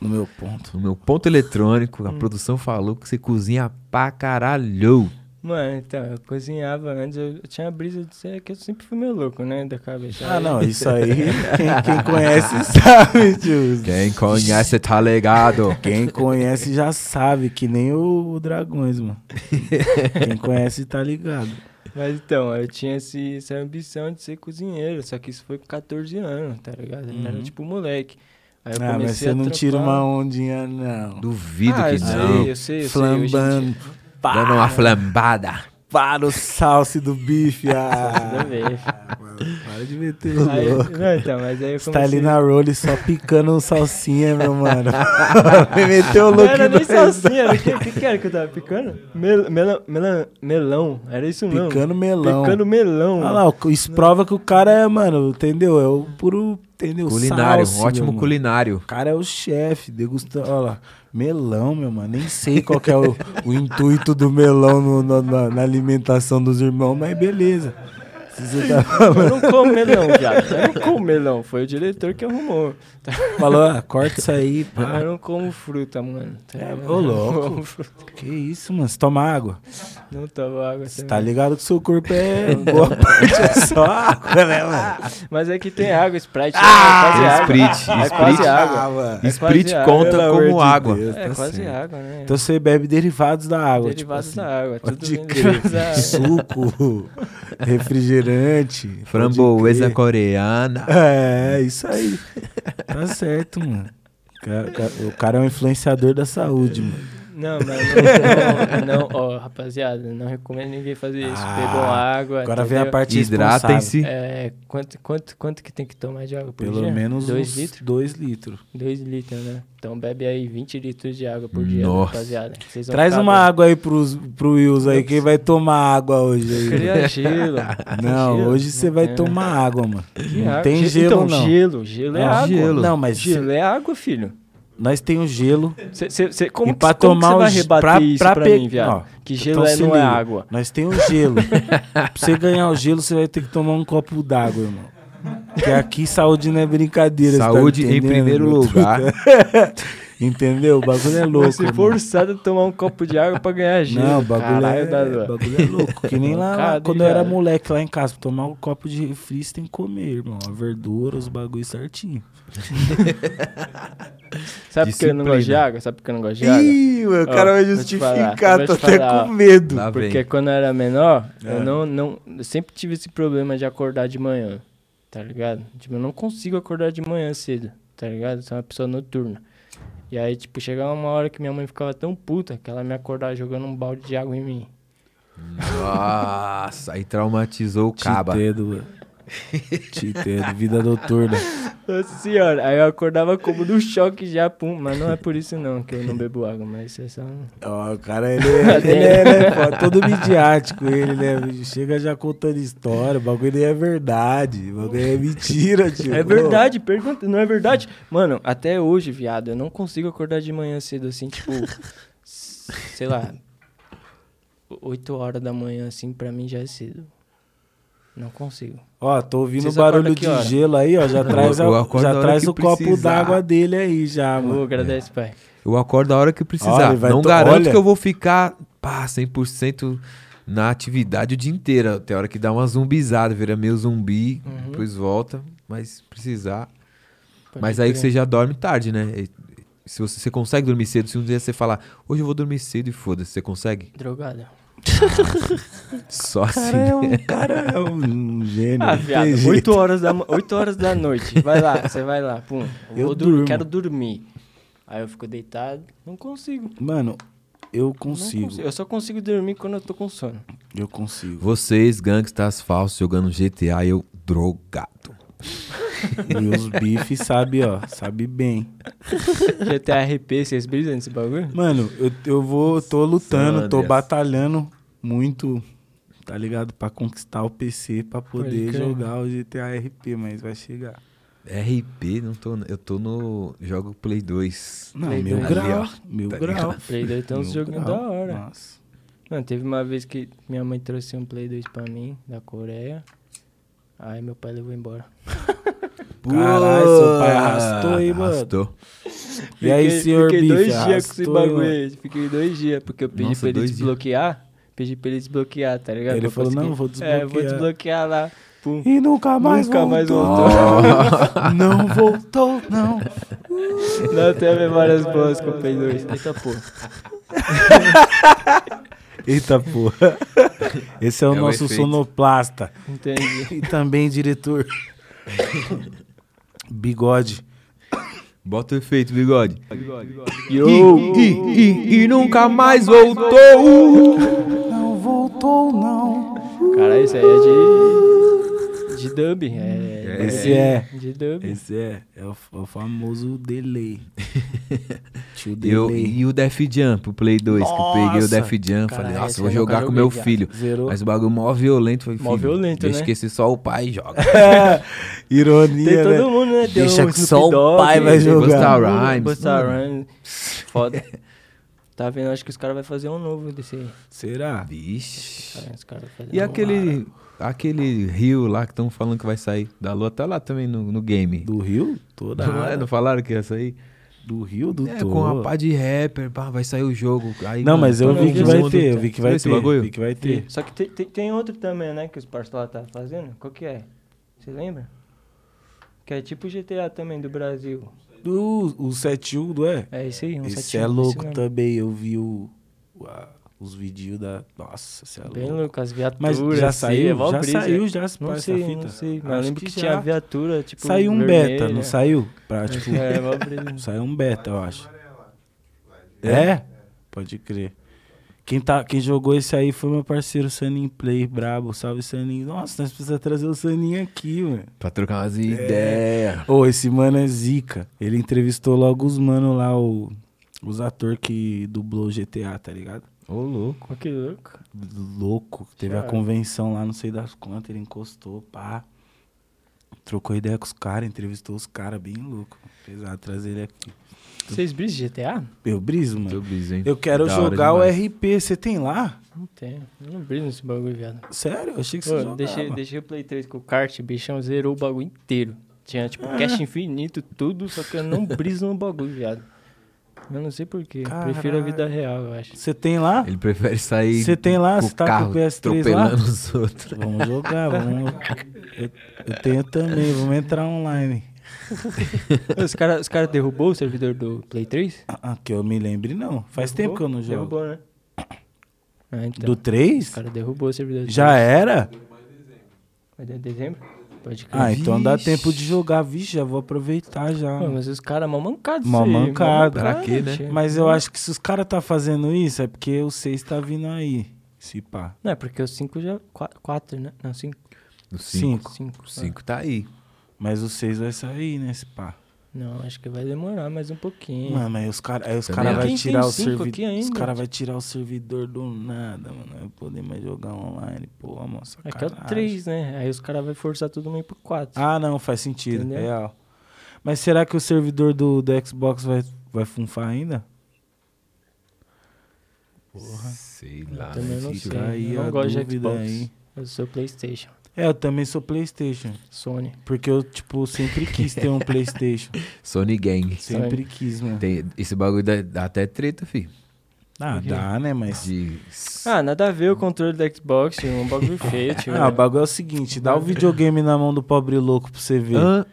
[SPEAKER 2] No meu ponto.
[SPEAKER 5] no meu ponto eletrônico,
[SPEAKER 2] Hum.
[SPEAKER 5] a produção falou que você cozinha pra caralho.
[SPEAKER 4] Mano, então, eu cozinhava antes, eu, eu tinha a brisa de ser que eu sempre fui meio louco, né? Da cabeça.
[SPEAKER 2] Ah, não, isso aí, quem, quem conhece sabe, tio.
[SPEAKER 5] Quem conhece tá ligado.
[SPEAKER 2] Quem conhece já sabe, que nem o, o Dragões, mano. Quem conhece tá ligado.
[SPEAKER 4] Mas então, eu tinha esse, essa ambição de ser cozinheiro, só que isso foi com 14 anos, tá ligado? Eu Era
[SPEAKER 2] Uhum.
[SPEAKER 4] tipo moleque. Aí eu
[SPEAKER 2] Ah, mas
[SPEAKER 4] comecei
[SPEAKER 2] você
[SPEAKER 4] a
[SPEAKER 2] não tira uma ondinha, não.
[SPEAKER 5] Duvido
[SPEAKER 4] ah,
[SPEAKER 5] que
[SPEAKER 4] eu
[SPEAKER 5] não.
[SPEAKER 4] sei, eu sei, eu sei.
[SPEAKER 2] Flambando.
[SPEAKER 5] Dando uma flambada.
[SPEAKER 2] Para o salse do bife. Ah,
[SPEAKER 4] Nada a ver.
[SPEAKER 2] para de meter o
[SPEAKER 4] Aí,
[SPEAKER 2] louco.
[SPEAKER 4] não, então, mas aí eu
[SPEAKER 2] Você
[SPEAKER 4] comecei...
[SPEAKER 2] tá ali na role só picando um salsinha, meu mano. Me meteu o
[SPEAKER 4] Não
[SPEAKER 2] louco
[SPEAKER 4] era nem salsinha, o que, que, que era que eu tava picando? Mel, melão, melão, melão, era isso mesmo.
[SPEAKER 2] Picando melão.
[SPEAKER 4] Picando melão.
[SPEAKER 2] Olha lá, isso prova que o cara é, mano, entendeu? É o puro, entendeu?
[SPEAKER 5] Culinário,
[SPEAKER 2] Salse,
[SPEAKER 5] um ótimo culinário.
[SPEAKER 2] O cara é o chefe, degustando. Olha lá, melão, meu mano. Nem sei qual é o, o intuito do melão no- no- na, na alimentação dos irmãos, mas beleza. Você tá
[SPEAKER 4] Eu não como melão, viado. Eu não como melão. Foi o diretor que arrumou.
[SPEAKER 2] falou, ah, corta isso aí. pá.
[SPEAKER 4] Eu não como fruta, mano. Tá ligado?
[SPEAKER 2] ô, louco. Que isso, mano? Você toma água.
[SPEAKER 4] Não tomo água
[SPEAKER 2] Você tá ligado que seu corpo é boa parte é só água, né, mano?
[SPEAKER 4] Mas é que tem água, Sprite.
[SPEAKER 2] Ah,
[SPEAKER 4] é quase água.
[SPEAKER 5] Sprite,
[SPEAKER 4] É
[SPEAKER 5] Sprite.
[SPEAKER 4] quase água.
[SPEAKER 2] Ah.
[SPEAKER 4] É
[SPEAKER 5] Sprit
[SPEAKER 4] quase água,
[SPEAKER 5] conta como
[SPEAKER 2] de
[SPEAKER 5] água.
[SPEAKER 2] Deus.
[SPEAKER 4] É
[SPEAKER 2] tá
[SPEAKER 4] quase
[SPEAKER 2] certo.
[SPEAKER 4] água, né?
[SPEAKER 2] Então você bebe derivados da água.
[SPEAKER 4] Derivados
[SPEAKER 2] tipo assim.
[SPEAKER 4] da água. Tudo
[SPEAKER 2] crer.
[SPEAKER 4] derivados da água.
[SPEAKER 2] Suco, refrigerante. Pode
[SPEAKER 5] Framboesa coreana.
[SPEAKER 2] É, isso aí. Tá certo, mano. O cara- O cara é um influenciador da saúde, mano.
[SPEAKER 4] Não, mas não, não, ó, rapaziada, não recomendo ninguém fazer isso.
[SPEAKER 2] Ah,
[SPEAKER 4] Bebam água.
[SPEAKER 2] Agora vem a
[SPEAKER 4] entendeu?
[SPEAKER 2] parte
[SPEAKER 5] Hidratem-se.
[SPEAKER 4] É, quanto, quanto, quanto que tem que tomar de água por
[SPEAKER 2] Pelo
[SPEAKER 4] dia?
[SPEAKER 2] menos
[SPEAKER 4] Dois
[SPEAKER 2] uns
[SPEAKER 4] litros?
[SPEAKER 2] dois litros.
[SPEAKER 4] Dois litros, né? Então bebe aí 20 litros de água por dia,
[SPEAKER 5] Nossa.
[SPEAKER 4] rapaziada. Vocês vão
[SPEAKER 2] Traz uma
[SPEAKER 4] bem.
[SPEAKER 2] água aí pros, pro Wills aí, quem vai tomar água hoje aí.
[SPEAKER 4] Cria gelo.
[SPEAKER 2] Não,
[SPEAKER 4] Gelo?
[SPEAKER 2] hoje você vai
[SPEAKER 4] tem.
[SPEAKER 2] tomar água, mano.
[SPEAKER 4] Que
[SPEAKER 2] Não
[SPEAKER 4] água?
[SPEAKER 2] tem
[SPEAKER 4] Ge-
[SPEAKER 2] gelo,
[SPEAKER 4] então,
[SPEAKER 2] não.
[SPEAKER 4] gelo. Gelo é
[SPEAKER 2] Não,
[SPEAKER 4] água.
[SPEAKER 2] gelo. Não, mas
[SPEAKER 4] Gelo é água, filho.
[SPEAKER 2] Nós tem o gelo.
[SPEAKER 4] Cê, cê, cê, como
[SPEAKER 2] E pra
[SPEAKER 4] como que
[SPEAKER 2] tomar
[SPEAKER 4] você vai rebater
[SPEAKER 2] pra-
[SPEAKER 4] isso
[SPEAKER 2] pra
[SPEAKER 4] pra,
[SPEAKER 2] pe-
[SPEAKER 4] mim, viado?
[SPEAKER 2] Ó,
[SPEAKER 4] que gelo
[SPEAKER 2] então
[SPEAKER 4] é, não é água.
[SPEAKER 2] Nós tem o gelo. pra você ganhar o gelo, você vai ter que tomar um copo d'água, irmão. Porque aqui saúde não é brincadeira. tá
[SPEAKER 5] Saúde em
[SPEAKER 2] entendendo,
[SPEAKER 5] primeiro lugar.
[SPEAKER 2] Entendeu? O bagulho é louco. Irmão.
[SPEAKER 4] forçado a tomar um copo de água pra ganhar gelo.
[SPEAKER 2] Não, o bagulho,
[SPEAKER 4] Caralho,
[SPEAKER 2] é,
[SPEAKER 4] da
[SPEAKER 2] bagulho é louco. Que nem lá, lá quando eu era moleque lá em casa. Pra tomar um copo de refri, você tem que comer, irmão. A verdura, os bagulhos certinho.
[SPEAKER 4] Sabe por que eu não gosto de água? Sabe por que eu não gosto de água?
[SPEAKER 2] Ih, o cara vai
[SPEAKER 4] vou te falar,
[SPEAKER 2] justificar. Tô até
[SPEAKER 4] falar,
[SPEAKER 2] com medo.
[SPEAKER 5] Lá vem.
[SPEAKER 4] Porque quando eu era menor,
[SPEAKER 2] É.
[SPEAKER 4] eu não, não. Eu sempre tive esse problema de acordar de manhã. Tá ligado? Tipo, eu não consigo acordar de manhã cedo, tá ligado? Eu sou uma pessoa noturna. E aí, tipo, chegava uma hora que minha mãe ficava tão puta que ela me acordava jogando um balde de água em mim.
[SPEAKER 5] Nossa, aí traumatizou o caba.
[SPEAKER 2] Titedo, mano. Titedo, vida noturna.
[SPEAKER 4] Nossa senhora, aí eu acordava como do choque já, pum. Mas não é por isso não que eu não bebo água, mas isso é só...
[SPEAKER 2] Ó, o cara, ele é, ele é né, pô, todo midiático, ele, né? Chega já contando história, o bagulho nem é verdade, o bagulho é mentira, tio.
[SPEAKER 4] É verdade, pergunta, não é verdade? Mano, até hoje, viado, eu não consigo acordar de manhã cedo assim, tipo, sei lá, 8 horas da manhã assim, pra mim já é cedo. Não consigo.
[SPEAKER 2] Ó, tô ouvindo
[SPEAKER 4] Vocês
[SPEAKER 2] barulho de
[SPEAKER 4] hora?
[SPEAKER 2] gelo aí, ó, já traz,
[SPEAKER 5] eu a
[SPEAKER 2] já traz o copo d'água dele aí já, mano.
[SPEAKER 4] agradece, pai.
[SPEAKER 5] Eu acordo a hora que precisar.
[SPEAKER 2] Olha, vai
[SPEAKER 5] não
[SPEAKER 2] to-
[SPEAKER 5] garanto
[SPEAKER 2] olha.
[SPEAKER 5] que eu vou ficar pá, 100% na atividade o dia inteiro. Tem hora que dá uma zumbizada, vira meio zumbi,
[SPEAKER 4] Uhum.
[SPEAKER 5] depois volta. Mas precisar.
[SPEAKER 4] Pode
[SPEAKER 5] mas aí que você já dorme tarde, né? E- Se você, você consegue dormir cedo, se um dia você falar, hoje eu vou dormir cedo e foda-se, você consegue?
[SPEAKER 4] Drogada.
[SPEAKER 5] Só assim.
[SPEAKER 2] cara é um, cara é um gênio.
[SPEAKER 4] Ah,
[SPEAKER 2] não
[SPEAKER 4] viado,
[SPEAKER 2] tem jeito.
[SPEAKER 4] 8 horas, da, ma- 8 horas da noite. Vai lá, você vai lá, pum. Eu,
[SPEAKER 2] Eu durmo.
[SPEAKER 4] quero dormir. Aí eu fico deitado, não consigo.
[SPEAKER 2] Mano, eu consigo,
[SPEAKER 4] consigo. Eu só consigo dormir quando eu tô com sono.
[SPEAKER 2] eu consigo.
[SPEAKER 5] Vocês, gangstas falsos, jogando GTA, eu drogado.
[SPEAKER 2] E os bifes sabe, ó, sabe bem.
[SPEAKER 4] GTA RP, vocês brisam nesse bagulho?
[SPEAKER 2] Mano, eu, eu vou, tô lutando, tô
[SPEAKER 5] Sanders.
[SPEAKER 2] batalhando muito, tá ligado? Pra conquistar o PC, pra poder jogar o GTA RP, mas vai chegar.
[SPEAKER 5] RP, não tô. Eu tô no. Jogo Play 2.
[SPEAKER 2] Não,
[SPEAKER 4] Play
[SPEAKER 2] mil
[SPEAKER 4] dois.
[SPEAKER 2] grau,
[SPEAKER 5] Ali, ó,
[SPEAKER 2] mil
[SPEAKER 5] tá
[SPEAKER 2] grau.
[SPEAKER 5] ligado?
[SPEAKER 4] Play 2 tem uns joguinhos da hora.
[SPEAKER 2] Nossa.
[SPEAKER 4] Mano, teve uma vez que minha mãe trouxe um Play 2 pra mim, da Coreia. Aí meu pai levou embora.
[SPEAKER 2] Caralho, seu pai arrastou aí, mano.
[SPEAKER 5] Arrastou.
[SPEAKER 2] E aí,
[SPEAKER 4] Fiquei-
[SPEAKER 2] senhor
[SPEAKER 4] Fiquei
[SPEAKER 2] Bife,
[SPEAKER 4] dois dias com esse bagulho aí. Fiquei dois dias, porque eu pedi
[SPEAKER 5] Nossa,
[SPEAKER 4] pra ele
[SPEAKER 5] dois dias.
[SPEAKER 4] desbloquear. Pedi pra ele desbloquear, tá ligado?
[SPEAKER 2] Ele
[SPEAKER 4] Pra
[SPEAKER 2] falou,
[SPEAKER 4] conseguir-
[SPEAKER 2] não, vou
[SPEAKER 4] É, vou
[SPEAKER 2] desbloquear.
[SPEAKER 4] desbloquear lá. Pum.
[SPEAKER 2] E nunca mais
[SPEAKER 4] Nunca mais
[SPEAKER 2] voltou. não voltou, não.
[SPEAKER 4] Não tenho memórias boas com o Play 2. Eita porra.
[SPEAKER 2] Eita porra. Esse é o
[SPEAKER 5] É o
[SPEAKER 2] nosso
[SPEAKER 5] efeito.
[SPEAKER 2] sonoplasta.
[SPEAKER 4] Entendi.
[SPEAKER 2] E também diretor. Bigode.
[SPEAKER 5] Bota o efeito, bigode.
[SPEAKER 4] Yo!
[SPEAKER 5] E, e, e, e nunca mais voltou.
[SPEAKER 2] Não voltou, não.
[SPEAKER 4] Cara, isso aí é de. De dub. É,
[SPEAKER 2] Esse é.
[SPEAKER 4] De dub.
[SPEAKER 2] Esse é, é o, é o famoso delay. Tio
[SPEAKER 5] E, eu-
[SPEAKER 2] delay.
[SPEAKER 5] e o Def Jam pro Play 2, que eu peguei o
[SPEAKER 2] Nossa!
[SPEAKER 5] Def Jam,
[SPEAKER 4] Cara,
[SPEAKER 5] falei, nossa, vou jogar com meu filho.
[SPEAKER 2] Zerou.
[SPEAKER 5] Mas o bagulho mó violento, falei,
[SPEAKER 4] Mó
[SPEAKER 5] filho,
[SPEAKER 4] violento,
[SPEAKER 5] deixa
[SPEAKER 4] né?
[SPEAKER 5] que esse só o pai joga.
[SPEAKER 2] Ironia,
[SPEAKER 4] Tem
[SPEAKER 2] né?
[SPEAKER 4] todo mundo, né? Deu
[SPEAKER 2] Deixa que só o pai vai jogar.
[SPEAKER 5] Busta
[SPEAKER 4] mundo,
[SPEAKER 5] Rhymes,
[SPEAKER 4] Busta. Rhymes. Foda. Tá vendo? Acho que os caras vão fazer um novo desse aí.
[SPEAKER 2] Será?
[SPEAKER 5] Vixe.
[SPEAKER 4] Cara,
[SPEAKER 5] E aquele, aquele rio lá que estão falando que vai sair da lua, tá lá também no, no game.
[SPEAKER 2] Do Rio? Toda
[SPEAKER 5] Não, é?
[SPEAKER 2] hora.
[SPEAKER 5] não falaram que ia sair?
[SPEAKER 2] Do Rio, do
[SPEAKER 5] É,
[SPEAKER 2] Tô.
[SPEAKER 5] com a pá de rapper, pá, vai sair o jogo. Aí,
[SPEAKER 2] Não,
[SPEAKER 5] mano,
[SPEAKER 2] mas eu vi que vai ter, eu vi que vai
[SPEAKER 5] esse
[SPEAKER 2] ter.
[SPEAKER 5] bagulho?
[SPEAKER 2] Vi que vai ter.
[SPEAKER 4] Só que tem, tem, tem outro também, né? Que os parceiros lá tá fazendo. Qual que é? Você lembra? Que é tipo GTA também do Brasil.
[SPEAKER 2] Do, o 7U, não é?
[SPEAKER 4] É esse aí, um
[SPEAKER 2] Esse
[SPEAKER 4] 71,
[SPEAKER 2] é louco
[SPEAKER 4] mesmo.
[SPEAKER 2] também. Eu vi o, o- a- os vídeos da. Nossa, você é
[SPEAKER 4] Bem
[SPEAKER 2] louco.
[SPEAKER 4] louco, as viaturas.
[SPEAKER 2] Mas já
[SPEAKER 4] assim,
[SPEAKER 2] saiu?
[SPEAKER 4] é
[SPEAKER 2] já
[SPEAKER 4] brisa.
[SPEAKER 2] saiu, já se
[SPEAKER 4] Não sei,
[SPEAKER 2] fita?
[SPEAKER 4] não sei. Mas
[SPEAKER 2] Acho
[SPEAKER 4] lembro que,
[SPEAKER 2] que
[SPEAKER 4] tinha
[SPEAKER 2] já.
[SPEAKER 4] viatura, tipo.
[SPEAKER 2] Saiu um
[SPEAKER 4] vermelha.
[SPEAKER 2] beta, não saiu? Pra, tipo,
[SPEAKER 4] É, mó brisa.
[SPEAKER 2] saiu um beta, eu acho. É? Pode crer. Quem, tá, quem jogou esse aí foi meu parceiro Sanin Play, brabo. Salve, Sanin. Nossa, nós precisamos trazer o Sanin aqui, mano.
[SPEAKER 5] Pra trocar umas ideias.
[SPEAKER 2] Ô, esse mano é zica. Ele entrevistou logo os mano lá, o, os atores que dublou GTA, tá ligado?
[SPEAKER 5] Ô, louco.
[SPEAKER 4] Pô, que louco.
[SPEAKER 2] Louco. Teve a convenção lá, não sei das quantas, ele encostou, pá. Trocou ideia com os caras, entrevistou os caras, bem louco. Pesado trazer ele aqui.
[SPEAKER 4] Vocês brisam GTA?
[SPEAKER 2] Eu briso, mano.
[SPEAKER 5] Seu bis, hein?
[SPEAKER 2] Eu quero
[SPEAKER 5] Da
[SPEAKER 2] jogar o. RP, você tem lá?
[SPEAKER 4] Não tenho. Eu não briso nesse bagulho, viado.
[SPEAKER 2] Sério? Eu achei que você
[SPEAKER 4] Pô,
[SPEAKER 2] jogava.
[SPEAKER 4] deixei, deixei o Play 3 com o kart, o bichão zerou o bagulho inteiro. Tinha, tipo, cache infinito, tudo, só que eu não briso no bagulho, viado. Eu não sei porquê. Prefiro a vida real, eu acho.
[SPEAKER 2] Você tem lá?
[SPEAKER 5] Ele prefere sair
[SPEAKER 2] Você tem lá? Você tá
[SPEAKER 5] carro
[SPEAKER 2] com o PS3 lá?
[SPEAKER 5] atropelando os outros.
[SPEAKER 2] Vamos jogar, vamos. Eu, eu tenho também, vamos entrar online.
[SPEAKER 4] Os caras os cara derrubou o servidor do Play 3?
[SPEAKER 2] Ah, que eu me lembre, não. Faz tempo que eu não jogo.
[SPEAKER 4] Derrubou, né? Ah, então.
[SPEAKER 2] Do 3?
[SPEAKER 4] Os caras derrubou o servidor do
[SPEAKER 2] Já
[SPEAKER 4] 3.
[SPEAKER 2] era?
[SPEAKER 4] Vai de dezembro? Pode crer.
[SPEAKER 2] Ah, então dá tempo de jogar. Vixe, já vou aproveitar já.
[SPEAKER 4] Pô, mas os caras mó mancados. Aí,
[SPEAKER 2] mancado.
[SPEAKER 5] Pra quê, né?
[SPEAKER 2] Mas eu acho que se os caras tá fazendo isso, é porque o 6 tá vindo aí. Se pá.
[SPEAKER 4] Não, é porque o 5 já. 4, né? Não, 5.
[SPEAKER 5] O 5.
[SPEAKER 2] 5.
[SPEAKER 4] O
[SPEAKER 5] 5 tá aí.
[SPEAKER 2] Mas o 6 vai sair, né? Se pá.
[SPEAKER 4] Não, acho que vai demorar mais um pouquinho.
[SPEAKER 2] Mano, aí os caras aí os
[SPEAKER 5] Também
[SPEAKER 2] cara vai
[SPEAKER 4] Quem
[SPEAKER 2] tirar
[SPEAKER 4] tem
[SPEAKER 2] o servidor. Os caras vai tirar o servidor do nada, mano. Não vai poder mais jogar online. Pô, moça.
[SPEAKER 4] é que é o 3, né? Aí os caras vão forçar todo mundo pro 4.
[SPEAKER 2] Ah, não, faz sentido.
[SPEAKER 4] Entendeu?
[SPEAKER 2] Real. Mas será que o servidor do, do Xbox vai, vai funfar ainda?
[SPEAKER 5] Sei lá.
[SPEAKER 4] também não sei.
[SPEAKER 2] aí
[SPEAKER 4] não gosto de Xbox.
[SPEAKER 2] aí.
[SPEAKER 4] Eu sou PlayStation.
[SPEAKER 2] É, eu também sou PlayStation.
[SPEAKER 4] Sony.
[SPEAKER 2] Porque eu, tipo, sempre quis ter um PlayStation.
[SPEAKER 5] Sony Gang.
[SPEAKER 2] Sempre quis, mano.
[SPEAKER 5] Tem, esse bagulho dá, dá até treta, fi.
[SPEAKER 2] Ah, dá, né? Mas.
[SPEAKER 5] De...
[SPEAKER 4] Ah, nada a ver o controle do Xbox, tio, um bagulho feio, tio.
[SPEAKER 2] Ah, o bagulho é o seguinte: dá o videogame na mão do pobre louco pra você ver.
[SPEAKER 5] Hã?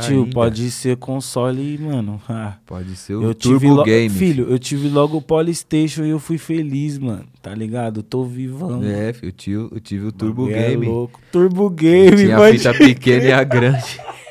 [SPEAKER 2] Tio,
[SPEAKER 5] Ainda.
[SPEAKER 2] pode ser console mano. ah,
[SPEAKER 5] Pode ser o
[SPEAKER 2] eu tive
[SPEAKER 5] Turbo
[SPEAKER 2] lo-
[SPEAKER 5] Game.
[SPEAKER 2] Filho, eu tive logo o Polystation e eu fui feliz, mano. Tá ligado? Eu tô vivão.
[SPEAKER 5] É, fi, eu tive, eu tive o Turbo
[SPEAKER 2] é
[SPEAKER 5] Game.
[SPEAKER 2] louco. Turbo Game,
[SPEAKER 5] Tinha a fita pequena e a grande.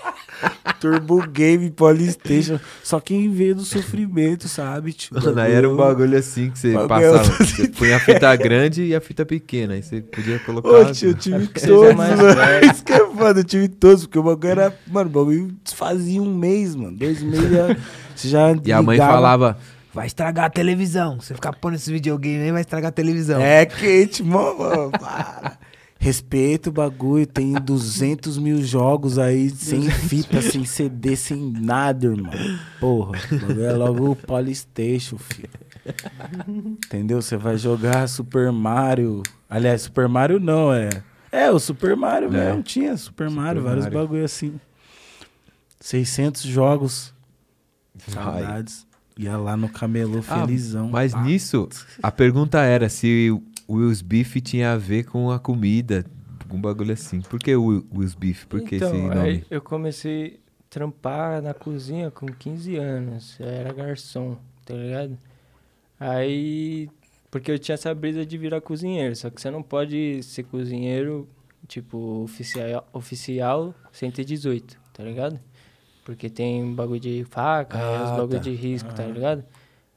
[SPEAKER 2] Turbo Game Polystation. Só quem veio do sofrimento, sabe? Tio?
[SPEAKER 5] Mano, aí era um bagulho assim que você
[SPEAKER 2] Bagulho é
[SPEAKER 5] passava.
[SPEAKER 2] outro
[SPEAKER 5] Você punha a fita grande e a fita pequena. Aí você podia colocar.
[SPEAKER 2] Ô, tio, eu tive
[SPEAKER 4] vocês é
[SPEAKER 2] todos,
[SPEAKER 4] mais
[SPEAKER 2] mano. Isso que é foda, eu tive todos, porque o bagulho era. Mano, o bagulho desfazia um mês, mano. Dois meses já. Você já
[SPEAKER 5] E a mãe
[SPEAKER 2] ligava.
[SPEAKER 5] falava: Vai estragar a televisão. Você ficar pondo esse videogame aí, vai estragar a televisão.
[SPEAKER 2] É quente, mano. Para. Respeita o bagulho, tem 200 mil jogos aí, sem fita, sem CD, sem nada, irmão. Porra, o bagulho é logo o Polystation, filho. Entendeu? Você vai jogar Super Mario. Aliás, Super Mario não, é. É, o Super Mario
[SPEAKER 5] É.
[SPEAKER 2] mesmo tinha. Super Mario, vários
[SPEAKER 5] Mario.
[SPEAKER 2] bagulho assim. 600 jogos. Saudades. Ia lá no camelô
[SPEAKER 5] Ah,
[SPEAKER 2] felizão.
[SPEAKER 5] Mas
[SPEAKER 2] Ah,
[SPEAKER 5] nisso, a pergunta era se o Will's Beef tinha a ver com a comida, um bagulho assim. Por que o Will's Beef? Por que
[SPEAKER 4] então,
[SPEAKER 5] esse
[SPEAKER 4] aí
[SPEAKER 5] nome?
[SPEAKER 4] eu comecei a trampar na cozinha com 15 anos. Eu era garçom, tá ligado? Aí. Porque eu tinha essa brisa de virar cozinheiro. Só que você não pode ser cozinheiro, tipo, oficial, oficial sem ter 18, tá ligado? Porque tem bagulho de faca, aí os
[SPEAKER 2] Ah,
[SPEAKER 4] bagulho
[SPEAKER 2] tá.
[SPEAKER 4] de risco, tá
[SPEAKER 2] Aham.
[SPEAKER 4] ligado?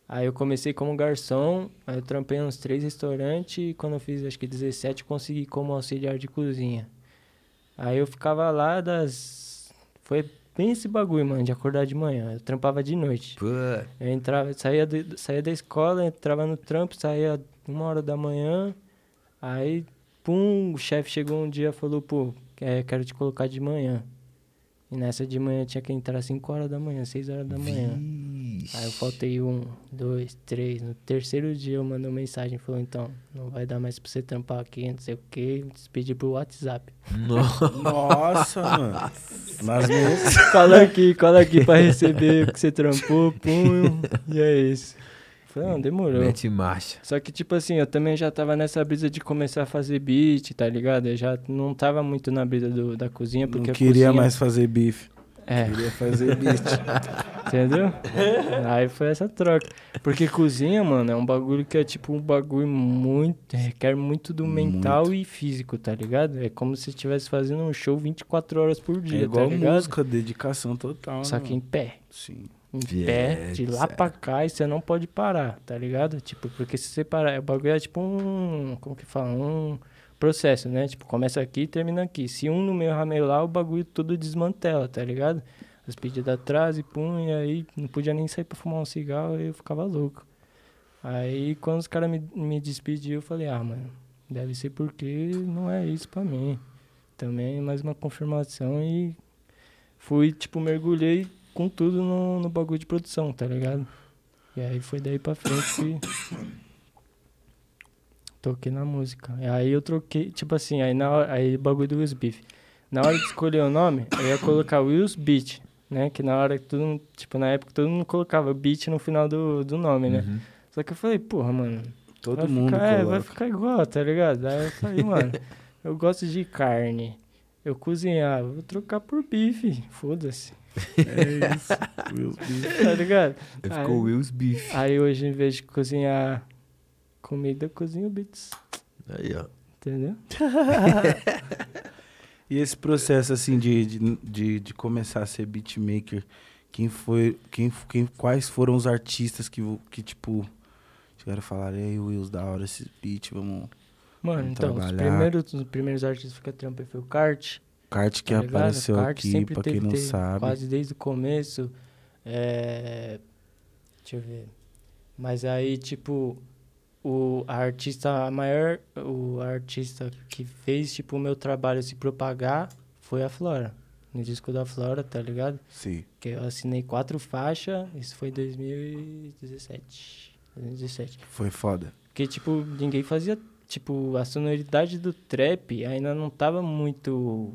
[SPEAKER 4] Aí eu comecei como garçom, aí eu trampei uns três restaurantes e quando eu fiz acho que 17 consegui como auxiliar de cozinha. Aí eu ficava lá das. Foi bem esse bagulho, mano, de acordar de manhã. Eu trampava de noite.
[SPEAKER 5] Pô,
[SPEAKER 4] Eu entrava, saía, saía da escola, entrava no trampo, saía uma hora da manhã. Aí, pum, o chefe chegou um dia e falou, pô, é, quero te colocar de manhã. E nessa de manhã tinha que entrar 5 horas da manhã, 6 horas da manhã.
[SPEAKER 5] Vixe.
[SPEAKER 4] Aí eu faltei um, dois, três. No terceiro dia eu mandei uma mensagem, falou, então, não vai dar mais pra você trampar aqui, não sei o quê. Despedi pro WhatsApp.
[SPEAKER 5] Nossa.
[SPEAKER 2] Nossa, mano. Minhas.
[SPEAKER 4] cola aqui, cola aqui pra receber o que você trampou, pum. E é isso. Falei, não, demorou.
[SPEAKER 5] Mete marcha.
[SPEAKER 4] Só que, tipo assim, eu também já tava nessa brisa de começar a fazer beat, tá ligado? Eu já não tava muito na brisa do, da cozinha, porque
[SPEAKER 2] Não
[SPEAKER 4] a
[SPEAKER 2] queria
[SPEAKER 4] cozinha-
[SPEAKER 2] mais fazer bife.
[SPEAKER 4] É,
[SPEAKER 2] Queria fazer beat.
[SPEAKER 4] entendeu? Aí foi essa troca. Porque cozinha, mano, é um bagulho que é tipo um bagulho muito. requer muito do mental e físico, tá ligado? É como se estivesse fazendo um show 24 horas por
[SPEAKER 2] É
[SPEAKER 4] dia,
[SPEAKER 2] igual
[SPEAKER 4] tá ligado?
[SPEAKER 2] música, dedicação total.
[SPEAKER 4] Só
[SPEAKER 2] né,
[SPEAKER 4] que em pé.
[SPEAKER 2] Sim.
[SPEAKER 4] em pé, de lá pra cá, e você não pode parar, tá ligado? Tipo, porque se você parar, o bagulho é tipo um. Como que fala? Um processo, né? Tipo, começa aqui e termina aqui. Se um no meio ramelar, o bagulho todo desmantela, tá ligado? As pedidas atrás e pum, e aí não podia nem sair pra fumar um cigarro, aí eu ficava louco. Aí quando os caras me, me despediu, eu falei, ah, mano, deve ser porque não é isso pra mim. Também mais uma confirmação e fui, tipo, mergulhei com tudo no, no bagulho de produção, tá ligado? E aí foi daí pra frente que toquei na música. Aí eu troquei, tipo assim, aí na hora, aí bagulho do Wills Beef. Na hora de escolher o nome, eu ia colocar Wills Beat, né? Que na hora que todo mundo, tipo, na época todo mundo colocava beat no final do, do nome, né?
[SPEAKER 5] Uhum.
[SPEAKER 4] Só que eu falei, porra, mano,
[SPEAKER 2] Todo
[SPEAKER 4] vai
[SPEAKER 2] mundo
[SPEAKER 4] ficar, é, vai ficar igual, tá ligado? Aí eu falei, mano, eu gosto de carne. Eu cozinhava, vou trocar por bife, foda-se,
[SPEAKER 2] É isso. Will Beef.
[SPEAKER 4] tá ligado?
[SPEAKER 5] Aí- Ficou Will's Beef.
[SPEAKER 4] Aí hoje, em vez de cozinhar comida, eu cozinho beats,
[SPEAKER 5] Aí, ó.
[SPEAKER 4] entendeu?
[SPEAKER 2] E esse processo, assim, de, de, de, de começar a ser beatmaker, quem foi, quem, quem, quais foram os artistas que, que tipo, chegaram a falar, ei, Wills, da hora esse beat, vamos...
[SPEAKER 4] Mano,
[SPEAKER 2] Vamos
[SPEAKER 4] então, os primeiros, os primeiros artistas que eu trampei foi o Kart.
[SPEAKER 2] Kart que
[SPEAKER 4] tá
[SPEAKER 2] apareceu
[SPEAKER 4] Kart
[SPEAKER 2] aqui, pra quem não
[SPEAKER 4] teve
[SPEAKER 2] sabe.
[SPEAKER 4] Quase desde o começo. É... Deixa eu ver. Mas aí, tipo, o a artista, a maior, o artista que fez, tipo, o meu trabalho se propagar foi a Flora. No disco da Flora, tá ligado?
[SPEAKER 2] Sim.
[SPEAKER 4] Que eu assinei quatro faixas, isso foi em 2017. 2017.
[SPEAKER 2] Foi foda.
[SPEAKER 4] Porque, tipo, ninguém fazia. Tipo, a sonoridade do trap ainda não tava muito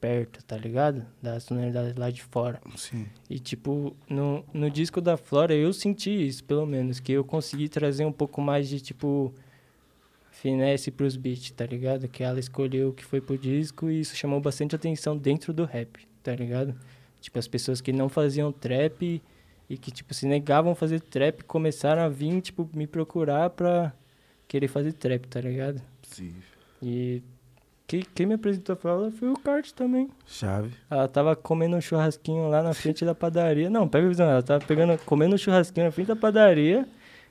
[SPEAKER 4] perto, tá ligado? Da sonoridade lá de fora.
[SPEAKER 2] Sim.
[SPEAKER 4] E, tipo, no, no disco da Flora eu senti isso, pelo menos. Que eu consegui trazer um pouco mais de, tipo, finesse pros beats, tá ligado? Que ela escolheu o que foi pro disco e isso chamou bastante atenção dentro do rap, tá ligado? Tipo, as pessoas que não faziam trap e que, tipo, se negavam a fazer trap começaram a vir, tipo, me procurar pra querer fazer trap, tá ligado?
[SPEAKER 2] Sim.
[SPEAKER 4] E quem, quem me apresentou pra ela foi o Kart também.
[SPEAKER 2] Chave.
[SPEAKER 4] Ela tava comendo um churrasquinho lá na frente da padaria. Não, pega a visão. Ela tava pegando, comendo um churrasquinho na frente da padaria.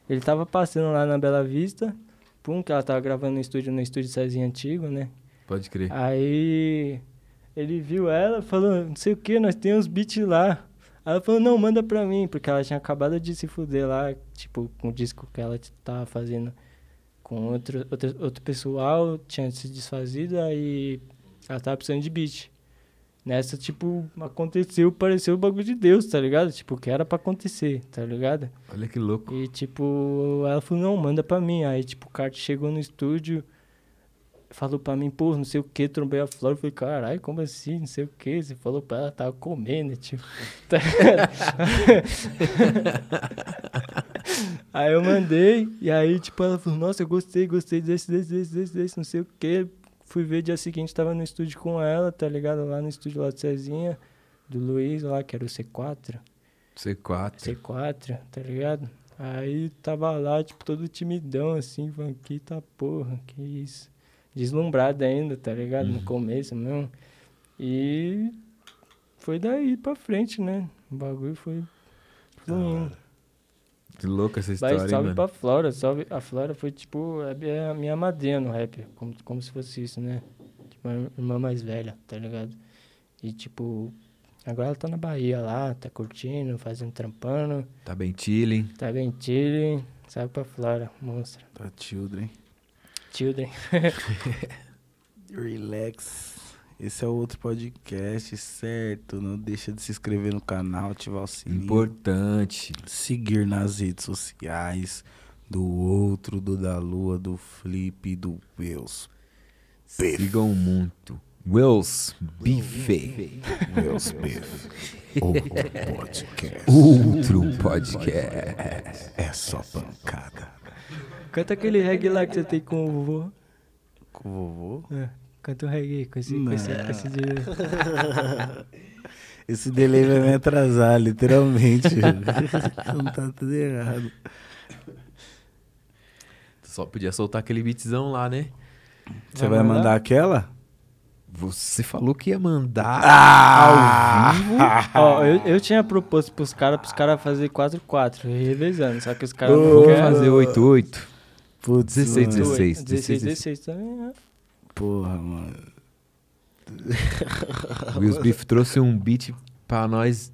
[SPEAKER 4] Ele tava passando lá na Bela Vista. Pum, que ela tava gravando no estúdio, no estúdio Cezinha antigo, né?
[SPEAKER 5] Pode crer.
[SPEAKER 4] Aí ele viu ela, falou, não sei o que, nós temos beats lá. Aí ela falou, não, manda pra mim, porque ela tinha acabado de se fuder lá, tipo, com o disco que ela tava fazendo com outro, outro, outro pessoal, tinha se desfazido, aí ela tava precisando de beat. Nessa, tipo, aconteceu, pareceu o bagulho de Deus, tá ligado? Tipo, que era pra acontecer, tá ligado?
[SPEAKER 5] Olha que louco.
[SPEAKER 4] E, tipo, ela falou, não, manda pra mim. Aí, tipo, o Kart chegou no estúdio, falou pra mim, pô, não sei o que, trombei a Flora. Eu falei, caralho, como assim, não sei o que. Você falou pra ela, tava comendo, tipo. aí eu mandei, e aí, tipo, ela falou, nossa, eu gostei, gostei desse, desse, desse, desse, desse, não sei o que. Fui ver dia seguinte, tava no estúdio com ela, tá ligado? Lá no estúdio lá de Cezinha, do Luiz lá, que era o C4.
[SPEAKER 5] C4.
[SPEAKER 4] C4, tá ligado? Aí tava lá, tipo, todo timidão, assim, falando, que tá porra, que isso. Deslumbrado ainda, tá ligado? No começo mesmo. E foi daí pra frente, né? O bagulho foi fluindo.
[SPEAKER 5] Que louca essa história,
[SPEAKER 4] Mas salve
[SPEAKER 5] mano?
[SPEAKER 4] pra Flora, salve. A Flora foi tipo a minha- a minha madrinha no rap, como, como se fosse isso, né? Tipo, a irmã mais velha, tá ligado? E tipo, agora ela tá na Bahia lá, tá curtindo, fazendo trampando,
[SPEAKER 5] Tá bem chilling.
[SPEAKER 4] tá bem chile. Salve pra Flora, monstro.
[SPEAKER 2] Tá children.
[SPEAKER 4] Children.
[SPEAKER 2] Relax. Esse é o outro podcast, certo? Não deixa de se inscrever no canal, ativar o sininho.
[SPEAKER 5] Importante.
[SPEAKER 2] Seguir nas redes sociais do outro, do da Lua, do Flip, do Wills.
[SPEAKER 5] Sigam muito. Wills Bife.
[SPEAKER 2] Wills Beef. O podcast.
[SPEAKER 5] Outro podcast.
[SPEAKER 2] É só pancada.
[SPEAKER 4] Canta aquele reggae lá que você tem com o vovô.
[SPEAKER 2] Com o vovô?
[SPEAKER 4] É, canta o reggae com esse, com esse, com esse de-
[SPEAKER 2] Esse delay vai me atrasar, literalmente. Não tá tudo errado.
[SPEAKER 5] Só podia soltar aquele beatzão lá, né?
[SPEAKER 2] Você
[SPEAKER 4] Vai
[SPEAKER 2] vai
[SPEAKER 4] mandar?
[SPEAKER 2] mandar aquela?
[SPEAKER 5] Você falou que ia mandar
[SPEAKER 2] Ah!
[SPEAKER 5] ao vivo.
[SPEAKER 4] Ó, eu, eu tinha proposto pros caras, pros caras fazer 4x4, revezando, só que os caras
[SPEAKER 2] Ô,
[SPEAKER 4] não
[SPEAKER 5] Vamos
[SPEAKER 4] querem.
[SPEAKER 5] fazer 8-8.
[SPEAKER 2] Putz,
[SPEAKER 5] 16,
[SPEAKER 2] mano.
[SPEAKER 5] 16.
[SPEAKER 4] 16, 16 também, né?
[SPEAKER 2] Porra, mano.
[SPEAKER 5] O Wills Beef trouxe um beat pra nós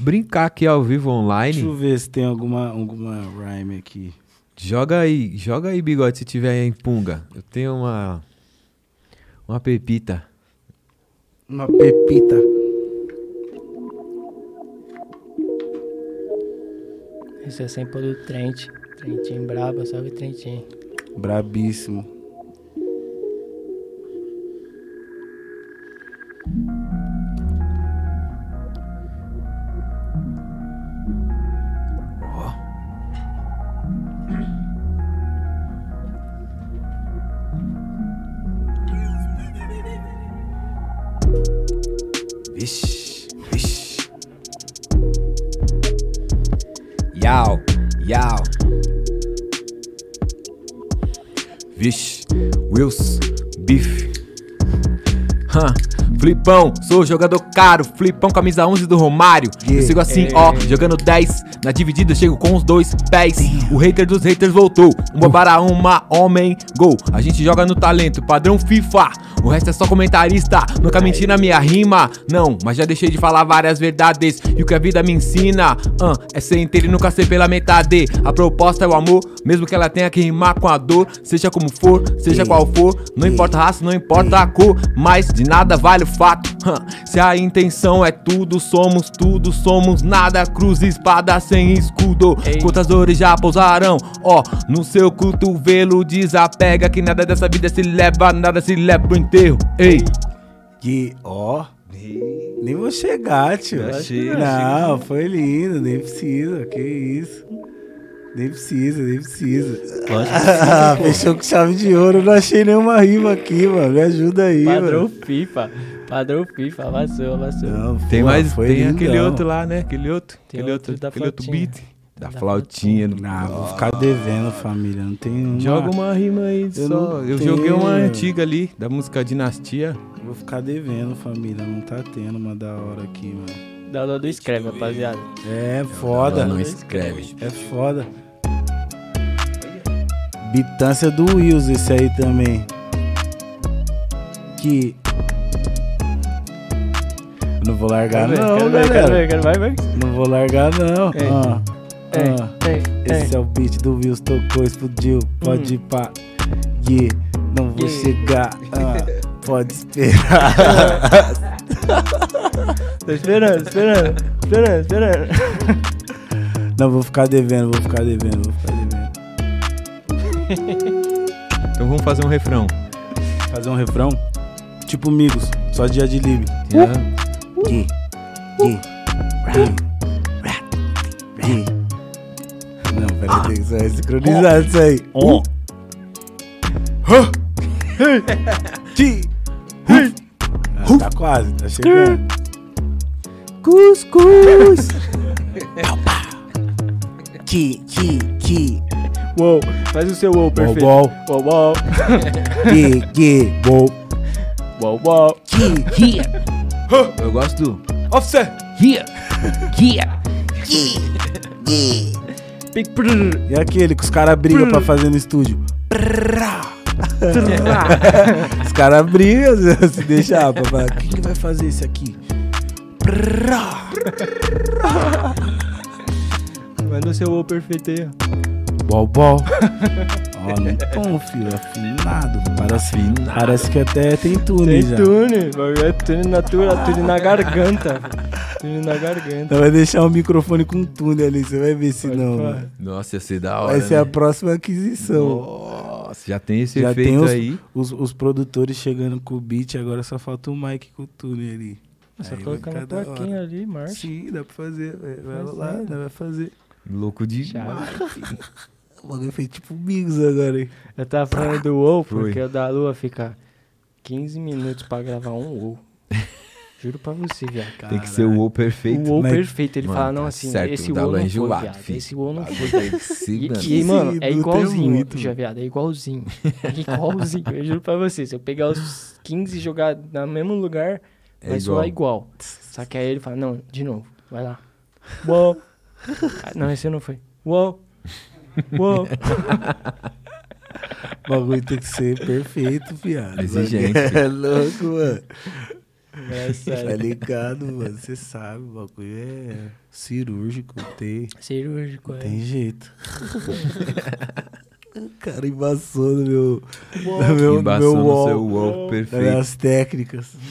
[SPEAKER 5] brincar aqui ao vivo
[SPEAKER 2] Deixa
[SPEAKER 5] online.
[SPEAKER 2] eu ver se tem alguma, alguma rhyme aqui.
[SPEAKER 5] Joga aí, joga aí, bigode, se tiver aí em punga. Eu tenho uma. Uma pepita.
[SPEAKER 2] Uma pepita.
[SPEAKER 4] Esse é sempre do Trent. Trentinho braba, salve Trentinho.
[SPEAKER 2] Brabíssimo.
[SPEAKER 5] Vixe, vixe. Yau, yau. Vixe, Wills, Beef. Hã, Flipão, sou jogador caro. Flipão, camisa 11 do Romário. Eu sigo assim, ó, jogando 10. Na dividida, eu chego com os dois pés. O hater dos haters voltou. Uma para uma, homem, gol. A gente joga no talento, padrão FIFA. O resto é só comentarista. Nunca menti na minha rima. Não, mas já deixei de falar várias verdades. E o que a vida me ensina ah, é ser inteiro e nunca ser pela metade. A proposta é o amor, mesmo que ela tenha que rimar com a dor. Seja como for, seja qual for. Não importa a raça, não importa a cor. Mas de nada vale o fato. hã. Se a intenção é tudo, somos tudo, somos nada. Cruz espada sem escudo.
[SPEAKER 4] Ei.
[SPEAKER 5] Quantas dores já pousaram? Ó, no seu cotovelo desapega. Que nada dessa vida se leva, nada se leva pro enterro. Ei.
[SPEAKER 2] Que, ó. Nem vou chegar, tio.
[SPEAKER 5] Chega,
[SPEAKER 2] Não, foi lindo, nem precisa. Que isso. Nem precisa, nem precisa. Fechou com chave de ouro. Não achei nenhuma rima aqui, mano. Me ajuda aí,
[SPEAKER 4] Padrão
[SPEAKER 2] mano.
[SPEAKER 4] FIFA. Padrão FIFA, amassou, amassou.
[SPEAKER 2] Não,
[SPEAKER 5] Tem mais,
[SPEAKER 2] foi
[SPEAKER 5] tem
[SPEAKER 2] lindão.
[SPEAKER 5] aquele outro lá, né? Aquele outro,
[SPEAKER 4] Tem
[SPEAKER 5] aquele
[SPEAKER 4] outro
[SPEAKER 5] outro,
[SPEAKER 4] da
[SPEAKER 5] aquele outro beat. Da,
[SPEAKER 4] Da
[SPEAKER 5] flautinha.
[SPEAKER 2] Ah, vou ficar devendo, família. Não tem uma...
[SPEAKER 5] Joga uma rima aí
[SPEAKER 2] Eu
[SPEAKER 5] só.
[SPEAKER 2] não
[SPEAKER 5] Eu joguei uma
[SPEAKER 2] tenho.
[SPEAKER 5] antiga ali, da música Dinastia.
[SPEAKER 2] Vou ficar devendo, família. Não tá tendo uma da hora aqui, mano.
[SPEAKER 4] Download escreve, rapaziada.
[SPEAKER 2] É foda.
[SPEAKER 5] Não escreve.
[SPEAKER 2] É foda. Bitância do Wills, esse aí também. Que. Eu não vou largar, não,
[SPEAKER 4] quero
[SPEAKER 2] galera.
[SPEAKER 4] ver, quero ver, vai, vai.
[SPEAKER 2] Não vou largar, não.
[SPEAKER 4] Ei,
[SPEAKER 2] Ah,
[SPEAKER 4] Ei,
[SPEAKER 2] ah.
[SPEAKER 4] ei,
[SPEAKER 2] Esse é o beat do Wills, tocou, explodiu. Pode ir pra. Yeah, não vou
[SPEAKER 4] Yeah.
[SPEAKER 2] chegar. Ah, pode esperar.
[SPEAKER 4] Tô esperando, esperando, esperando, esperando.
[SPEAKER 2] não, vou ficar devendo, vou ficar devendo, vou ficar devendo.
[SPEAKER 5] Então vamos fazer um refrão.
[SPEAKER 2] Fazer um refrão? Tipo Migos, só dia de livre.
[SPEAKER 5] Yeah.
[SPEAKER 2] Yeah, yeah, yeah, yeah. Que ser sincronizado isso aí.
[SPEAKER 5] On.
[SPEAKER 2] Ti. Ah, tá quase, tá chegando.
[SPEAKER 5] Cuscuz.
[SPEAKER 2] Ki, ki, ki.
[SPEAKER 4] Uou, faz o seu uou perfeito.
[SPEAKER 2] Uou,
[SPEAKER 4] Uou, uou,
[SPEAKER 2] Ki, ki, bo.
[SPEAKER 4] uou, uou.
[SPEAKER 2] Ki, ki.
[SPEAKER 5] Eu gosto do. Offset!
[SPEAKER 3] Yeah! Yeah!
[SPEAKER 4] Big
[SPEAKER 2] E aquele que os caras brigam pra fazer no estúdio? os caras brigam se deixar falar, quem que vai fazer isso aqui?
[SPEAKER 4] Manda o seu O perfeito aí, ó.
[SPEAKER 2] Bol, bol. Não tom, filho, afinado. Parece, parece que até tem túnel
[SPEAKER 4] Tem
[SPEAKER 2] já.
[SPEAKER 4] túnel, bagulho é túnel natural, túnel na garganta. Túnel na garganta.
[SPEAKER 2] Então vai deixar o microfone com túnel ali, você vai ver se
[SPEAKER 4] Pode
[SPEAKER 2] não. mano.
[SPEAKER 5] Nossa, ia ser da hora.
[SPEAKER 2] Vai ser a
[SPEAKER 5] né?
[SPEAKER 2] próxima aquisição.
[SPEAKER 5] Nossa, já tem esse
[SPEAKER 2] Já
[SPEAKER 5] efeito
[SPEAKER 2] tem os-
[SPEAKER 5] aí.
[SPEAKER 2] Os, os produtores chegando com o beat, agora só falta o mic com o túnel ali.
[SPEAKER 4] Só
[SPEAKER 2] Aí vai
[SPEAKER 4] colocar na
[SPEAKER 2] da
[SPEAKER 4] plaquinha
[SPEAKER 2] hora.
[SPEAKER 4] ali, marcha.
[SPEAKER 2] Sim, dá pra fazer. Vai, vai
[SPEAKER 4] Faz
[SPEAKER 2] rolar,
[SPEAKER 4] nada.
[SPEAKER 2] né, vai fazer.
[SPEAKER 5] Louco de.
[SPEAKER 4] Chave.
[SPEAKER 2] O bagulho fez tipo Bigos agora, hein?
[SPEAKER 4] Eu tava falando do WoW,
[SPEAKER 5] Foi.
[SPEAKER 4] porque o da Lua fica 15 minutos pra gravar um WoW. Juro pra você, viado.
[SPEAKER 5] Tem que ser o O perfeito.
[SPEAKER 4] O WoW
[SPEAKER 2] Mas-
[SPEAKER 4] perfeito. Ele
[SPEAKER 5] Mano,
[SPEAKER 4] fala, não,
[SPEAKER 5] tá
[SPEAKER 4] assim,
[SPEAKER 5] certo,
[SPEAKER 4] esse WoW
[SPEAKER 5] é
[SPEAKER 4] não foi, viado.
[SPEAKER 5] filho.
[SPEAKER 4] Esse WoW não foi. E, e, mano, é igualzinho,
[SPEAKER 2] muito,
[SPEAKER 4] já, viado, é igualzinho. É igualzinho, eu juro pra você. Se eu pegar os 15 e jogar no mesmo lugar,
[SPEAKER 5] É
[SPEAKER 4] vai soar igual. Só que aí ele fala, não, de novo, vai lá. Uou. Ah, não, esse não foi. Uou. Uou.
[SPEAKER 2] O bagulho tem que ser perfeito, viado.
[SPEAKER 5] Exigente,
[SPEAKER 2] É louco, mano.
[SPEAKER 4] É
[SPEAKER 2] Tá ligado, mano? Você sabe, o bagulho é cirúrgico, tem,
[SPEAKER 4] Cirúrgico, é.
[SPEAKER 2] tem jeito. o cara embaçou no meu,
[SPEAKER 4] Uou.
[SPEAKER 2] no meu, no
[SPEAKER 5] Embaçou
[SPEAKER 2] meu
[SPEAKER 5] no
[SPEAKER 2] wall,
[SPEAKER 5] seu wall
[SPEAKER 2] nas
[SPEAKER 5] perfeito.
[SPEAKER 2] minhas técnicas.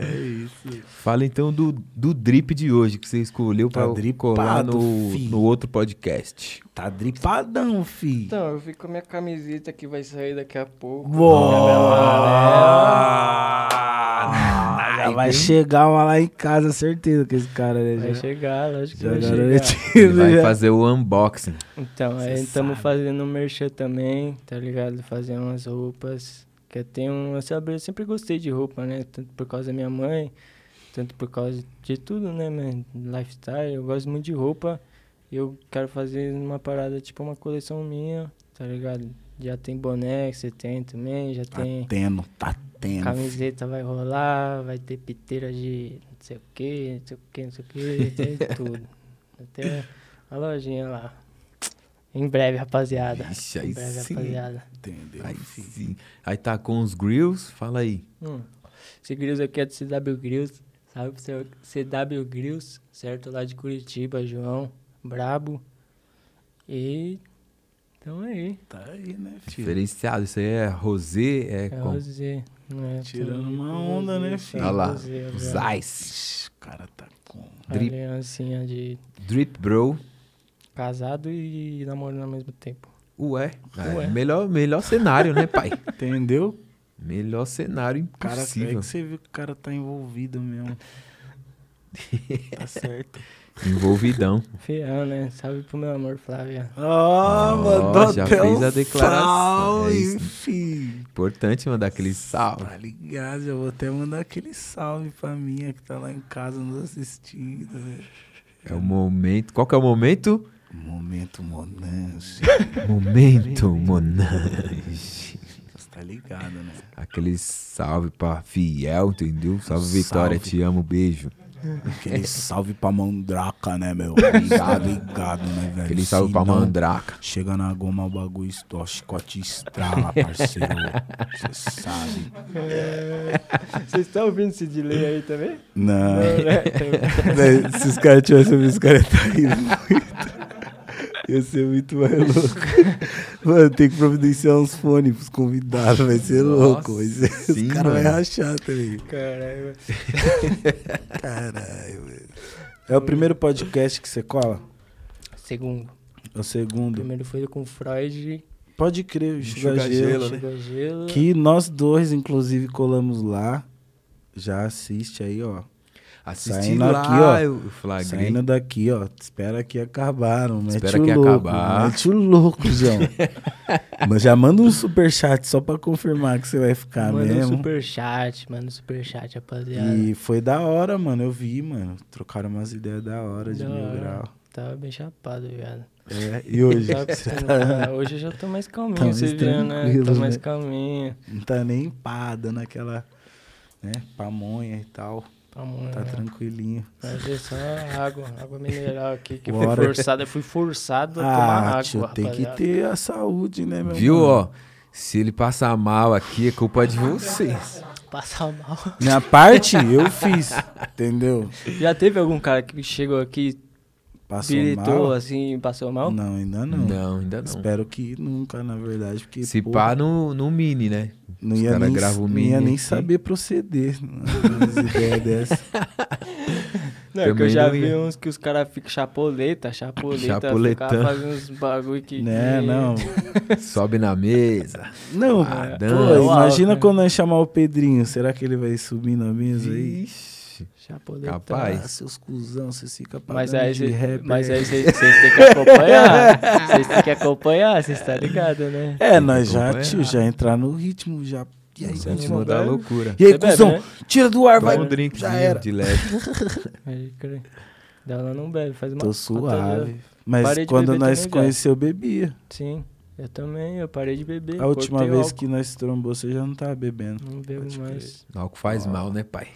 [SPEAKER 2] é isso.
[SPEAKER 5] Fala então do, do drip de hoje que você escolheu
[SPEAKER 2] Tá
[SPEAKER 5] pra
[SPEAKER 2] dripado,
[SPEAKER 5] colar no,
[SPEAKER 2] fi.
[SPEAKER 5] no outro podcast.
[SPEAKER 2] Tá dripadão, fi.
[SPEAKER 4] Então, eu fico com a minha camiseta que vai sair daqui a pouco.
[SPEAKER 2] Ah, já vai chegar uma lá em casa, certeza que esse cara né,
[SPEAKER 4] Vai
[SPEAKER 2] já,
[SPEAKER 4] chegar, lógico que
[SPEAKER 2] já
[SPEAKER 4] vai chegar.
[SPEAKER 5] Ele vai
[SPEAKER 2] já.
[SPEAKER 5] fazer o unboxing.
[SPEAKER 4] Então, estamos
[SPEAKER 2] sabe.
[SPEAKER 4] fazendo um merchan também, tá ligado? Fazendo umas roupas. Que eu tenho. Eu sabe, eu sempre gostei de roupa, né? Tanto por causa da minha mãe, tanto por causa de tudo, né, man? Lifestyle. Eu gosto muito de roupa. E eu quero fazer uma parada, tipo uma coleção minha, tá ligado? Já tem boné que você tem também, já
[SPEAKER 2] Tá
[SPEAKER 4] tem.
[SPEAKER 2] tendo, tá tendo.
[SPEAKER 4] Camiseta vai rolar, vai ter piteira de não sei o que, não sei o que, não sei o que, tem tudo. Até a lojinha lá. Em breve, rapaziada.
[SPEAKER 5] Ixi, aí
[SPEAKER 4] em breve,
[SPEAKER 5] sim.
[SPEAKER 4] rapaziada.
[SPEAKER 2] Entendeu?
[SPEAKER 5] Aí sim. Aí tá com os grills, fala aí.
[SPEAKER 4] Hum. Esse Grills aqui é do CW Grills. Sabe pro seu CW Grills, certo? Lá de Curitiba, João. Brabo. E. Então aí.
[SPEAKER 2] Tá aí, né, filho?
[SPEAKER 5] Diferenciado. Isso aí é rosé, é,
[SPEAKER 4] É
[SPEAKER 5] com
[SPEAKER 4] rosé. né?
[SPEAKER 2] Tirando uma onda, né, filho?
[SPEAKER 5] Olha lá,
[SPEAKER 4] rosé,
[SPEAKER 5] os
[SPEAKER 4] agora.
[SPEAKER 5] ice.
[SPEAKER 2] O cara tá com.
[SPEAKER 5] Drip.
[SPEAKER 4] Aliancinha de
[SPEAKER 5] Drip Bro.
[SPEAKER 4] Casado e namorando ao mesmo tempo.
[SPEAKER 5] Ué. É,
[SPEAKER 4] Ué.
[SPEAKER 5] melhor, melhor cenário, né, pai?
[SPEAKER 2] Entendeu?
[SPEAKER 5] Melhor cenário
[SPEAKER 2] Cara, é
[SPEAKER 5] impossível.
[SPEAKER 2] que você viu que o cara tá envolvido mesmo. tá certo.
[SPEAKER 5] Envolvidão.
[SPEAKER 4] Fiel, né? Salve pro meu amor, Flávia.
[SPEAKER 2] Ó,
[SPEAKER 5] Ó,
[SPEAKER 2] mandou
[SPEAKER 5] já
[SPEAKER 2] até
[SPEAKER 5] fez a declaração,
[SPEAKER 2] salve,
[SPEAKER 5] é
[SPEAKER 2] filho.
[SPEAKER 5] Importante mandar aquele salve.
[SPEAKER 2] Tá ligado? Já vou até mandar aquele salve pra minha que tá lá em casa nos assistindo. né?
[SPEAKER 5] É o momento. Qual que é o momento?
[SPEAKER 2] Momento Monange.
[SPEAKER 5] Momento Monange.
[SPEAKER 2] Você tá ligado, né?
[SPEAKER 5] Aquele salve pra Fiel, entendeu? Salve, Vitória,
[SPEAKER 2] Salve.
[SPEAKER 5] te amo, beijo.
[SPEAKER 2] Aquele salve pra Mandraca, né, meu? Ligado, ligado, né, velho?
[SPEAKER 5] Aquele salve
[SPEAKER 2] Se
[SPEAKER 5] pra
[SPEAKER 2] não,
[SPEAKER 5] Mandraca.
[SPEAKER 2] Chega na goma, o bagulho estoura, chicote estrala, parceiro. Você sabe.
[SPEAKER 4] Vocês estão ouvindo esse delay aí também?
[SPEAKER 2] Não.
[SPEAKER 4] né?
[SPEAKER 2] Véi, Se os caras tivessem ouvido, os caras iam rindo muito. Ia ser muito mais louco. Mano, tem que providenciar uns fones pros convidados. Vai ser louco. Vai ser,
[SPEAKER 5] sim,
[SPEAKER 2] os caras vão rachar também.
[SPEAKER 4] Caralho.
[SPEAKER 2] Caralho, velho. É o primeiro podcast que você cola?
[SPEAKER 4] Segundo.
[SPEAKER 2] É o
[SPEAKER 4] O
[SPEAKER 2] segundo.
[SPEAKER 4] primeiro foi com Freud.
[SPEAKER 2] Pode crer, o Enxuga Gelo.
[SPEAKER 5] Né?
[SPEAKER 4] Chegou gelo.
[SPEAKER 2] Que nós dois, inclusive, colamos lá. Já assiste aí, ó.
[SPEAKER 5] Assistindo
[SPEAKER 2] Saindo
[SPEAKER 5] lá,
[SPEAKER 2] aqui, ó.
[SPEAKER 5] eu flagrei.
[SPEAKER 2] Saindo daqui, ó. Espera que acabar, não mete
[SPEAKER 5] Espera
[SPEAKER 2] o
[SPEAKER 5] que
[SPEAKER 2] louco.
[SPEAKER 5] acabar.
[SPEAKER 2] Mete o louco, João. Mas já manda um superchat só pra confirmar que você vai ficar
[SPEAKER 4] manda um
[SPEAKER 2] mesmo.
[SPEAKER 4] superchat, manda um superchat, rapaziada.
[SPEAKER 2] E foi da hora, mano. Eu vi, mano. Trocaram umas ideias da hora de
[SPEAKER 4] Da
[SPEAKER 2] mil
[SPEAKER 4] hora.
[SPEAKER 2] grau.
[SPEAKER 4] Tava bem chapado, viado.
[SPEAKER 2] É, e hoje? Você tá-
[SPEAKER 4] ah, hoje eu já tô mais calminho,
[SPEAKER 2] Tá
[SPEAKER 4] você
[SPEAKER 2] mais
[SPEAKER 4] viu, né? Tô mais
[SPEAKER 2] né?
[SPEAKER 4] calminho.
[SPEAKER 2] não tá nem pá, dando aquela. né? Pamonha e tal. Tá
[SPEAKER 4] né?
[SPEAKER 2] tranquilinho.
[SPEAKER 4] Mas é só água, água mineral aqui, que
[SPEAKER 2] Bora.
[SPEAKER 4] foi forçado. Eu fui forçado a tomar
[SPEAKER 2] Ah,
[SPEAKER 4] água,
[SPEAKER 2] tio, tem que ter a saúde, né, meu
[SPEAKER 5] Viu,
[SPEAKER 2] mano?
[SPEAKER 5] ó? Se ele passar mal aqui, é culpa de vocês.
[SPEAKER 4] Passar mal.
[SPEAKER 2] Minha parte, eu fiz, entendeu?
[SPEAKER 4] Já teve algum cara que chegou aqui,
[SPEAKER 2] Passou
[SPEAKER 4] piritou
[SPEAKER 2] mal?
[SPEAKER 4] assim, passou mal?
[SPEAKER 2] Não, ainda não.
[SPEAKER 5] Não, ainda não.
[SPEAKER 2] Espero que nunca, na verdade, porque
[SPEAKER 5] Se
[SPEAKER 2] pô,
[SPEAKER 5] pá no, no mini, né?
[SPEAKER 2] não
[SPEAKER 5] os
[SPEAKER 2] ia nem,
[SPEAKER 5] grava o
[SPEAKER 2] não ia
[SPEAKER 5] mini
[SPEAKER 2] nem
[SPEAKER 5] aqui.
[SPEAKER 2] saber proceder. Umas ideias dessas.
[SPEAKER 4] Não, é que eu
[SPEAKER 5] Também
[SPEAKER 4] já
[SPEAKER 5] não
[SPEAKER 4] vi
[SPEAKER 5] ia.
[SPEAKER 4] uns que os caras ficam chapoleta, chapoleta,
[SPEAKER 5] Chapoletando.
[SPEAKER 4] ficar fazendo uns bagulho que...
[SPEAKER 2] né, não.
[SPEAKER 5] Sobe na mesa.
[SPEAKER 2] Não,
[SPEAKER 5] Ah,
[SPEAKER 2] pô, imagina
[SPEAKER 4] Alto,
[SPEAKER 2] quando nós chamar o Pedrinho. Será que ele vai subir na mesa aí?
[SPEAKER 5] Ixi.
[SPEAKER 4] Chapoleta.
[SPEAKER 5] Capaz.
[SPEAKER 2] Ah, seus cuzão, vocês ficam
[SPEAKER 4] Mas aí,
[SPEAKER 2] de rapper.
[SPEAKER 4] mas aí vocês têm que acompanhar. Vocês têm que acompanhar, vocês estão ligados, né?
[SPEAKER 2] É, nós já, tio, já entrar no ritmo, já... E aí,
[SPEAKER 5] ritmo
[SPEAKER 4] bebe?
[SPEAKER 5] da loucura.
[SPEAKER 2] E aí,
[SPEAKER 4] Você bebe,
[SPEAKER 2] cuzão,
[SPEAKER 4] né?
[SPEAKER 2] tira do ar, vai.
[SPEAKER 5] Toma um drink
[SPEAKER 2] já era.
[SPEAKER 5] de leve.
[SPEAKER 4] Aí, Ela não bebe, faz uma
[SPEAKER 2] Tô suave. Mas quando nós
[SPEAKER 4] também já.
[SPEAKER 2] conheceu, eu bebia.
[SPEAKER 4] Sim, eu também, eu parei de beber.
[SPEAKER 2] A última vez
[SPEAKER 4] álcool,
[SPEAKER 2] que nós trombou, você já não tava bebendo.
[SPEAKER 4] Não bebo mais.
[SPEAKER 5] Álcool faz mal, né, pai?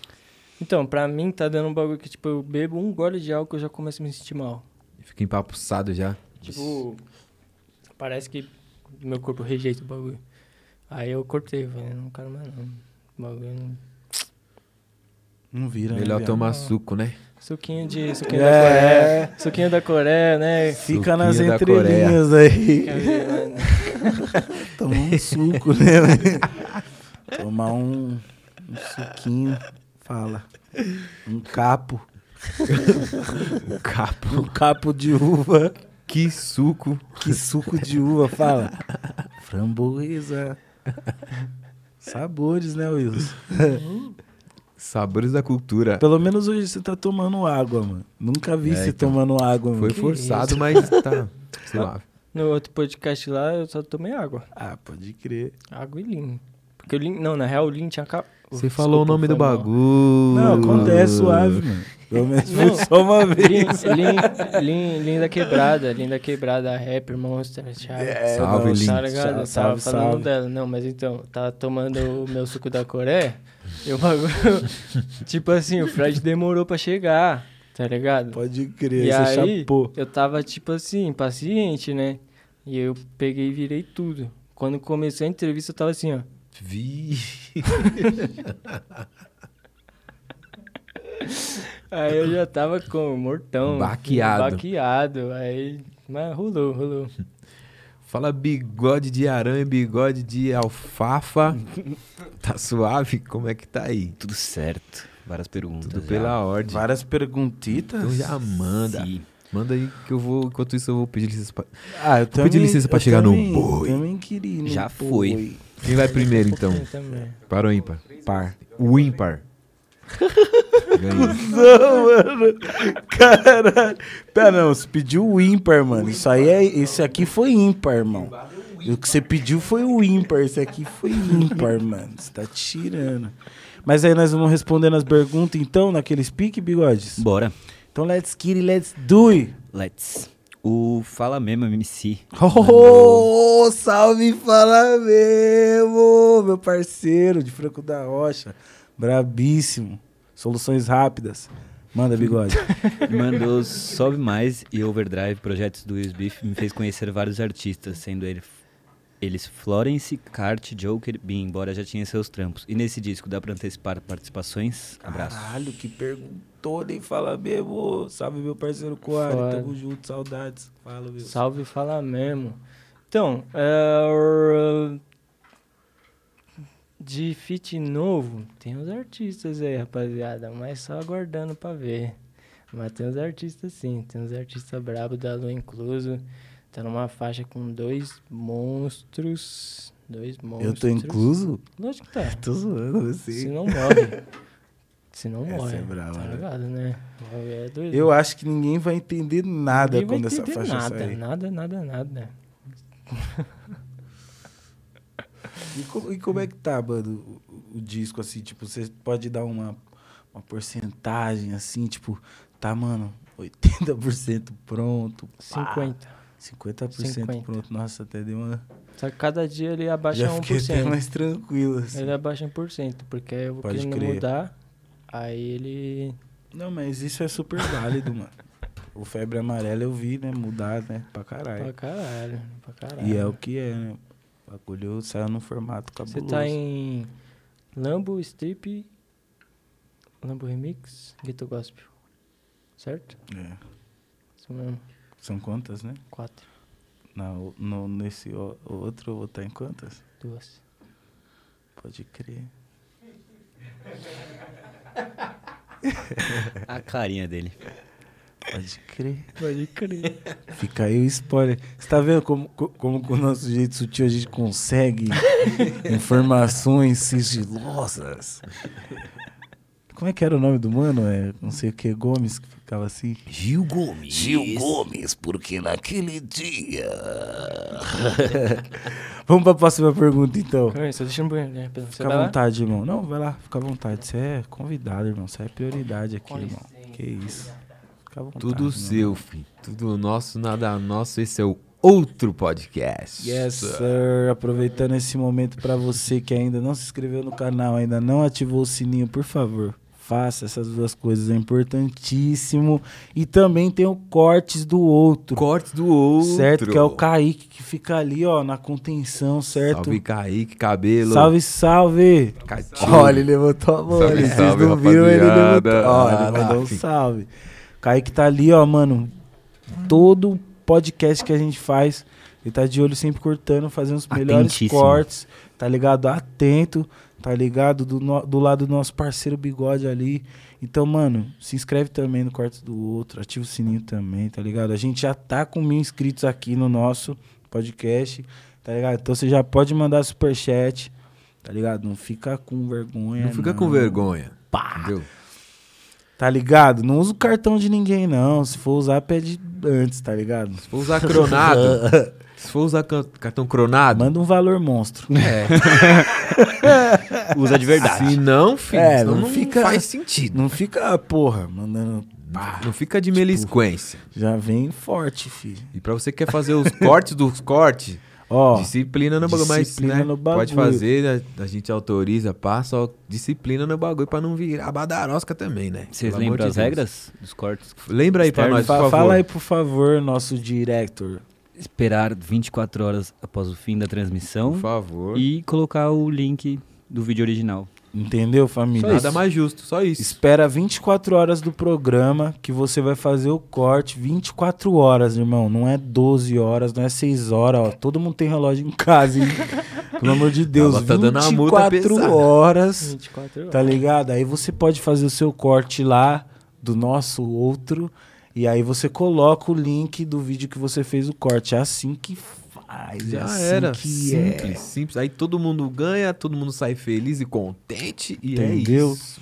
[SPEAKER 4] Então, pra mim tá dando um bagulho que, tipo, eu bebo um gole de álcool e eu já começo a me sentir mal.
[SPEAKER 5] Fica empapuçado já.
[SPEAKER 4] Tipo, parece que meu corpo rejeita o bagulho. Aí eu cortei, falei, não quero mais não. O bagulho não...
[SPEAKER 2] Não vira, né,
[SPEAKER 5] Melhor
[SPEAKER 2] viado?
[SPEAKER 5] tomar suco, né?
[SPEAKER 4] Suquinho de. Suquinho da
[SPEAKER 2] É.
[SPEAKER 4] Coreia. Suquinho da Coreia, né?
[SPEAKER 2] Fica nas
[SPEAKER 5] Suquinho da
[SPEAKER 2] entrelinhas aí.
[SPEAKER 4] Mano?
[SPEAKER 2] Tomar um suco, né? Tomar um, um suquinho. Fala. Um capo.
[SPEAKER 5] O capo.
[SPEAKER 2] Um capo de uva.
[SPEAKER 5] Que suco.
[SPEAKER 2] Que suco de uva, fala. Framboesa. Sabores, né, Wilson?
[SPEAKER 5] Sabores da cultura.
[SPEAKER 2] Pelo menos hoje você tá tomando água, mano. Nunca vi
[SPEAKER 5] É,
[SPEAKER 2] você
[SPEAKER 5] então.
[SPEAKER 2] tomando água, mano.
[SPEAKER 5] Foi
[SPEAKER 4] Que
[SPEAKER 5] forçado,
[SPEAKER 4] isso?
[SPEAKER 5] mas tá suave.
[SPEAKER 4] No outro podcast lá, eu só tomei água.
[SPEAKER 2] Ah, pode crer.
[SPEAKER 4] Água e Lean. Porque o Lean... Não, na real, o Lean tinha... Ca...
[SPEAKER 5] Você falou o nome do bagulho.
[SPEAKER 2] Não, acontece suave, mano. Pelo menos foi só uma vez.
[SPEAKER 4] Lean, Lean, Lean da quebrada, Lean da quebrada, rapper, monster, Thiago.
[SPEAKER 2] É,
[SPEAKER 5] Salve,
[SPEAKER 2] não,
[SPEAKER 5] Lin.
[SPEAKER 4] Tá ligado?
[SPEAKER 2] Salve,
[SPEAKER 4] Eu tava
[SPEAKER 2] salve,
[SPEAKER 4] falando
[SPEAKER 2] salve.
[SPEAKER 4] dela. Não, mas então, tava tomando o meu suco da Coreia. E o bagulho. tipo assim, o Fred demorou pra chegar, tá ligado?
[SPEAKER 2] Pode crer,
[SPEAKER 4] E
[SPEAKER 2] você
[SPEAKER 4] aí,
[SPEAKER 2] chapou.
[SPEAKER 4] eu tava, tipo assim, impaciente, né? E eu peguei e virei tudo. Quando começou a entrevista, eu tava assim, ó.
[SPEAKER 5] Vi.
[SPEAKER 4] Aí eu já tava com mortão.
[SPEAKER 5] Baqueado.
[SPEAKER 4] Baqueado. Aí. Mas rolou, rolou.
[SPEAKER 5] Fala bigode de aranha, bigode de alfafa. Tá suave? Como é que tá aí?
[SPEAKER 1] Tudo certo. Várias perguntas.
[SPEAKER 5] Tudo
[SPEAKER 1] já.
[SPEAKER 5] pela ordem.
[SPEAKER 2] Várias perguntitas.
[SPEAKER 5] Então já manda.
[SPEAKER 1] Sim.
[SPEAKER 5] Manda aí que eu vou. Enquanto isso, eu vou pedir licença pra.
[SPEAKER 2] Ah, eu
[SPEAKER 5] pedir licença pra chegar no
[SPEAKER 2] também-
[SPEAKER 5] boi.
[SPEAKER 2] Também queria no
[SPEAKER 1] Já
[SPEAKER 2] boi.
[SPEAKER 1] foi.
[SPEAKER 5] Quem vai primeiro, então? Para o ímpar?
[SPEAKER 2] Par.
[SPEAKER 5] O ímpar. Ganhei.
[SPEAKER 2] Não, mano. Caralho. Pera, não, você pediu o ímpar, mano. Isso aí é. Esse aqui foi ímpar, irmão. E o que você pediu foi o ímpar. Esse aqui foi ímpar, mano. Você tá tirando. Mas aí nós vamos respondendo as perguntas, então, naquele speak, bigodes?
[SPEAKER 1] Bora.
[SPEAKER 2] Então, let's get it, let's do it.
[SPEAKER 1] Let's. O Fala Mesmo MC.
[SPEAKER 2] Oh, salve, fala mesmo, meu parceiro de Franco da Rocha. Brabíssimo. Soluções rápidas. Manda, bigode.
[SPEAKER 1] Mandou Sobe Mais e Overdrive, projetos do Will Beef, me fez conhecer vários artistas, sendo ele, eles Florence, Cart, Joker, Bin, embora já tinha seus trampos. E nesse disco dá pra antecipar participações? Abraço.
[SPEAKER 2] Caralho, que perguntou, nem fala mesmo. Salve, meu parceiro Coari. Tamo junto, saudades. Fala, meu.
[SPEAKER 4] Salve, fala mesmo. Então, é, de fit novo, tem uns artistas aí, rapaziada, mas só aguardando pra ver. Mas tem uns artistas sim, tem uns artistas brabos da Lua incluso. Tá numa faixa com dois monstros. Dois monstros.
[SPEAKER 2] Eu tô incluso?
[SPEAKER 4] Lógico que tá.
[SPEAKER 2] Tô zoando
[SPEAKER 4] Se
[SPEAKER 2] você.
[SPEAKER 4] não morre. Se não
[SPEAKER 2] Essa
[SPEAKER 4] morre.
[SPEAKER 2] é brava,
[SPEAKER 4] tá
[SPEAKER 2] né?
[SPEAKER 4] ligado, né? É doido.
[SPEAKER 2] Eu acho que ninguém vai entender nada
[SPEAKER 4] Ninguém
[SPEAKER 2] quando essa
[SPEAKER 4] entender
[SPEAKER 2] faixa
[SPEAKER 4] nada,
[SPEAKER 2] sair.
[SPEAKER 4] Nada, nada, nada.
[SPEAKER 2] E, co- e como é que tá, mano, o, o disco, assim, tipo, você pode dar uma, uma porcentagem, assim, tipo, tá, mano, 80% pronto, pá,
[SPEAKER 4] 50.
[SPEAKER 2] 50%,
[SPEAKER 4] 50.
[SPEAKER 2] pronto. Nossa, até deu uma.
[SPEAKER 4] Só que cada dia ele abaixa
[SPEAKER 2] Já fiquei até
[SPEAKER 4] 1%.
[SPEAKER 2] mais tranquilo, assim.
[SPEAKER 4] Ele abaixa 1%, porque aí eu vou
[SPEAKER 2] Pode
[SPEAKER 4] querendo
[SPEAKER 2] crer.
[SPEAKER 4] mudar. Aí ele.
[SPEAKER 2] Não, mas isso é super válido, mano. O febre amarela eu vi, né? Mudar, né? Pra caralho.
[SPEAKER 4] Pra caralho. Pra caralho.
[SPEAKER 2] E é o que é, né? O bagulho saiu num formato cabuloso.
[SPEAKER 4] Você tá em Lambo, Strip, Lambo Remix, Gueto Gospel. Certo?
[SPEAKER 2] É.
[SPEAKER 4] Isso mesmo.
[SPEAKER 2] São quantas, né?
[SPEAKER 4] Quatro.
[SPEAKER 2] Na, no, nesse o- o outro eu vou estar em quantas?
[SPEAKER 4] Duas.
[SPEAKER 2] Pode crer.
[SPEAKER 1] A carinha dele.
[SPEAKER 2] Pode crer.
[SPEAKER 4] Pode crer.
[SPEAKER 2] Fica aí o spoiler. Você tá vendo como, co- como com o nosso jeito sutil a gente consegue informações sigilosas? Como é que era o nome do mano? É, não sei o que, Gomes, que ficava assim.
[SPEAKER 3] Gil Gomes.
[SPEAKER 6] Gil Gomes, porque naquele dia.
[SPEAKER 2] Vamos pra próxima pergunta, então.
[SPEAKER 4] Calma aí, só deixa banheiro, né?
[SPEAKER 2] Fica à
[SPEAKER 4] lá?
[SPEAKER 2] vontade, irmão. Não, vai lá, fica à vontade. Você é convidado, irmão. Você é prioridade aqui,
[SPEAKER 4] Com
[SPEAKER 2] irmão.
[SPEAKER 4] licença.
[SPEAKER 2] Que isso. Fica à vontade.
[SPEAKER 5] Tudo
[SPEAKER 2] meu
[SPEAKER 5] seu,
[SPEAKER 2] irmão.
[SPEAKER 5] filho. Tudo nosso, nada nosso. Esse é o outro podcast.
[SPEAKER 2] Yes, sir. Aproveitando esse momento pra você que ainda não se inscreveu no canal, ainda não ativou o sininho, por favor, faça essas duas coisas, é importantíssimo. E também tem o cortes do outro,
[SPEAKER 5] Corte do outro.
[SPEAKER 2] certo? Que é o Kaique que fica ali, ó, na contenção, certo?
[SPEAKER 5] Salve, Kaique, cabelo.
[SPEAKER 2] Salve, salve.
[SPEAKER 5] Catinho.
[SPEAKER 2] Olha, ele levantou a mão.
[SPEAKER 5] Salve,
[SPEAKER 2] ali, Vocês
[SPEAKER 5] salve,
[SPEAKER 2] não viram ele levantou. Ó, ele
[SPEAKER 5] Ah,
[SPEAKER 2] mandou um salve. Kaique tá ali, ó, mano. Todo podcast que a gente faz, ele tá de olho sempre cortando, fazendo os melhores cortes. Tá ligado? Atento. Tá ligado? Do, no- do lado do nosso parceiro Bigode ali. Então, mano, se inscreve também no corte do outro. Ativa o sininho também, tá ligado? A gente já tá com mil inscritos aqui no nosso podcast. Tá ligado? Então você já pode mandar superchat. Tá ligado? Não fica com vergonha.
[SPEAKER 5] Não fica com vergonha. Entendeu?
[SPEAKER 2] Tá ligado? Não usa o cartão de ninguém, não. Se for usar, pede antes, tá ligado?
[SPEAKER 5] Se for usar cronado. se for usar cartão cronado.
[SPEAKER 2] Manda um valor monstro.
[SPEAKER 5] É.
[SPEAKER 1] Usa de verdade.
[SPEAKER 5] Se não, filho,
[SPEAKER 2] É, não
[SPEAKER 5] não,
[SPEAKER 2] fica-
[SPEAKER 5] faz sentido.
[SPEAKER 2] Não fica, porra, mandando.
[SPEAKER 5] Não fica de melisquência.
[SPEAKER 2] Já vem forte, filho.
[SPEAKER 5] E pra você que quer fazer os cortes dos cortes,
[SPEAKER 2] Ó,
[SPEAKER 5] disciplina no bagulho. Mas,
[SPEAKER 2] disciplina
[SPEAKER 5] né,
[SPEAKER 2] no
[SPEAKER 5] pode
[SPEAKER 2] bagulho.
[SPEAKER 5] fazer, a, a gente autoriza, passa, ó, disciplina no bagulho pra não virar badarosca também, né?
[SPEAKER 1] Vocês lembram as regras dos cortes?
[SPEAKER 5] Lembra aí pra
[SPEAKER 1] Externo.
[SPEAKER 5] nós, por
[SPEAKER 2] fa-
[SPEAKER 5] favor.
[SPEAKER 2] fala aí, por favor, nosso director.
[SPEAKER 1] Esperar 24 horas após o fim da transmissão
[SPEAKER 5] Por favor.
[SPEAKER 1] e colocar o link do vídeo original.
[SPEAKER 2] Entendeu, família?
[SPEAKER 5] Nada mais justo, só isso.
[SPEAKER 2] Espera 24 horas do programa que você vai fazer o corte. 24 horas, irmão. Não é 12 horas, não é 6 horas. Ó. Todo mundo tem relógio em casa, hein? Pelo amor de Deus.
[SPEAKER 5] Ela tá dando uma multa
[SPEAKER 2] 24
[SPEAKER 5] pesada.
[SPEAKER 2] horas.
[SPEAKER 4] 24 horas.
[SPEAKER 2] Tá ligado? Aí você pode fazer o seu corte lá do nosso outro. E aí você coloca o link do vídeo que você fez o corte. É assim que faz. é
[SPEAKER 5] Já
[SPEAKER 2] assim
[SPEAKER 5] era.
[SPEAKER 2] que
[SPEAKER 5] simples,
[SPEAKER 2] é.
[SPEAKER 5] simples. Aí todo mundo ganha, todo mundo sai feliz e contente. E
[SPEAKER 2] Entendeu?
[SPEAKER 5] é isso.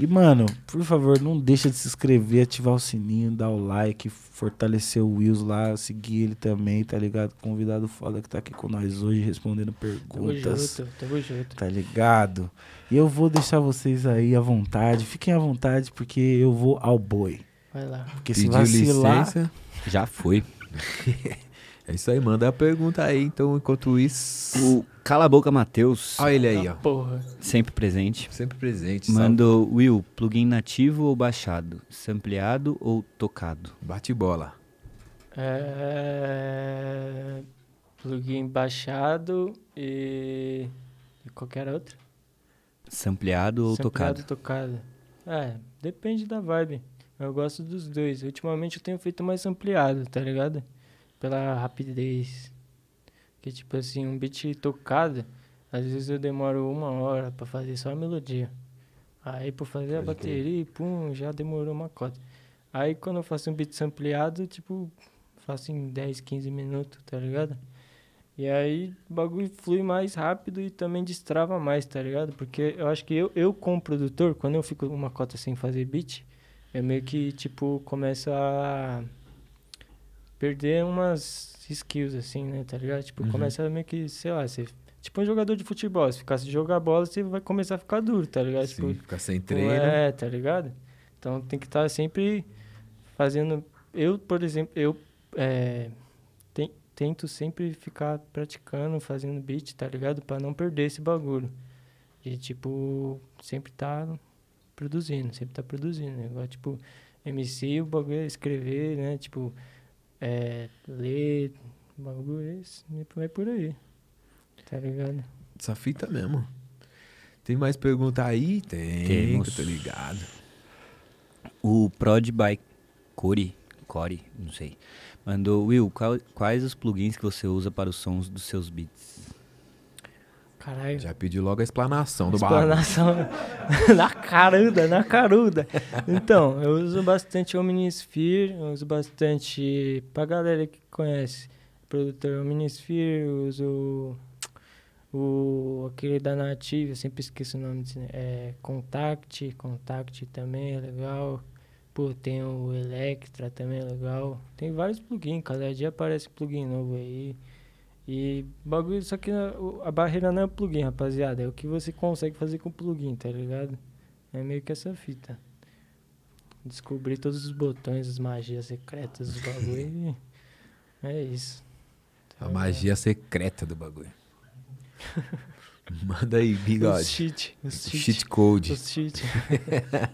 [SPEAKER 2] E, mano, por favor, não deixa de se inscrever, ativar o sininho, dar o like, fortalecer o Wills lá, seguir ele também, tá ligado? Convidado foda que tá aqui com nós hoje, respondendo
[SPEAKER 4] Tamo
[SPEAKER 2] perguntas.
[SPEAKER 4] junto, tamo junto.
[SPEAKER 2] Tá ligado? E eu vou deixar vocês aí à vontade. Fiquem à vontade, porque eu vou ao boi.
[SPEAKER 4] Vai lá.
[SPEAKER 2] Porque se
[SPEAKER 5] Pediu
[SPEAKER 2] vacilar.
[SPEAKER 5] licença.
[SPEAKER 1] Já foi.
[SPEAKER 5] É isso aí, manda a pergunta aí, então, enquanto isso.
[SPEAKER 1] O Cala a Boca Matheus,
[SPEAKER 5] Olha ele aí, ó.
[SPEAKER 4] Porra.
[SPEAKER 1] sempre presente,
[SPEAKER 5] Sempre presente. Salve.
[SPEAKER 1] mandou Will, plugin nativo ou baixado? Sampleado ou tocado?
[SPEAKER 5] Bate bola.
[SPEAKER 4] É... Plugin baixado e... e qualquer outro.
[SPEAKER 1] Sampleado ou
[SPEAKER 4] Sampleado,
[SPEAKER 1] tocado?
[SPEAKER 4] tocado. É, depende da vibe. Eu gosto dos dois. Ultimamente eu tenho feito mais ampliado, tá ligado? Pela rapidez. Que tipo assim, um beat tocado, às vezes eu demoro uma hora pra fazer só a melodia. Aí por fazer a
[SPEAKER 5] Pode crer.
[SPEAKER 4] bateria, pum, já demorou uma cota. Aí quando eu faço um beat sampleado, tipo, faço em 10, 15 minutos, tá ligado? E aí o bagulho flui mais rápido e também destrava mais, tá ligado? Porque eu acho que eu, eu como produtor, quando eu fico uma cota sem fazer beat, eu meio que, tipo, começo a perder umas skills, assim, né, tá ligado? Tipo,
[SPEAKER 5] Uhum.
[SPEAKER 4] começa a meio que, sei lá, você... Tipo um jogador de futebol, se ficar se jogar bola, você vai começar a ficar duro, tá ligado?
[SPEAKER 5] Sim,
[SPEAKER 4] Tipo,
[SPEAKER 5] ficar sem treino.
[SPEAKER 4] É, tá ligado? Então tem que estar sempre fazendo. Eu, por exemplo, eu. É, tem, tento sempre ficar praticando, fazendo beat, tá ligado? Pra não perder esse bagulho. E, tipo, sempre tá produzindo, sempre tá produzindo. Né? Igual, tipo, MC, o bagulho é escrever, né? Tipo, é, ler, o bagulho é esse, vai por aí. Tá ligado?
[SPEAKER 5] Essa fita mesmo. Tem mais pergunta aí? Tem,
[SPEAKER 1] Temos.
[SPEAKER 5] que eu tô ligado.
[SPEAKER 1] O Prod by Core, Core, não sei, mandou, Will, qual- quais os plugins que você usa para os sons dos seus beats?
[SPEAKER 4] Caralho.
[SPEAKER 5] Já pediu logo a explanação do bagulho.
[SPEAKER 4] Explanação na caruda, na caruda. Então, eu uso bastante Omnisphere, eu uso bastante. Pra galera que conhece, produtor Omnisphere, eu uso o aquele da Native, eu sempre esqueço o nome desse, é Contact, Contact também é legal. Pô, tem o Electra também é legal. Tem vários plugins, cada dia aparece plugin novo aí. E bagulho, só que a, barreira não é o plugin, rapaziada. É o que você consegue fazer com o plugin, tá ligado? É meio que essa fita. Descobrir todos os botões, as magias secretas do bagulho. e é isso.
[SPEAKER 5] A magia secreta do bagulho. Manda aí, bigode.
[SPEAKER 4] Os cheat. Os cheat.
[SPEAKER 5] Cheat code.
[SPEAKER 4] Os cheat.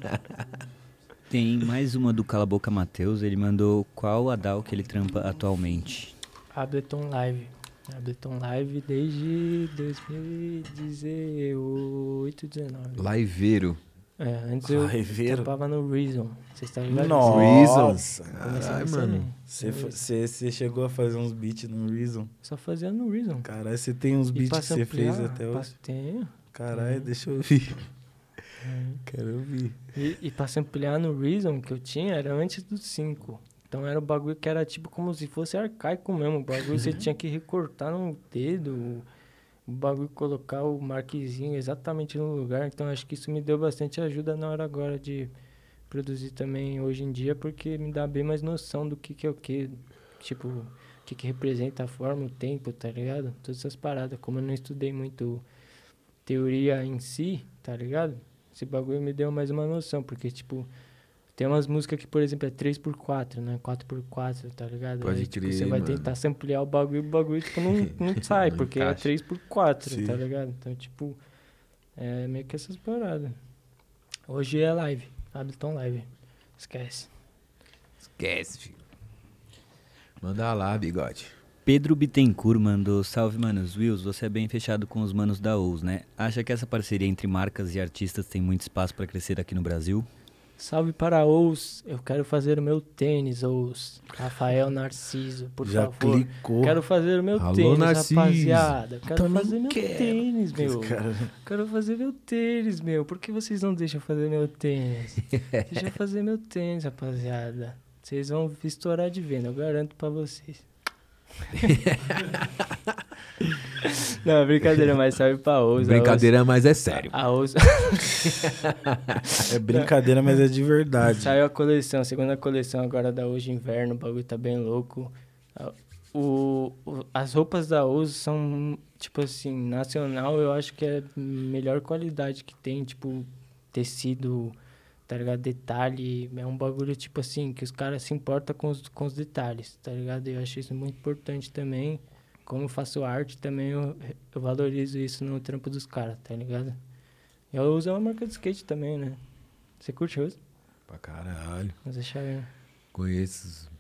[SPEAKER 1] Tem mais uma do Cala Boca Matheus, ele mandou qual a DAO que ele trampa atualmente.
[SPEAKER 4] Ableton Live. Ableton Live desde 2018, 19.
[SPEAKER 5] Liveiro.
[SPEAKER 4] É, antes eu
[SPEAKER 2] Liveiro?
[SPEAKER 4] trampava no Reason. Vocês estão ligados?
[SPEAKER 2] Nossa.
[SPEAKER 5] Caralho, mano.
[SPEAKER 2] Você chegou a fazer uns beats no Reason?
[SPEAKER 4] Só fazia no Reason.
[SPEAKER 2] Caralho, você tem uns beats que você fez até hoje?
[SPEAKER 4] Tenho.
[SPEAKER 2] Caralho, deixa eu ouvir. Quero ouvir.
[SPEAKER 4] E, e pra samplear no Reason que eu tinha era antes do 5. Então era um bagulho que era tipo como se fosse arcaico mesmo. O bagulho você tinha que recortar no dedo. O bagulho colocar o marquezinho exatamente no lugar. Então acho que isso me deu bastante ajuda na hora agora de produzir também hoje em dia, porque me dá bem mais noção do que, que é o que. Tipo, o que, que representa a forma, o tempo, tá ligado? Todas essas paradas. Como eu não estudei muito teoria em si, tá ligado? Esse bagulho me deu mais uma noção, porque, tipo, tem umas músicas que, por exemplo, é 3x4, né? 4x4, tá ligado?
[SPEAKER 5] Pode
[SPEAKER 4] Aí, tipo,
[SPEAKER 5] crer,
[SPEAKER 4] você vai
[SPEAKER 5] mano.
[SPEAKER 4] tentar samplear o bagulho e o bagulho, tipo, não, não sai,
[SPEAKER 5] Não
[SPEAKER 4] porque
[SPEAKER 5] encaixa.
[SPEAKER 4] é 3x4,
[SPEAKER 2] Sim.
[SPEAKER 4] tá ligado? Então, tipo, é meio que essas paradas. Hoje é live, Ableton Live. Esquece.
[SPEAKER 5] Esquece, filho. Manda lá, bigode.
[SPEAKER 1] Pedro Bittencourt mandou, salve manos, Wills, você é bem fechado com os manos da OUS, né? Acha que essa parceria entre marcas e artistas tem muito espaço para crescer aqui no Brasil?
[SPEAKER 4] Salve para Ous, eu quero fazer o meu tênis, Ous. Rafael Narciso, por
[SPEAKER 2] Já
[SPEAKER 4] favor.
[SPEAKER 2] clicou.
[SPEAKER 4] Quero fazer o meu
[SPEAKER 5] Alô,
[SPEAKER 4] tênis,
[SPEAKER 5] Narciso.
[SPEAKER 4] rapaziada. Quero
[SPEAKER 2] Também
[SPEAKER 4] fazer meu
[SPEAKER 2] quero.
[SPEAKER 4] tênis, meu.
[SPEAKER 2] Cara,
[SPEAKER 4] Quero fazer meu tênis, meu. Por que vocês não deixam fazer meu tênis? Deixa eu fazer meu tênis, rapaziada. Vocês vão estourar de venda, eu garanto pra vocês. não, brincadeira, mas salve pra Ousa.
[SPEAKER 5] Brincadeira, mas é sério.
[SPEAKER 4] A Ousa.
[SPEAKER 2] é brincadeira, mas é de verdade.
[SPEAKER 4] Saiu a coleção, a segunda coleção agora da Hoje Inverno, o bagulho tá bem louco. O, o- as roupas da Ouso são, tipo assim, nacional, eu acho que é a melhor qualidade que tem, tipo, tecido, tá ligado? Detalhe, é um bagulho, tipo assim, que os caras se importam com os, com os detalhes, tá ligado? Eu acho isso muito importante também. Como eu faço arte também, eu, eu valorizo isso no trampo dos caras, tá ligado? Eu uso uma marca de skate também, né? Você curte uso?
[SPEAKER 5] Pra caralho.
[SPEAKER 4] Mas deixa eu.
[SPEAKER 5] Conheço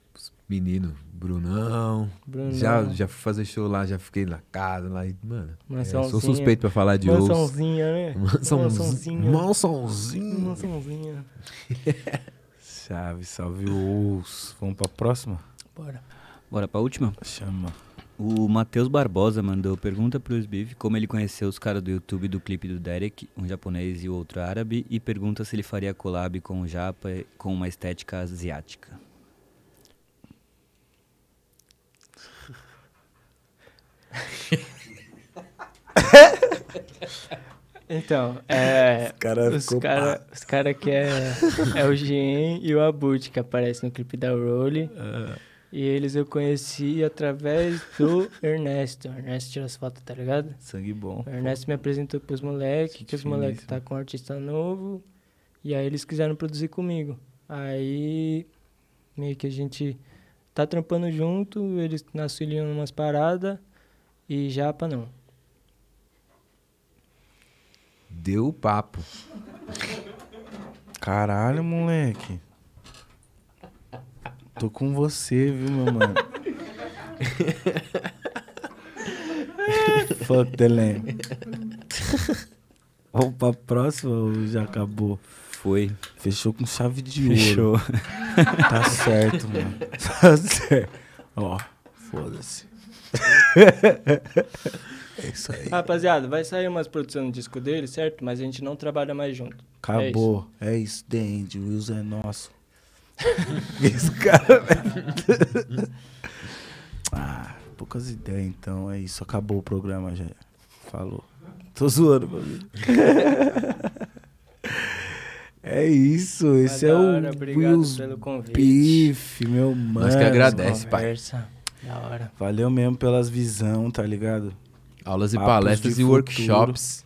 [SPEAKER 5] meninos, Brunão.
[SPEAKER 4] Bruno.
[SPEAKER 5] Já, já fui fazer show lá, já fiquei na casa lá e, mano. é, sou
[SPEAKER 4] Mansãozinha.
[SPEAKER 5] suspeito pra falar de osso.
[SPEAKER 4] Mansãozinha, né? Mansãozinha.
[SPEAKER 5] Mansãozinho.
[SPEAKER 4] Mansãozinha.
[SPEAKER 2] Salve, salve os. Vamos pra próxima?
[SPEAKER 4] Bora.
[SPEAKER 1] Bora pra última?
[SPEAKER 2] Chama.
[SPEAKER 1] O Matheus Barbosa mandou pergunta pro Sbiff como ele conheceu os caras do YouTube do clipe do Derek, um japonês e o outro árabe, e pergunta se ele faria collab com o Japa com uma estética asiática.
[SPEAKER 4] Então, é.
[SPEAKER 2] cara
[SPEAKER 4] os caras
[SPEAKER 2] pá.
[SPEAKER 4] os cara que é, é o Jean e o Abut que aparecem no clipe da Rolly.
[SPEAKER 2] Ah,
[SPEAKER 4] E eles eu conheci através do Ernesto. O Ernesto tira as fotos, tá ligado?
[SPEAKER 2] sangue bom.
[SPEAKER 4] O Ernesto me apresentou pros moleques, que os moleques tá com um artista novo. E aí eles quiseram produzir comigo. Aí meio que a gente tá trampando junto, eles auxiliam umas paradas e japa não.
[SPEAKER 5] Deu o papo.
[SPEAKER 2] Caralho, moleque. Tô com você, viu, meu mano? Fuck the lamb. Vamos pra próxima ou já acabou?
[SPEAKER 1] Foi.
[SPEAKER 2] Fechou com chave de ouro.
[SPEAKER 1] Fechou.
[SPEAKER 2] Tá certo, mano. Tá certo. Ó, foda-se. É isso aí.
[SPEAKER 4] Rapaziada, vai sair umas produções no disco dele, certo? Mas a gente não trabalha mais junto.
[SPEAKER 2] Acabou. É isso, The End. O Wilson é nosso. Esse cara. ah, poucas ideias então. É isso. Acabou o programa já. Falou. Tô zoando, mano. É isso. Esse
[SPEAKER 4] Da
[SPEAKER 2] é o
[SPEAKER 4] obrigado
[SPEAKER 2] Wills
[SPEAKER 4] pelo convite.
[SPEAKER 2] Beef, meu mano.
[SPEAKER 5] Nós que agradece, pai.
[SPEAKER 4] Da hora.
[SPEAKER 2] Valeu mesmo pelas visão, tá ligado?
[SPEAKER 5] Aulas e
[SPEAKER 2] Papos
[SPEAKER 5] palestras e
[SPEAKER 2] futuro.
[SPEAKER 5] workshops.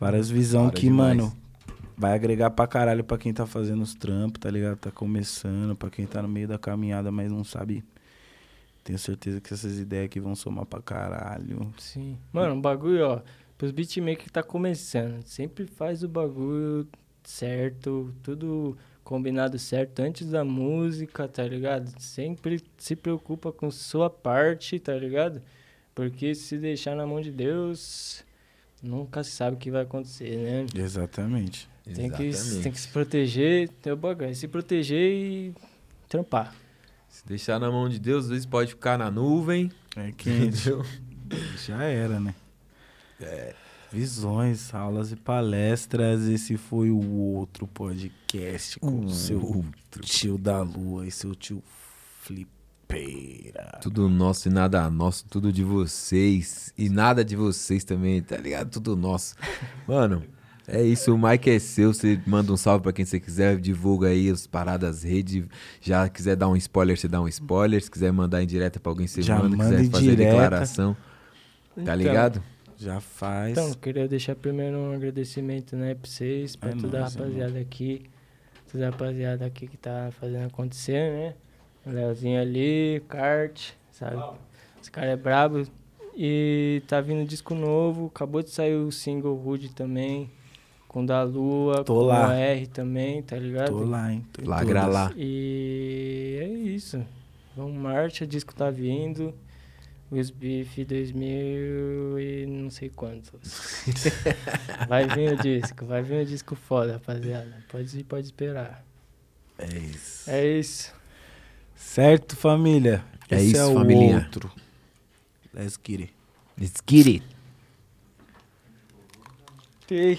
[SPEAKER 2] Várias visão que,
[SPEAKER 5] demais.
[SPEAKER 2] mano, vai agregar pra caralho pra quem tá fazendo os trampos, tá ligado? Tá começando, pra quem tá no meio da caminhada, mas não sabe. Tenho certeza que essas ideias aqui vão somar pra caralho.
[SPEAKER 4] Sim. Mano, o bagulho, ó. Pros beatmakers que tá começando, sempre faz o bagulho certo, tudo combinado certo antes da música, tá ligado? Sempre se preocupa com sua parte, tá ligado? Porque se deixar na mão de Deus, nunca se sabe o que vai acontecer, né?
[SPEAKER 2] Exatamente.
[SPEAKER 4] Tem que, tem que se proteger, tem o bagulho, é se proteger e trampar.
[SPEAKER 5] Se deixar na mão de Deus, às vezes pode ficar na nuvem.
[SPEAKER 2] É quente.
[SPEAKER 5] Entendeu?
[SPEAKER 2] Já era, né? Visões, aulas e palestras. Esse foi o outro podcast com o seu tio da lua e seu tio Flipeira.
[SPEAKER 5] Tudo nosso e nada nosso, tudo de vocês. E nada de vocês também, tá ligado? Tudo nosso. Mano, é isso. O Mike é seu. Você manda um salve pra quem você quiser. Divulga aí as paradas, rede. Já quiser dar um spoiler, você dá um spoiler. Se quiser mandar em direta pra alguém, você
[SPEAKER 2] Já
[SPEAKER 5] manda.
[SPEAKER 2] manda
[SPEAKER 5] quiser
[SPEAKER 2] em
[SPEAKER 5] fazer
[SPEAKER 2] direta.
[SPEAKER 5] declaração. Tá
[SPEAKER 4] Então,
[SPEAKER 5] ligado?
[SPEAKER 2] Já faz.
[SPEAKER 4] Então, queria deixar primeiro um agradecimento, né, pra vocês, pra
[SPEAKER 2] É
[SPEAKER 4] toda a
[SPEAKER 2] é
[SPEAKER 4] rapaziada aqui. Toda a rapaziada aqui que tá fazendo acontecer, né? O Leozinho ali, o Kart, sabe? Esse cara é brabo. E tá vindo disco novo, acabou de sair o single Rude também. Com o da Lua,
[SPEAKER 2] Tô
[SPEAKER 4] com
[SPEAKER 2] lá.
[SPEAKER 4] o R também, tá ligado?
[SPEAKER 2] Tô lá, hein? Tô todas.
[SPEAKER 5] lá.
[SPEAKER 4] E é isso. Vamos marcha, o disco tá vindo. Os Beef 2000 e não sei quantos. vai vir o disco, vai vir o disco foda, rapaziada. Pode, pode esperar.
[SPEAKER 2] É isso.
[SPEAKER 4] É isso.
[SPEAKER 2] Certo, família?
[SPEAKER 5] É
[SPEAKER 2] Esse
[SPEAKER 5] isso,
[SPEAKER 2] é
[SPEAKER 5] família.
[SPEAKER 2] outro. Let's get it.
[SPEAKER 5] Let's get it.
[SPEAKER 4] Okay.